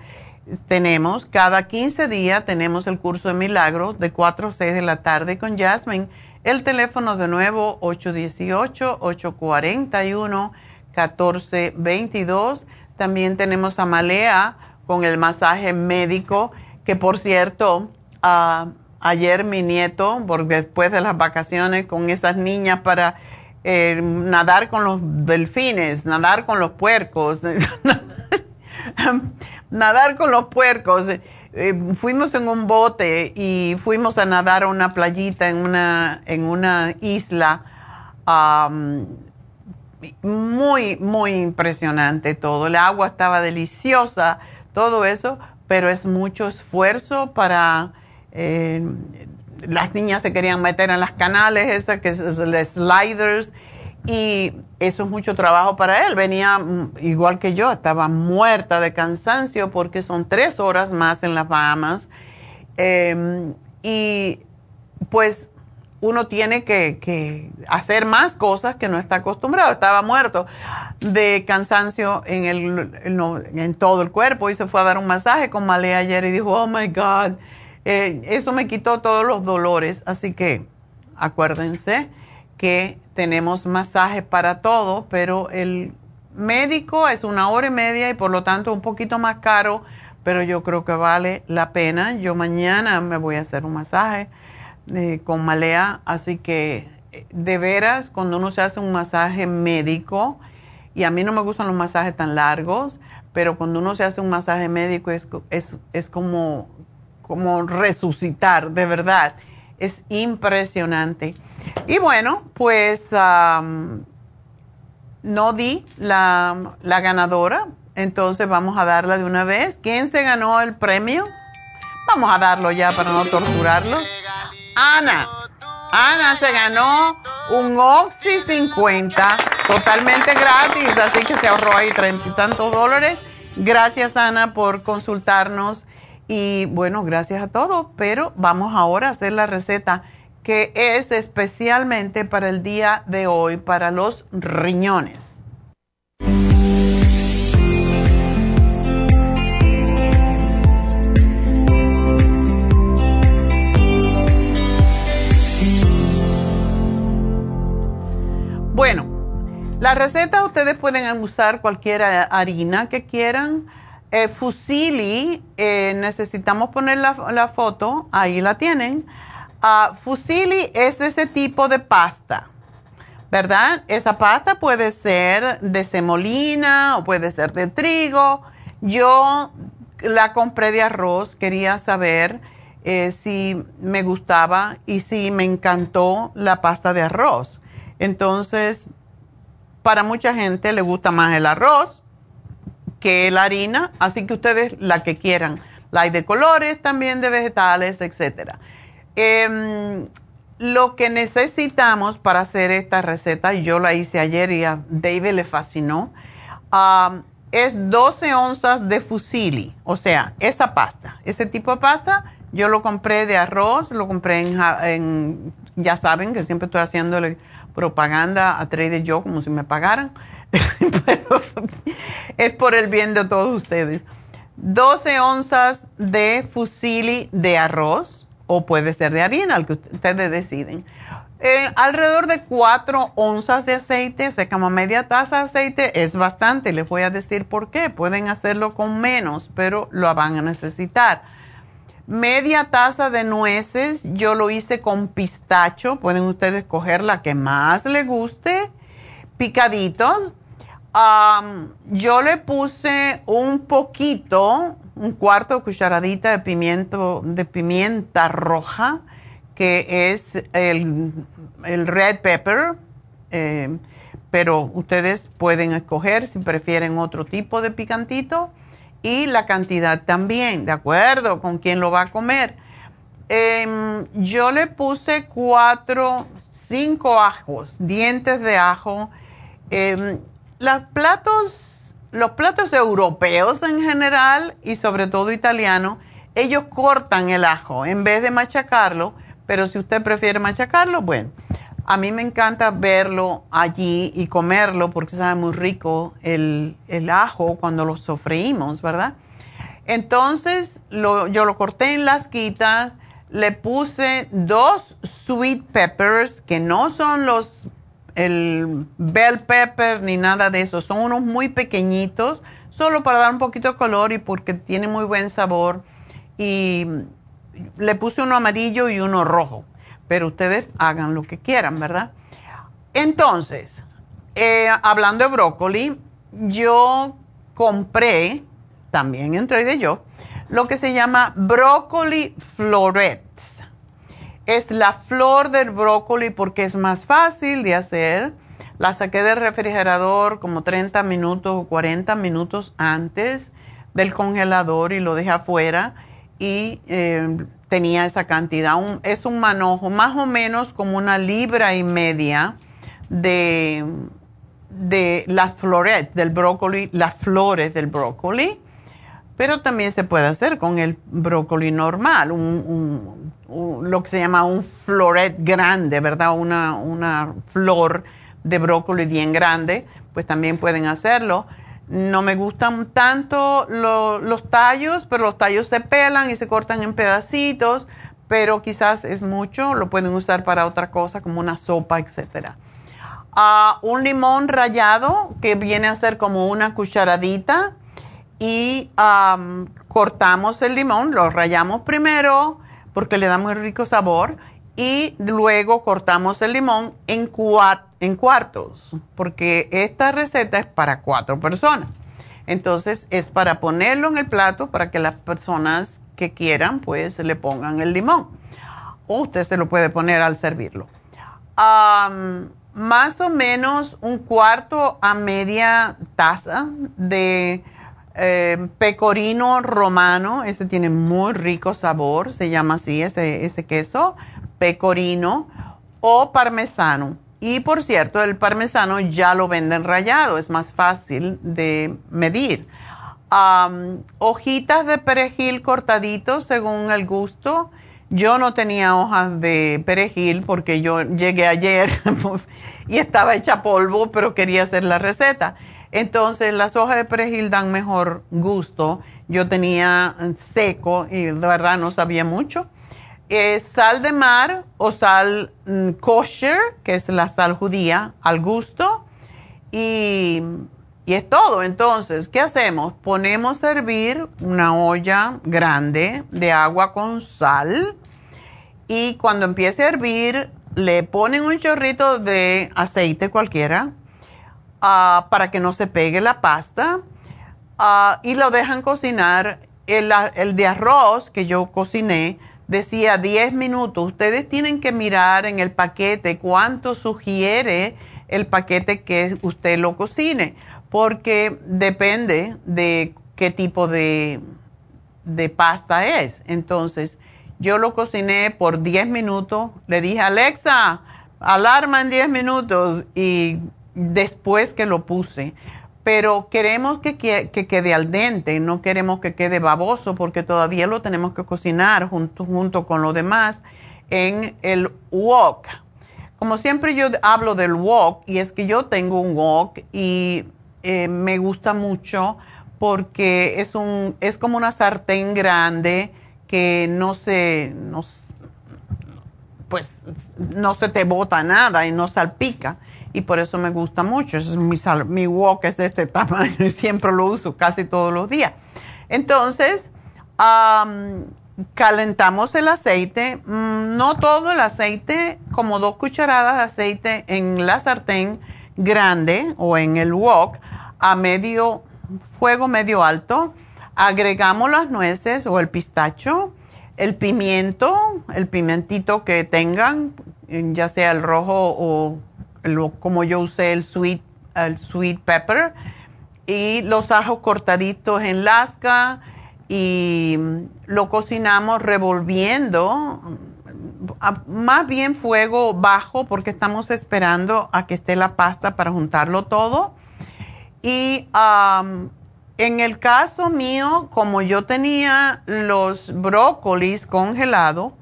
Speaker 4: tenemos, cada 15 días tenemos el curso de milagros de 4 a 6 de la tarde con Jasmine el teléfono de nuevo 818-841-1422. También tenemos a Malea con el masaje médico, que por cierto, ah, ayer mi nieto, porque después de las vacaciones con esas niñas para eh, nadar con los delfines, nadar con los puercos, nadar con los puercos eh, fuimos en un bote y fuimos a nadar a una playita en una, en una isla. muy, muy impresionante todo. El agua estaba deliciosa, todo eso, pero es mucho esfuerzo para... Eh, las niñas se querían meter en las canales, esas que es, sliders, y eso es mucho trabajo para él. Venía mm, igual que yo, estaba muerta de cansancio porque son tres horas más en las Bahamas. Em, y pues uno tiene que, hacer más cosas que no está acostumbrado. Estaba muerto de cansancio en, el, en, todo el cuerpo y se fue a dar un masaje con Malea ayer y dijo, oh my God, eh, eso me quitó todos los dolores. Así que acuérdense que tenemos masaje para todo, pero el médico es una hora y media y por lo tanto un poquito más caro, pero yo creo que vale la pena. Yo mañana me voy a hacer un masaje eh, con malea, así que eh, de veras, cuando uno se hace un masaje médico, y a mí no me gustan los masajes tan largos, pero cuando uno se hace un masaje médico es, es, es como, como resucitar, de verdad. Es impresionante. Y bueno, pues no di la, la, ganadora, entonces vamos a darla de una vez. ¿Quién se ganó el premio? Vamos a darlo ya para no torturarlos. Ana. Ana se ganó un Oxy 50 totalmente gratis, así que se ahorró ahí treinta y tantos dólares. Gracias Ana por consultarnos y bueno, gracias a todos, pero vamos ahora a hacer la receta que es especialmente para el día de hoy, para los riñones. Bueno, la receta ustedes pueden usar cualquier harina que quieran. Eh, fusili, eh, necesitamos poner la, foto, ahí la tienen. Uh, fusili es ese tipo de pasta, ¿verdad? Esa pasta puede ser de semolina o puede ser de trigo. Yo la compré de arroz, quería saber eh, si me gustaba y si me encantó la pasta de arroz. Entonces, para mucha gente le gusta más el arroz que la harina, así que ustedes la que quieran. La hay de colores, también de vegetales, etc. Em, lo que necesitamos para hacer esta receta, yo la hice ayer y a David le fascinó, es 12 onzas de fusili, o sea, esa pasta, ese tipo de pasta, yo lo compré de arroz, lo compré en, en ya saben que siempre estoy haciéndole propaganda a Trader Joe como si me pagaran, pero es por el bien de todos ustedes. 12 onzas de fusili de arroz o puede ser de harina, al que ustedes deciden. Eh, alrededor de 4 onzas de aceite, o sea, como media taza de aceite, es bastante. Les voy a decir por qué. Pueden hacerlo con menos, pero lo van a necesitar media taza de nueces, yo lo hice con pistacho, pueden ustedes coger la que más les guste, picaditos. Yo le puse un poquito, un cuarto de cucharadita de, pimiento, de pimienta roja, que es el, red pepper, eh, pero ustedes pueden escoger si prefieren otro tipo de picantito y la cantidad también, ¿de acuerdo? Con quién lo va a comer. Em, yo le puse cuatro, cinco ajos, dientes de ajo. Eh, los platos, los platos europeos en general y sobre todo italianos, ellos cortan el ajo en vez de machacarlo, pero si usted prefiere machacarlo, bueno. A mí me encanta verlo allí y comerlo porque sabe muy rico el, ajo cuando lo sofreímos, ¿verdad? Entonces yo lo corté en las quitas, le puse dos sweet peppers que no son los el bell pepper ni nada de eso, son unos muy pequeñitos, solo para dar un poquito de color y porque tiene muy buen sabor. Y le puse uno amarillo y uno rojo pero ustedes hagan lo que quieran, ¿verdad? Entonces, eh, hablando de brócoli, yo compré, también entré de yo, lo que se llama brócoli florets. Es la flor del brócoli porque es más fácil de hacer. La saqué del refrigerador como 30 minutos o 40 minutos antes del congelador y lo dejé afuera y eh, tenía esa cantidad. es un manojo más o menos como una libra y media de, las flores del brócoli, las flores del brócoli, pero también se puede hacer con el brócoli normal, un, lo que se llama un floret grande, ¿verdad? Una, una flor de brócoli bien grande, pues también pueden hacerlo. No me gustan tanto los tallos, pero los tallos se pelan y se cortan en pedacitos, pero quizás es mucho, lo pueden usar para otra cosa como una sopa, etc. Ah, un limón rallado que viene a ser como una cucharadita y cortamos el limón, lo rallamos primero porque le da muy rico sabor y luego cortamos el limón en, en cuartos, porque esta receta es para cuatro personas. Entonces es para ponerlo en el plato para que las personas que quieran pues le pongan el limón. O usted se lo puede poner al servirlo. más o menos un cuarto a media taza de eh, pecorino romano. Ese tiene muy rico sabor, se llama así ese, ese queso pecorino o parmesano. y por cierto, el parmesano ya lo venden rayado, es más fácil de medir. hojitas de perejil cortaditos según el gusto. Yo no tenía hojas de perejil porque yo llegué ayer y estaba hecha polvo, pero quería hacer la receta. Entonces las hojas de perejil dan mejor gusto. Yo tenía seco y de verdad no sabía mucho. sal de mar o sal mm, kosher, que es la sal judía, al gusto. Y, y es todo. Entonces, ¿qué hacemos? Ponemos a hervir una olla grande de agua con sal. Y cuando empiece a hervir, le ponen un chorrito de aceite cualquiera Ah, para que no se pegue la pasta ah, y lo dejan cocinar. El, el, de arroz que yo cociné decía 10 minutos. Ustedes tienen que mirar en el paquete cuánto sugiere el paquete que usted lo cocine, porque depende de qué tipo de, de pasta es. Entonces, yo lo cociné por 10 minutos. Le dije, Alexa, alarma en 10 minutos y después que lo puse. Pero queremos que, quede al dente, no queremos que quede baboso porque todavía lo tenemos que cocinar junto, junto con lo demás en el wok. Como siempre yo hablo del wok y es que yo tengo un wok y eh, me gusta mucho porque es, un, es como una sartén grande que no se, no, pues, no se te bota nada y no salpica y por eso me gusta mucho. Es mi, wok es de este tamaño y siempre lo uso casi todos los días. Entonces, calentamos el aceite, mm, no todo el aceite, como dos cucharadas de aceite en la sartén grande o en el wok a medio fuego medio alto. Agregamos las nueces o el pistacho, el pimiento, el pimentito que tengan, ya sea el rojo o como yo usé el sweet, el sweet pepper, y los ajos cortaditos en lasca, y lo cocinamos revolviendo, más bien fuego bajo, porque estamos esperando a que esté la pasta para juntarlo todo. Y en el caso mío, como yo tenía los brócolis congelados,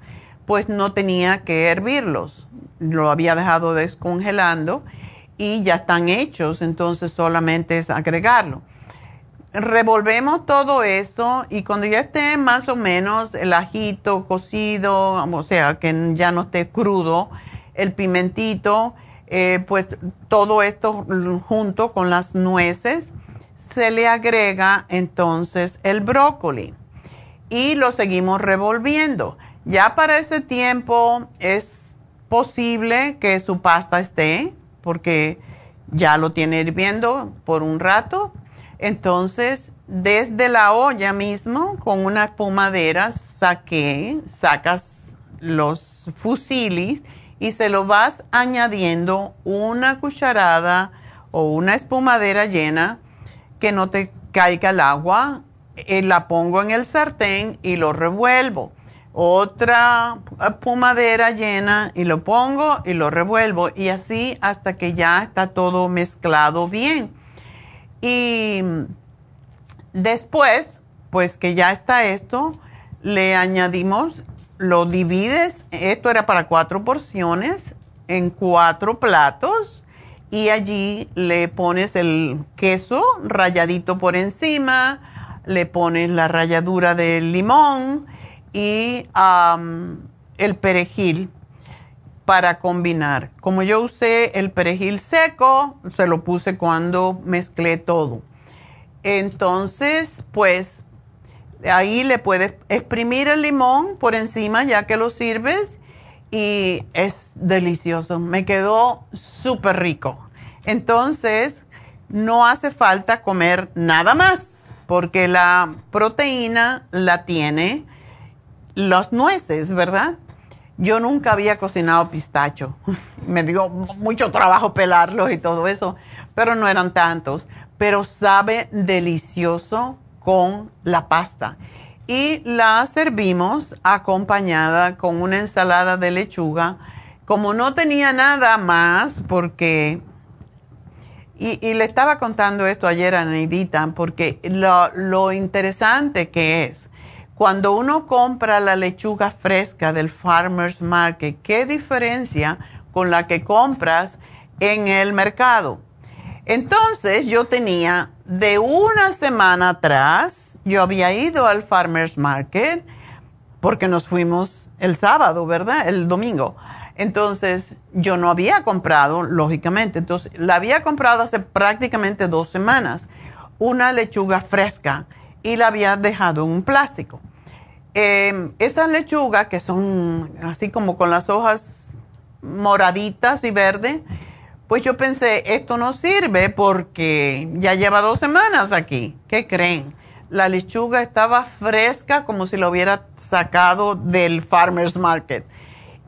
Speaker 4: pues no tenía que hervirlos lo había dejado descongelando y ya están hechos, entonces solamente es agregarlo. Revolvemos todo eso y cuando ya esté más o menos el ajito cocido, o sea, que ya no esté crudo, el pimentito, eh, pues todo esto junto con las nueces, se le agrega entonces el brócoli y lo seguimos revolviendo. Ya para ese tiempo es posible que su pasta esté, porque ya lo tiene hirviendo por un rato. Entonces, desde la olla mismo, con una espumadera, saqué, sacas los fusilis y se lo vas añadiendo una cucharada o una espumadera llena que no te caiga el agua. Eh, la pongo en el sartén y lo revuelvo otra pumadera llena y lo pongo y lo revuelvo y así hasta que ya está todo mezclado bien. Y después, pues que ya está esto, le añadimos, lo divides, esto era para cuatro porciones, en cuatro platos y allí le pones el queso rayadito por encima, le pones la ralladura del limón, y el perejil para combinar. Como yo usé el perejil seco, se lo puse cuando mezclé todo. Entonces, pues ahí le puedes exprimir el limón por encima ya que lo sirves y es delicioso. Me quedó súper rico. Entonces, no hace falta comer nada más porque la proteína la tiene las nueces, ¿verdad? Yo nunca había cocinado pistacho. Me dio mucho trabajo pelarlos y todo eso, pero no eran tantos. Pero sabe delicioso con la pasta. Y la servimos acompañada con una ensalada de lechuga como no tenía nada más, porque, y, le estaba contando esto ayer a Neidita, porque lo, lo interesante que es, cuando uno compra la lechuga fresca del Farmer's Market, ¿qué diferencia con la que compras en el mercado? Entonces yo tenía de una semana atrás, yo había ido al Farmer's Market porque nos fuimos el sábado, ¿verdad? El domingo. Entonces yo no había comprado, lógicamente, entonces la había comprado hace prácticamente dos semanas, una lechuga fresca y la había dejado en un plástico. Eh, estas lechugas que son así como con las hojas moraditas y verde, pues yo pensé, esto no sirve porque ya lleva dos semanas aquí. ¿Qué creen? La lechuga estaba fresca como si lo hubiera sacado del farmer's market.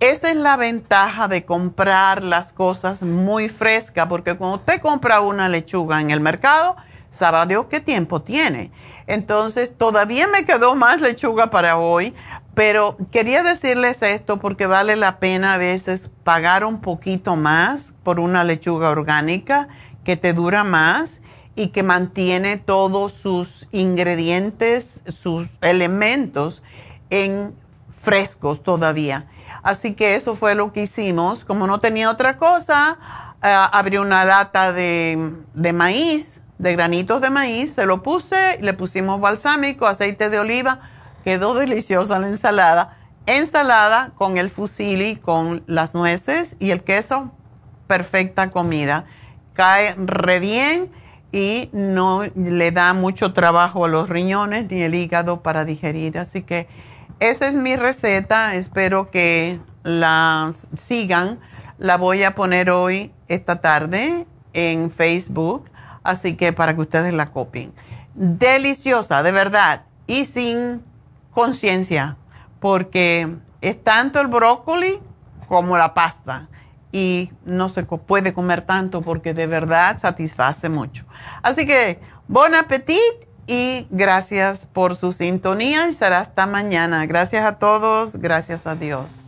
Speaker 4: Esa es la ventaja de comprar las cosas muy frescas, porque cuando usted compra una lechuga en el mercado, sabrá Dios qué tiempo tiene. Entonces, todavía me quedó más lechuga para hoy, pero quería decirles esto porque vale la pena a veces pagar un poquito más por una lechuga orgánica que te dura más y que mantiene todos sus ingredientes, sus elementos en frescos todavía. Así que eso fue lo que hicimos. Como no tenía otra cosa, eh, abrí una lata de, de maíz de granitos de maíz, se lo puse, le pusimos balsámico, aceite de oliva, quedó deliciosa la ensalada. Ensalada con el fusili, con las nueces y el queso, perfecta comida. Cae re bien y no le da mucho trabajo a los riñones ni el hígado para digerir. Así que esa es mi receta, espero que la sigan. La voy a poner hoy, esta tarde, en Facebook así que para que ustedes la copien. Deliciosa, de verdad, y sin conciencia, porque es tanto el brócoli como la pasta y no se puede comer tanto porque de verdad satisface mucho. Así que, buen apetito y gracias por su sintonía y será hasta mañana. Gracias a todos, gracias a Dios.